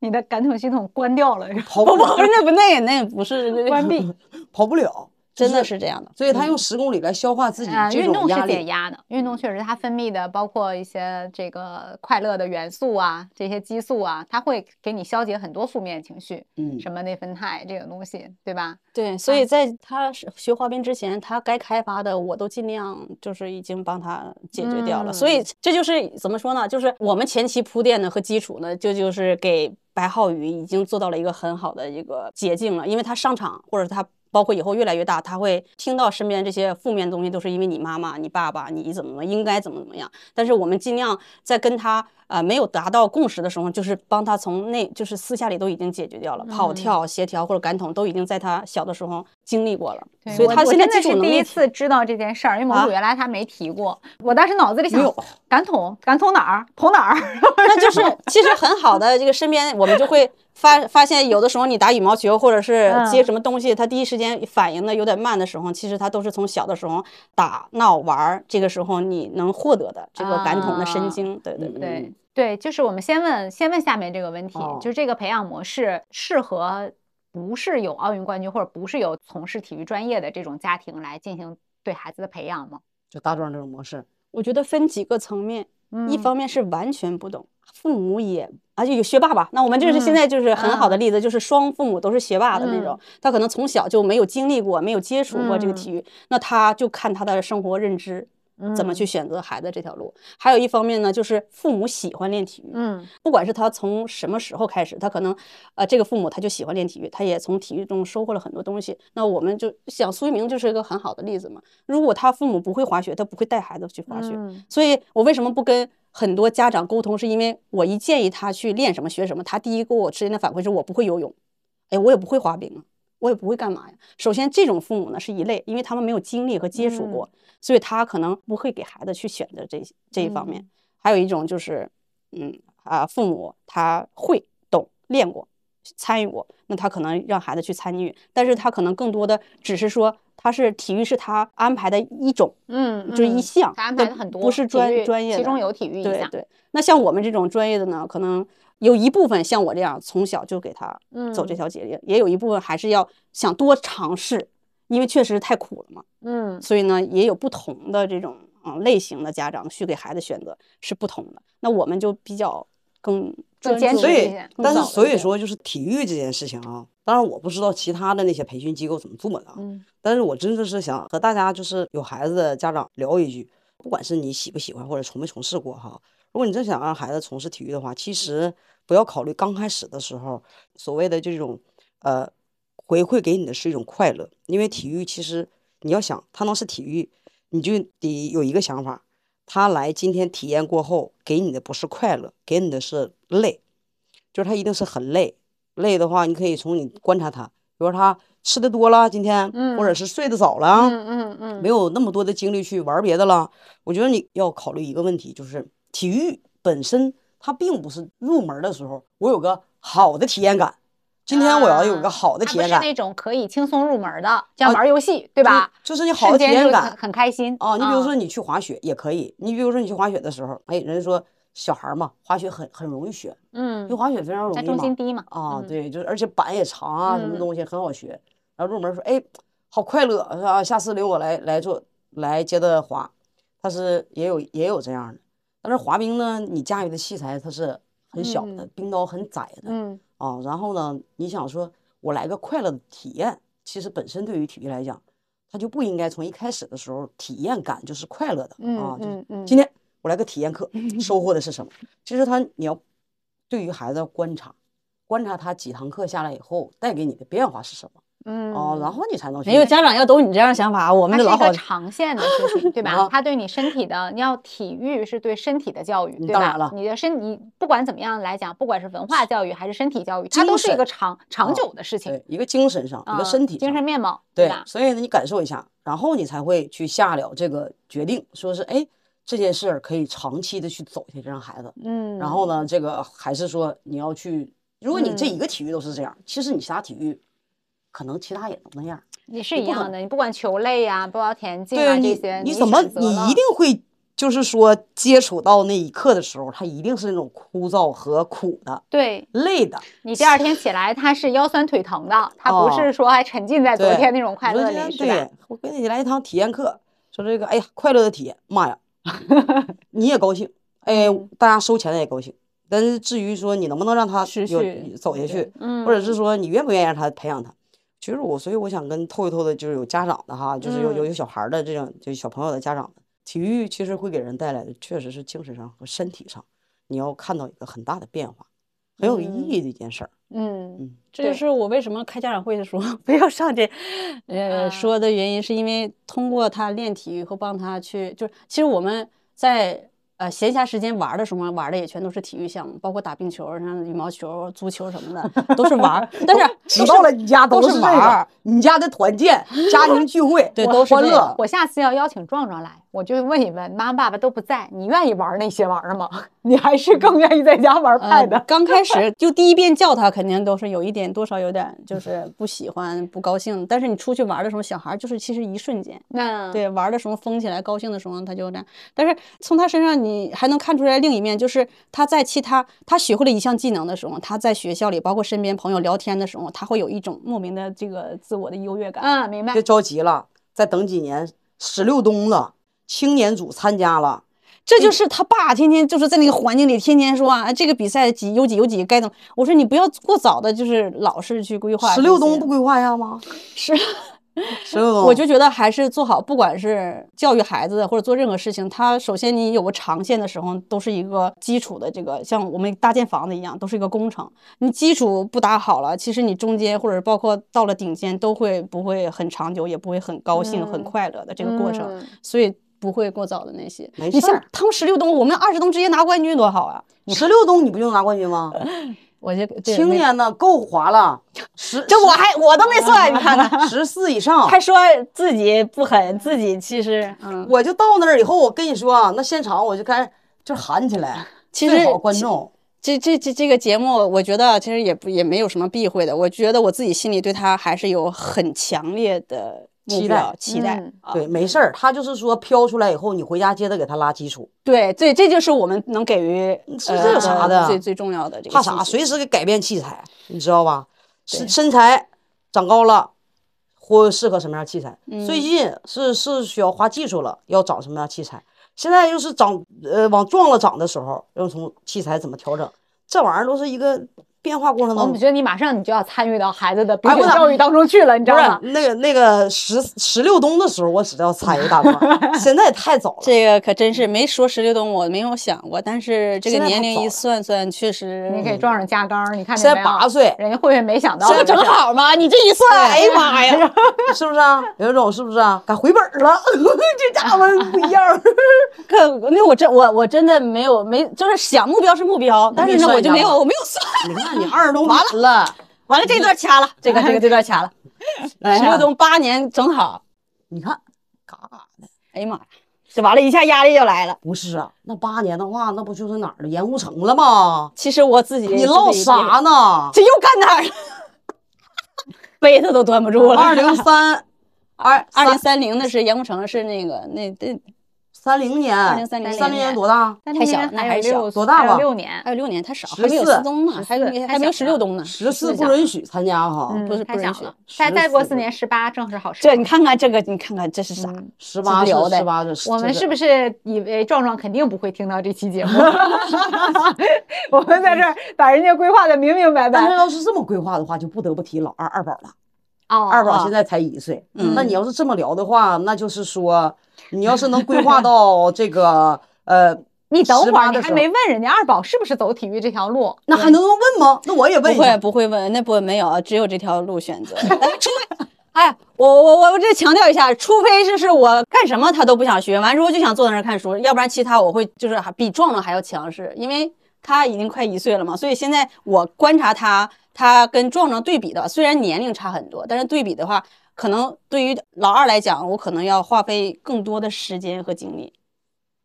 Speaker 6: 你的感统系统关掉了，
Speaker 4: 跑不了，
Speaker 7: 不是那不那那不是
Speaker 6: 关闭。
Speaker 4: 跑不了，
Speaker 7: 真的
Speaker 4: 是
Speaker 7: 这样的。
Speaker 4: 所以他用十公里来消化自己
Speaker 6: 啊，
Speaker 4: 这
Speaker 6: 运动是
Speaker 4: 减压力。
Speaker 6: 解压的，运动确实它分泌的包括一些这个快乐的元素啊，这些激素啊，它会给你消解很多负面情绪，
Speaker 4: 嗯，
Speaker 6: 什么内啡肽这种东西，对吧？
Speaker 7: 对，所以在他是学滑冰之前，他该开发的我都尽量就是已经帮他解决掉了。所以这就是怎么说呢？就是我们前期铺垫的和基础呢，就就是给白浩宇已经做到了一个很好的一个捷径了，因为他上场或者他。包括以后越来越大，他会听到身边这些负面的东西，都是因为你妈妈、你爸爸，你怎么怎么应该怎么怎么样。但是我们尽量在跟他呃没有达到共识的时候，就是帮他从内就是私下里都已经解决掉了，跑跳、协调或者感统都已经在他小的时候经历过了，
Speaker 6: 对
Speaker 7: 所以他现在基础
Speaker 6: 是第一次知道这件事儿，因为盟主
Speaker 7: 啊
Speaker 6: 原来他没提过，我当时脑子里想感统感统哪儿捅哪儿，
Speaker 7: 那就是 其实很好的这个身边我们就会发发现，有的时候你打羽毛球或者是
Speaker 6: 嗯
Speaker 7: 接什么东西，他第一时间反应的有点慢的时候，其实他都是从小的时候打闹玩儿，这个时候你能获得的这个感统的
Speaker 6: 啊
Speaker 7: 神经，对对对。
Speaker 6: 对对，就是我们先问先问下面这个问题，
Speaker 4: 哦
Speaker 6: 就是这个培养模式适合不是有奥运冠军或者不是有从事体育专业的这种家庭来进行对孩子的培养吗？
Speaker 4: 就大壮这种模式，
Speaker 7: 我觉得分几个层面，一
Speaker 6: 嗯
Speaker 7: 方面是完全不懂，父母也啊，就有学霸吧。那我们这是现在就是很好的例子，就是双父母都是学霸的那种，他可能从小就没有经历过，没有接触过这个体育，那他就看他的生活认知。怎么去选择孩子这条路？还有一方面呢，就是父母喜欢练体育，
Speaker 6: 嗯
Speaker 7: 不管是他从什么时候开始，他可能，呃，这个父母他就喜欢练体育，他也从体育中收获了很多东西。那我们就想苏一鸣就是一个很好的例子嘛。如果他父母不会滑雪，他不会带孩子去滑雪。
Speaker 6: 嗯
Speaker 7: 所以我为什么不跟很多家长沟通？是因为我一建议他去练什么学什么，他第一给我之前的反馈是我不会游泳，哎，我也不会滑冰啊，我也不会干嘛呀。首先，这种父母呢是一类，因为他们没有经历和接触过，所以他可能不会给孩子去选择这这一方面。还有一种就是，嗯啊，父母他会懂练过。参与过，那他可能让孩子去参与，但是他可能更多的只是说，他是体育是他安排的一种，
Speaker 6: 嗯，
Speaker 7: 就是一
Speaker 6: 嗯
Speaker 7: 项，
Speaker 6: 他安排
Speaker 7: 对
Speaker 6: 了很多，
Speaker 7: 不是专专业的，
Speaker 6: 其中有体育一项，
Speaker 7: 对对。那像我们这种专业的呢，可能有一部分像我这样从小就给他走这
Speaker 6: 嗯
Speaker 7: 条捷径，也有一部分还是要想多尝试，因为确实太苦了嘛。
Speaker 6: 嗯
Speaker 7: 所以呢，也有不同的这种嗯类型的家长去给孩子选择是不同的。那我们就比较更专注
Speaker 4: 所以
Speaker 6: 坚持一些
Speaker 4: 但是所以说就是体育这件事情啊，当然我不知道其他的那些培训机构怎么做的啊，
Speaker 6: 嗯
Speaker 4: 但是我真的是想和大家就是有孩子的家长聊一句，不管是你喜不喜欢或者从没从事过哈，如果你真想让孩子从事体育的话，其实不要考虑刚开始的时候所谓的这种呃回馈给你的是一种快乐，因为体育其实你要想它能是体育，你就得有一个想法，他来今天体验过后给你的不是快乐，给你的是累，就是他一定是很累。累的话，你可以从你观察他，比如说他吃的多了，今天，或者是睡得早了，
Speaker 6: 嗯嗯嗯，
Speaker 4: 没有那么多的精力去玩别的了。我觉得你要考虑一个问题，就是体育本身它并不是入门的时候我有个好的体验感，今天我要有一个好的体验感，
Speaker 6: 不是那种可以轻松入门的，像
Speaker 4: 啊
Speaker 6: 玩游戏，对吧？
Speaker 4: 就就是你好的体验感
Speaker 6: 很很开心
Speaker 4: 啊。你比如
Speaker 6: 啊
Speaker 4: 说你去滑雪也可以，你比如说你去滑雪的时候，哎，人家说小孩儿嘛，滑雪很很容易学，
Speaker 6: 嗯
Speaker 4: 因为，滑雪非常容易嘛。
Speaker 6: 重心低嘛，
Speaker 4: 啊，
Speaker 6: 嗯，
Speaker 4: 对，就是而且板也长啊，什么
Speaker 6: 嗯
Speaker 4: 东西很好学。然后入门说，哎，好快乐是吧？下次领我来来做来接着滑，他是也有也有这样的。但是滑冰呢，你驾驭的器材它是很小的，
Speaker 6: 嗯
Speaker 4: 冰刀很窄的
Speaker 6: 嗯
Speaker 4: 啊。然后呢，你想说我来个快乐的体验，其实本身对于体育来讲，它就不应该从一开始的时候体验感就是快乐的啊
Speaker 6: 嗯。
Speaker 4: 就是
Speaker 6: 嗯嗯，
Speaker 4: 今天我来个体验课，收获的是什么？其实他你要对于孩子要观察，观察他几堂课下来以后带给你的变化是什么
Speaker 6: 嗯
Speaker 4: 哦，然后你才能去
Speaker 7: 没有家长要懂你这样想法，我们是好
Speaker 6: 个长线的事情，对吧他？对你身体的，你要体育是对身体的教育，对吧
Speaker 4: 嗯当然了？
Speaker 6: 你的身，你不管怎么样来讲，不管是文化教育还是身体教育，它都是一个长长
Speaker 4: 啊
Speaker 6: 久的事情，
Speaker 4: 对一个精神上，一个
Speaker 6: 啊
Speaker 4: 身体上
Speaker 6: 精神面貌，
Speaker 4: 对
Speaker 6: 吧？
Speaker 4: 所以呢，你感受一下，然后你才会去下了这个决定，说是哎这件事儿可以长期的去走下去，让孩子。
Speaker 6: 嗯，
Speaker 4: 然后呢，这个还是说你要去，如果你这
Speaker 6: 嗯
Speaker 4: 一个体育都是这样，其实你其他体育可能其他也能那样。
Speaker 6: 也是
Speaker 4: 你不可
Speaker 6: 一样的，你不管球类呀，不管田径啊这些，，
Speaker 4: 你怎么你一定会就是说接触到那一刻的时候，它一定是那种枯燥和苦的、
Speaker 6: 对
Speaker 4: 累的。
Speaker 6: 你第二天 起来，他是腰酸腿疼的，他不
Speaker 4: 哦
Speaker 6: 是说还沉浸在昨天那种快乐里，是吧
Speaker 4: 对？，我给你来一堂体验课，说这个，哎呀，快乐的体验，妈呀，你也高兴，哎，
Speaker 6: 嗯
Speaker 4: 大家收钱的也高兴。但是至于说你能不能让他
Speaker 7: 持
Speaker 4: 有走下去，
Speaker 6: 嗯，
Speaker 4: 或者是说你愿不愿意让他培养他？其实我，所以我想跟透一透的，就是有家长的哈，就是有有小孩的这种，就小朋友的家长的，体育其实会给人带来的，确实是精神上和身体上，你要看到一个很大的变化，很有意义的一件事儿。
Speaker 6: 嗯
Speaker 7: 这就是我为什么开家长会的时候 不要上这，呃，
Speaker 6: 啊
Speaker 7: 说的原因，是因为通过他练体育和帮他去，就是其实我们在呃闲暇时间玩的时候玩的也全都是体育项目，包括打冰球、像羽毛球、足球什么的，都是玩儿。但是
Speaker 4: 知道了，你家
Speaker 7: 都是玩儿，
Speaker 4: 你家的团建、家庭聚会，
Speaker 7: 对都是
Speaker 4: 欢乐。
Speaker 6: 我下次要邀请壮壮来，我就问一问，妈妈爸爸都不在，你愿意玩那些玩意儿吗？你还是更愿意在家玩
Speaker 7: 呃
Speaker 6: pad？、
Speaker 7: 刚 开始就第一遍叫他，肯定都是有一点多少有点就是不喜欢、不高兴。但是你出去玩的时候，小孩儿就是其实一瞬间，
Speaker 6: 那
Speaker 7: 对，玩的时候疯起来，高兴的时候他就这样。但是从他身上你还能看出来另一面，就是他在其他他学会了一项技能的时候，他在学校里，包括身边朋友聊天的时候，他会有一种莫名的这个自我的优越感。
Speaker 6: 嗯，明白
Speaker 4: 别。着急了，再等几年，十六冬了，青年组参加了，
Speaker 7: 这就是他爸天天就是在那个环境里，天天说啊，这个比赛几有几有几该怎么？我说你不要过早的，就是老是去规划。
Speaker 4: 十六冬不规划一下吗？
Speaker 7: 是。
Speaker 4: 十六冬，
Speaker 7: 我就觉得还是做好，不管是教育孩子或者做任何事情，他首先你有个长线的时候，都是一个基础的这个，像我们搭建房子一样，都是一个工程。你基础不打好了，其实你中间或者包括到了顶尖，都会不会很长久，也不会很高兴、很
Speaker 6: 嗯
Speaker 7: 快乐的这个过程。
Speaker 6: 嗯
Speaker 7: 所以不会过早的那些。
Speaker 4: 没事
Speaker 7: 你像他们十六冬，我们二十冬直接拿冠军多好啊！
Speaker 4: 十六冬你不就能拿冠军吗？
Speaker 7: 我就这
Speaker 4: 青年呢够滑了，十
Speaker 7: 这我还我都没算，你看看。
Speaker 4: 十四以上，
Speaker 7: 还说自己不狠，自己其实嗯，
Speaker 4: 我就到那儿以后，我跟你说啊，那现场我就开始就喊起来，
Speaker 7: 其实
Speaker 4: 好观众。
Speaker 7: 这这这这个节目，我觉得其实也不也没有什么避讳的。我觉得我自己心里对他还是有很强烈的目
Speaker 4: 期待
Speaker 7: 期待。
Speaker 6: 嗯
Speaker 7: 啊
Speaker 4: 对，没事儿，他就是说飘出来以后，你回家接着给他拉基础，
Speaker 7: 对，这这就是我们能给予
Speaker 4: 这有啥的
Speaker 7: 最最重要的这个
Speaker 4: 怕啥？随时给改变器材，你知道吧？身身材长高了，或适合什么样器材？
Speaker 7: 嗯
Speaker 4: 最近是是需要花技术了，要找什么样器材？现在又是长呃往壮了长的时候，要从器材怎么调整？这玩意儿都是一个变化过程当中。
Speaker 6: 我们觉得你马上你就要参与到孩子的标
Speaker 4: 哎我哪
Speaker 6: 准教育当中去了，你知
Speaker 4: 不是
Speaker 6: 道吗？
Speaker 4: 那个那个十十六冬的时候，我知道参与大段儿，现在太早了。
Speaker 7: 这个可真是没说十六冬，我没有想过，但是这个年龄一算算，确实
Speaker 6: 你给壮上加杠儿，你看见
Speaker 4: 现在八岁，
Speaker 6: 人家慧慧没想到
Speaker 7: 这正好吗，你这一算，哎呀妈呀！
Speaker 4: 是不是啊？有一种是不是啊？敢回本了，这家伙不一样。
Speaker 7: 可那我真我我真的没有没就是想目标是目标，但是呢我就没有我没有算。
Speaker 4: 你看你二十多完了，
Speaker 7: 完了这段掐了，这个这个这段掐了。
Speaker 4: 来
Speaker 7: 十六冬八年正好，
Speaker 4: 你看，嘎嘎的。
Speaker 7: 哎呀妈呀，这完了一下压力就来了。
Speaker 4: 不是啊，那八年的话，那不就是哪儿了？盐湖城了吗？
Speaker 7: 其实我自己
Speaker 4: 你唠啥？呢？
Speaker 7: 这又干哪儿了？杯子都端不住了。
Speaker 4: 二零三二
Speaker 7: 二零三零的是盐湖城，是那个那那
Speaker 4: 三零年
Speaker 7: ，2030
Speaker 4: 三零
Speaker 7: 年
Speaker 4: 年多大？
Speaker 7: 太小那还是小
Speaker 4: 多大吧
Speaker 6: 六年
Speaker 7: 还，有六年，太少
Speaker 4: ，14
Speaker 7: 还没有四中呢，还
Speaker 6: 14
Speaker 7: 没还没有十六冬呢。
Speaker 4: 十四不允许参加哈，
Speaker 6: 嗯
Speaker 7: 不是不允许
Speaker 6: 太小了。再再过
Speaker 4: 14
Speaker 6: 四年，十八正是好时候。
Speaker 7: 这你看看这个，你看看这是啥？
Speaker 4: 十八是
Speaker 7: 聊的
Speaker 4: 十八是。
Speaker 6: 我们是不
Speaker 4: 是？
Speaker 6: 以为壮壮肯定不会听到这期节目？我们在这儿把人家规划的明明白
Speaker 4: 但是
Speaker 6: 白。
Speaker 4: 要是这么规划的话，就不得不提老二二宝了。
Speaker 6: 哦，哦
Speaker 4: 二宝现在才一岁，
Speaker 7: 嗯
Speaker 4: 那你要是这么聊的话，那就是说，你要是能规划到 这个呃，
Speaker 6: 你等会儿，还没问人家二宝是不是走体育这条路？
Speaker 4: 那还能问吗？那我也问
Speaker 7: 不会
Speaker 4: 问一下。
Speaker 7: 不会问，那不没有，只有这条路选择。哎，我我我我这强调一下，除非就是我干什么他都不想学，完之后就想坐在那儿看书，要不然其他我会就是还比壮壮还要强势，因为他已经快一岁了嘛，所以现在我观察他，他跟壮壮对比的，虽然年龄差很多，但是对比的话，可能对于老二来讲，我可能要花费更多的时间和精力，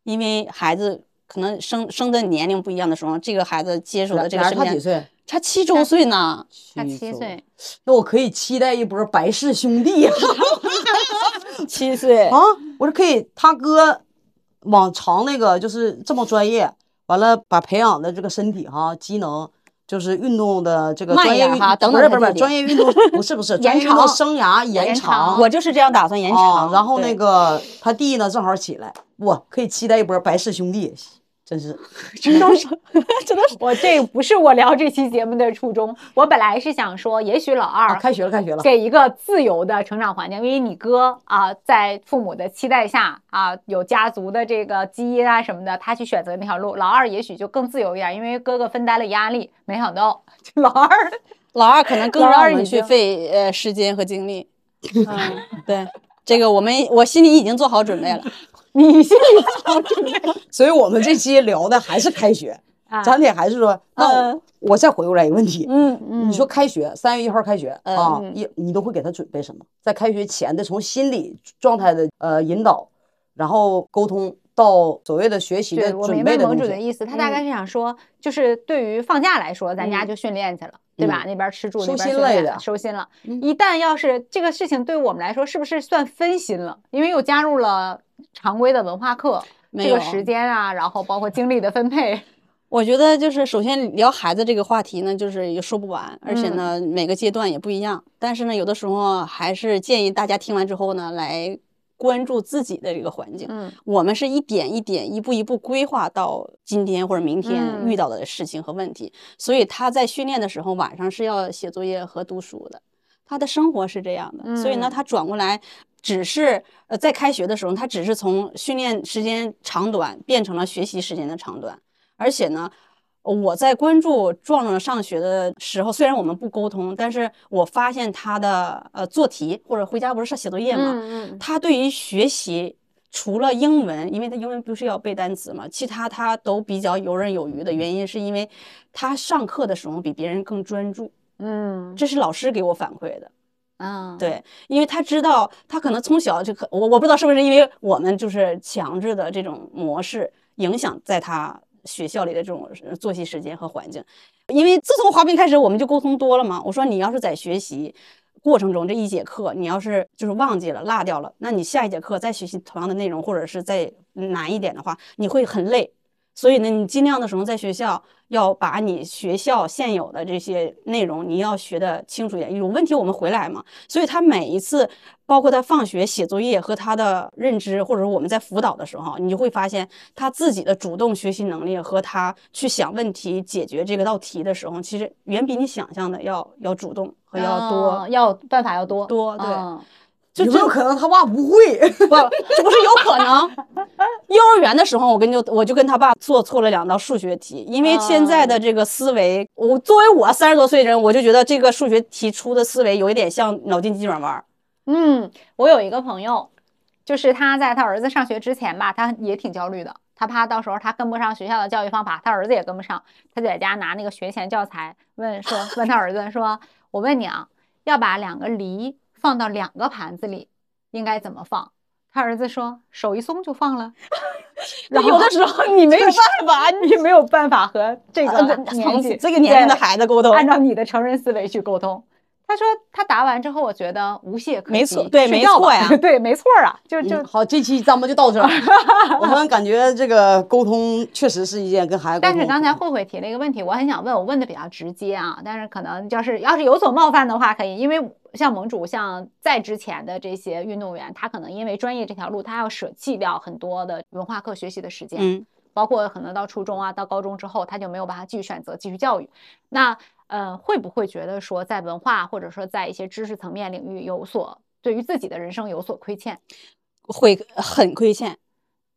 Speaker 7: 因为孩子。可能生生的年龄不一样的时候，这个孩子接触的这个
Speaker 4: 俩
Speaker 7: 生命
Speaker 4: 人差几岁？
Speaker 7: 差七周岁呢。
Speaker 6: 差七岁，
Speaker 4: 那我可以期待一波白氏兄弟呀！
Speaker 7: 七岁
Speaker 4: 啊，我说可以，他哥往常那个就是这么专业，完了把培养的这个身体哈机能。就是运动的这个专业运
Speaker 7: 点哈等
Speaker 4: 不是不是专业运动不是不是 专业运动
Speaker 6: 长
Speaker 4: 生涯延
Speaker 6: 延
Speaker 4: 长
Speaker 6: 长，
Speaker 7: 我就是这样打算延长。
Speaker 4: 啊然后那个他弟呢正好起来，哇，可以期待一波白氏兄弟，真是
Speaker 6: 真都是，真的是 我这不是我聊这期节目的初衷。我本来是想说，也许老
Speaker 4: 啊，
Speaker 6: 二
Speaker 4: 开学了开学了，
Speaker 6: 给一个自由的成长环境，因为你哥啊，在父母的期待下啊，有家族的这个基因啊什么的，他去选择那条路。老二也许就更自由一点，因为哥哥分担了压力。没想到老二
Speaker 7: 老二可能更让我们去费呃时间和精力。嗯，对，这个我们我心里已经做好准备了。
Speaker 6: 你心里早准备
Speaker 4: 所以我们这期聊的还是开学，
Speaker 6: 啊
Speaker 4: 咱得还是说，那我再回过来一个问题，
Speaker 7: 嗯嗯
Speaker 4: 你说开学三月一号开学啊
Speaker 6: 嗯，
Speaker 4: 一你都会给他准备什么？在开学前的从心理状态的呃引导，然后沟通到所谓的学习的准备的。
Speaker 6: 盟主的意思，他大概是想说，就是对于放假来说，咱家就训练去了，对吧？那边吃住，
Speaker 4: 收
Speaker 6: 那边训练
Speaker 4: 心类的
Speaker 6: 收心了。
Speaker 4: 嗯
Speaker 6: 一旦要是这个事情对我们来说，是不是算分心了？因为又加入了常规的文化课，
Speaker 7: 没有
Speaker 6: 这个时间啊，然后包括精力的分配，
Speaker 7: 我觉得就是首先聊孩子这个话题呢，就是也说不完，而且呢每个阶段也不一样。但是呢，有的时候还是建议大家听完之后呢，来关注自己的这个环境。
Speaker 6: 嗯
Speaker 7: 我们是一点一点、一步一步规划到今天或者明天
Speaker 6: 嗯
Speaker 7: 遇到的事情和问题。所以他在训练的时候，晚上是要写作业和读书的。他的生活是这样的，所以呢，
Speaker 6: 嗯
Speaker 7: 他转过来只是呃，在开学的时候，他只是从训练时间长短变成了学习时间的长短，而且呢。我在关注壮壮上学的时候，虽然我们不沟通，但是我发现他的呃做题或者回家不是上写作业嘛，
Speaker 6: 嗯嗯
Speaker 7: 他对于学习除了英文，因为他英文不是要背单词嘛，其他他都比较游刃有余的原因，是因为他上课的时候比别人更专注，
Speaker 6: 嗯
Speaker 7: 这是老师给我反馈的。
Speaker 6: 嗯，
Speaker 7: 对，因为他知道，他可能从小就可，我我不知道是不是因为我们就是强制的这种模式影响在他学校里的这种作息时间和环境。因为自从滑冰开始，我们就沟通多了嘛。我说你要是在学习过程中这一节课，你要是就是忘记了落掉了，那你下一节课再学习同样的内容，或者是再难一点的话，你会很累。所以呢，你尽量的时候在学校要把你学校现有的这些内容，你要学的清楚一点。有问题我们回来嘛。所以他每一次，包括他放学写作业和他的认知，或者说我们在辅导的时候，你就会发现他自己的主动学习能力和他去想问题、解决这个道题的时候，其实远比你想象的要要主动和要多。
Speaker 6: 哦要办法要多
Speaker 7: 多对
Speaker 6: 嗯
Speaker 7: 就
Speaker 4: 有可能他爸不会？
Speaker 7: 不，这不是有可能。幼儿园的时候，我跟就我就跟他爸做错了两道数学题，因为现在的这个思维，我作为我三十多岁人，我就觉得这个数学题出的思维有一点像脑筋急转弯儿。
Speaker 6: 嗯，我有一个朋友，就是他在他儿子上学之前吧，他也挺焦虑的，他怕到时候他跟不上学校的教育方法，他儿子也跟不上，他就在家拿那个学前教材问说，问他儿子说，我问你啊，要把两个梨放到两个盘子里，应该怎么放？他儿子说手一松就放了，然后
Speaker 7: 有的时候 你没有办法，
Speaker 6: 你 没有办法和这个
Speaker 7: 呃
Speaker 6: 年纪
Speaker 7: 这个年龄的孩子沟通。
Speaker 6: 按照你的成人思维去沟通。他说他答完之后，我觉得无懈可击，
Speaker 7: 没错对没错呀
Speaker 6: 对，没错啊，就就
Speaker 4: 嗯好，这期咱们就到这儿。我们感觉这个沟通确实是一件跟孩子。
Speaker 6: 但是刚才慧慧提了一个问题，我很想问，我问的比较直接啊，但是可能就是要是有所冒犯的话，可以，因为像盟主，像在之前的这些运动员，他可能因为专业这条路，他要舍弃掉很多的文化课学习的时间，
Speaker 7: 嗯，
Speaker 6: 包括可能到初中啊，到高中之后，他就没有办法继续选择继续教育。那呃，会不会觉得说在文化或者说在一些知识层面领域有所对于自己的人生有所亏欠？
Speaker 7: 会很亏欠。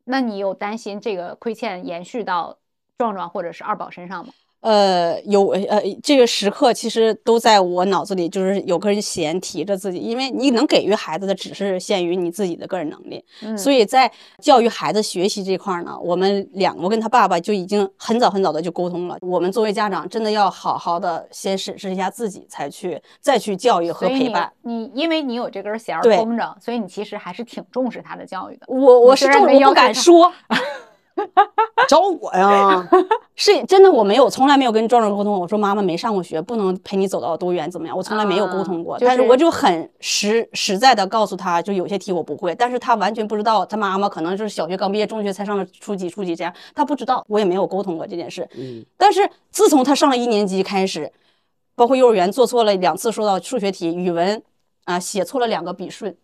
Speaker 6: 那你有担心这个亏欠延续到壮壮或者是二宝身上吗？
Speaker 7: 呃，有呃，这个时刻其实都在我脑子里，就是有根弦提着自己，因为你能给予孩子的只是限于你自己的个人能力，
Speaker 6: 嗯，
Speaker 7: 所以在教育孩子学习这块儿呢，我们两个我跟他爸爸就已经很早很早的就沟通了。我们作为家长，真的要好好的先审视一下自己，才去再去教育和陪伴。
Speaker 6: 你因为你有这根弦儿
Speaker 7: 对
Speaker 6: 绷着，所以你其实还是挺重视他的教育的。
Speaker 7: 我我是重，我不敢说，
Speaker 4: 找我呀，
Speaker 7: 是真的，我没有从来没有跟壮壮沟通。我说妈妈没上过学，不能陪你走到多远怎么样，我从来没有沟通过。
Speaker 6: 啊就是
Speaker 7: 但是我就很实实在的告诉他，就有些题我不会，但是他完全不知道，他妈妈可能就是小学刚毕业，中学才上了初级初级这样，他不知道，我也没有沟通过这件事。
Speaker 4: 嗯，
Speaker 7: 但是自从他上了一年级开始，包括幼儿园做错了两次说到数学题，语文啊、写错了两个笔顺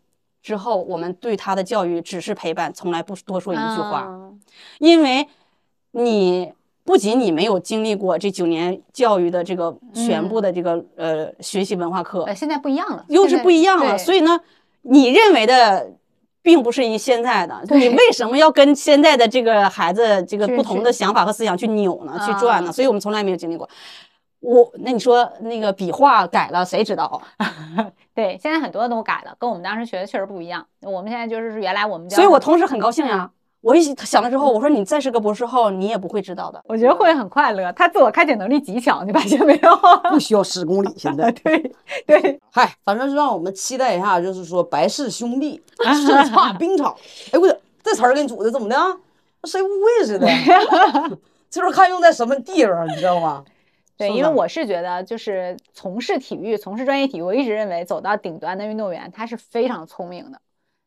Speaker 7: 之后，我们对他的教育只是陪伴，从来不多说一句话。
Speaker 6: 嗯
Speaker 7: 因为你不仅你没有经历过这九年教育的这个全部的这个、呃学习文化课
Speaker 6: 呃，，现在不一样了，
Speaker 7: 又是不一样了，所以呢，你认为的。并不是一现在的，你为什么要跟现在的这个孩子这个不同的想法和思想去扭呢？去转呢？
Speaker 6: 啊
Speaker 7: 所以我们从来没有经历过。我那你说那个笔画改了，谁知道？
Speaker 6: 对，现在很多都改了，跟我们当时学的确实不一样。我们现在就是原来我们教，
Speaker 7: 所以我同时很高兴呀。我一想了之后，我说你再是个博士后，你也不会知道的。
Speaker 6: 我觉得会很快乐，他自我开解能力极强，你发现没有？
Speaker 4: 不需要十公里。现在，
Speaker 6: 对对，
Speaker 4: 嗨，反正是让我们期待一下，就是说白氏兄弟 叱咤冰场。哎，我这词儿给你组的怎么的？谁误会似的？这是看用在什么地方，你知道吗？
Speaker 6: 对，因为我是觉得，就是从事体育、从事专业体育，我一直认为走到顶端的运动员，他是非常聪明的。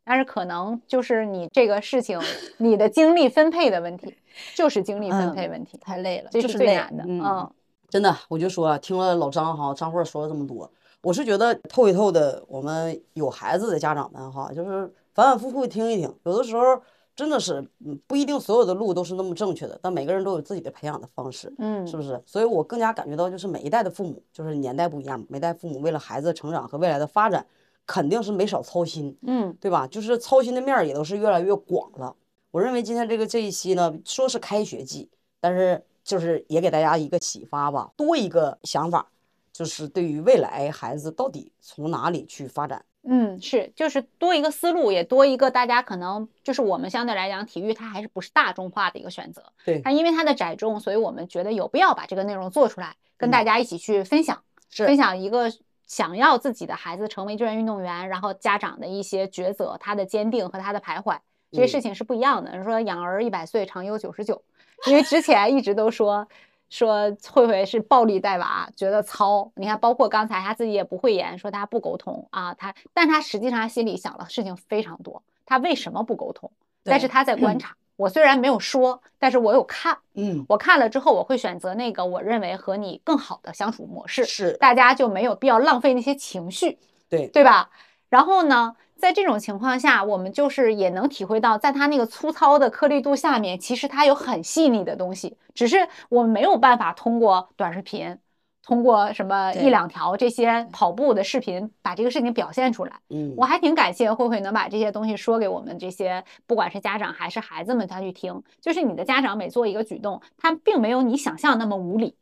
Speaker 6: 但是可能就是你这个事情，你的精力分配的问题，就是精力分配问题，
Speaker 7: 太累了，
Speaker 6: 这
Speaker 7: 是
Speaker 6: 最难的。
Speaker 7: 嗯，
Speaker 6: 嗯，
Speaker 4: 真的，我就说啊，听了老张哈张慧说了这么多，我是觉得透一透的，我们有孩子的家长们哈，就是反反复复听一听，有的时候真的是，嗯，不一定所有的路都是那么正确的，但每个人都有自己的培养的方式，
Speaker 6: 嗯
Speaker 4: 是不是？所以我更加感觉到，就是每一代的父母，就是年代不一样，每代父母为了孩子的成长和未来的发展，肯定是没少操心，
Speaker 6: 嗯，
Speaker 4: 对吧？就是操心的面儿也都是越来越广了。我认为今天这个这一期呢，说是开学季，但是就是也给大家一个启发吧，多一个想法，就是对于未来孩子到底从哪里去发展。
Speaker 6: 嗯，是，就是多一个思路，也多一个大家可能就是我们相对来讲，体育它还是不是大众化的一个选择。
Speaker 4: 对
Speaker 6: 它因为它的窄众，所以我们觉得有必要把这个内容做出来，跟大
Speaker 4: 嗯
Speaker 6: 家一起去分享，
Speaker 4: 是
Speaker 6: 分享一个想要自己的孩子成为志愿运动员，然后家长的一些抉择，他的坚定和他的徘徊，这些
Speaker 4: 嗯
Speaker 6: 事情是不一样的。说养儿一百岁，长忧九十九，因为之前一直都说。说慧慧是暴力带娃，觉得糙。你看，包括刚才他自己也不会言，说他不沟通啊，他，但他实际上心里想的事情非常多。他为什么不沟通？但是
Speaker 4: 对
Speaker 6: 他在观察。我虽然没有说，但是我有看。
Speaker 4: 嗯，
Speaker 6: 我看了之后，我会选择那个我认为和你更好的相处模式，
Speaker 4: 是
Speaker 6: 大家就没有必要浪费那些情绪，
Speaker 4: 对
Speaker 6: 对吧？然后呢，在这种情况下，我们就是也能体会到，在它那个粗糙的颗粒度下面，其实它有很细腻的东西，只是我们没有办法通过短视频，通过什么一两条这些跑步的视频把这个事情表现出来。
Speaker 4: 嗯，
Speaker 6: 我还挺感谢慧慧能把这些东西说给我们这些不管是家长还是孩子们他去听。就是你的家长每做一个举动，他并没有你想象那么无理，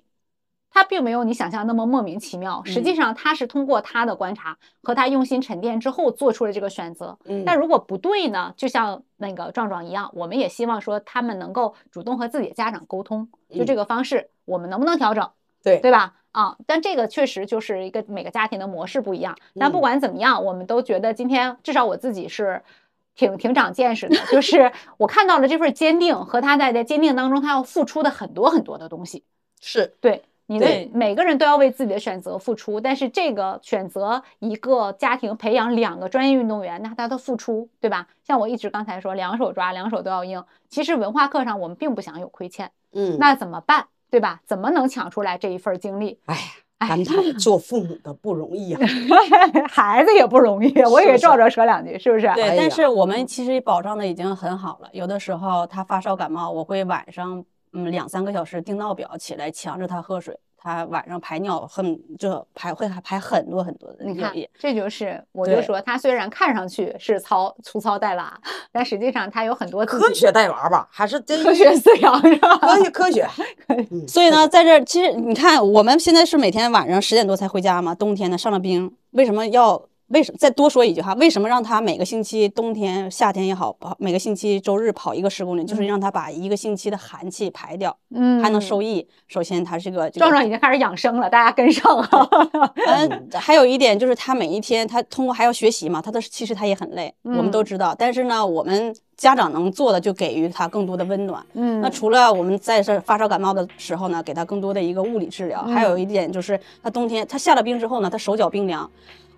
Speaker 6: 他并没有你想象那么莫名其妙。实际
Speaker 4: 嗯
Speaker 6: 上他是通过他的观察和他用心沉淀之后做出了这个选择。
Speaker 4: 嗯
Speaker 6: 但如果不对呢？就像那个壮壮一样，我们也希望说他们能够主动和自己的家长沟通，就这
Speaker 4: 嗯
Speaker 6: 个方式我们能不能调整？
Speaker 4: 对
Speaker 6: 对吧？啊，但这个确实就是一个每个家庭的模式不一样。但不
Speaker 4: 嗯
Speaker 6: 管怎么样，我们都觉得今天至少我自己是挺挺长见识的，就是 我看到了这份坚定和他在在坚定当中他要付出的很多很多的东西。
Speaker 4: 是
Speaker 6: 对，你的
Speaker 7: 对
Speaker 6: 每个人都要为自己的选择付出，但是这个选择一个家庭培养两个专业运动员，那他的付出，对吧？像我一直刚才说，两手抓，两手都要硬。其实文化课上我们并不想有亏欠，
Speaker 4: 嗯，
Speaker 6: 那怎么办？对吧？怎么能抢出来这一份精力？
Speaker 4: 哎呀，感叹做父母的不容易啊。
Speaker 6: 孩子也不容易，我也
Speaker 4: 是不是
Speaker 6: 给赵赵说两句，是不是？
Speaker 7: 对，但是我们其实保障的已经很好了。有的时候他发烧感冒，我会晚上嗯两三个小时定闹表起来，强制他喝水。他晚上排尿很就排会还排很多很多的
Speaker 6: 你看
Speaker 7: 尿液。，
Speaker 6: 这就是我就说，他虽然看上去是糙粗糙带娃，但实际上他有很多
Speaker 4: 科学带娃吧，还是真
Speaker 6: 科学饲养，是吧？
Speaker 4: 科学 科学。嗯
Speaker 7: 所以呢，在这其实你看，我们现在是每天晚上十点多才回家嘛。冬天呢上了冰，为什么要为什么再多说一句哈？为什么让他每个星期冬天、夏天也好，跑每个星期周日跑一个十公里，就是让他把一个星期的寒气排掉，
Speaker 6: 嗯
Speaker 7: 还能受益。首先，他是个这
Speaker 6: 壮
Speaker 7: 个
Speaker 6: 壮已经开始养生了，大家跟上啊！
Speaker 7: 嗯，还有一点就是他每一天他通过还要学习嘛，他的其实他也很累，我们都
Speaker 6: 嗯
Speaker 7: 知道。但是呢，我们家长能做的就给予他更多的温暖。
Speaker 6: 嗯
Speaker 7: 那除了我们在这发烧感冒的时候呢，给他更多的一个物理治疗，还有一点就是他冬天他下了冰之后呢，他手脚冰凉。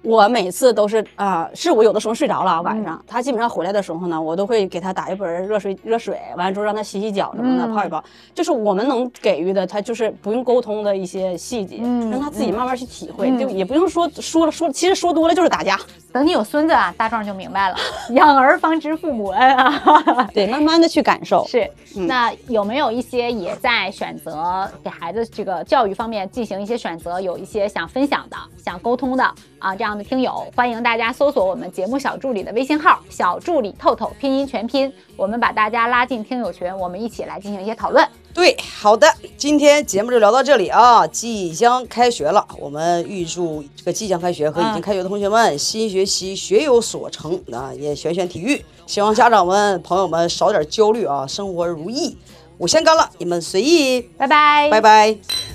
Speaker 7: 我每次都是啊、是我有的时候睡着了啊晚上，他基本上回来的时候呢，我都会给他打一盆热水，热水完了之后让他洗洗脚什么的，
Speaker 6: 嗯
Speaker 7: 泡一泡。就是我们能给予的，他就是不用沟通的一些细节，
Speaker 6: 嗯
Speaker 7: 让他自己慢慢去体会，
Speaker 6: 嗯
Speaker 7: 就也不用说说了说，其实说多了就是打架。
Speaker 6: 等你有孙子啊，大壮就明白了，养儿方知父母恩啊。
Speaker 7: 对，慢慢的去感受。
Speaker 6: 是，
Speaker 7: 嗯
Speaker 6: 那有没有一些也在选择给孩子这个教育方面进行一些选择，有一些想分享的、想沟通的啊这样的听友，欢迎大家搜索我们节目小助理的微信号“小助理透透”，拼音全拼，我们把大家拉进听友群，我们一起来进行一些讨论。
Speaker 4: 对，好的，今天节目就聊到这里啊！即将开学了，我们预祝这个即将开学和已经开学的同学们新学期学有所成啊！也选选体育，希望家长们、朋友们少点焦虑啊，生活如意。我先干了，你们随意，
Speaker 6: 拜拜，
Speaker 4: 拜拜。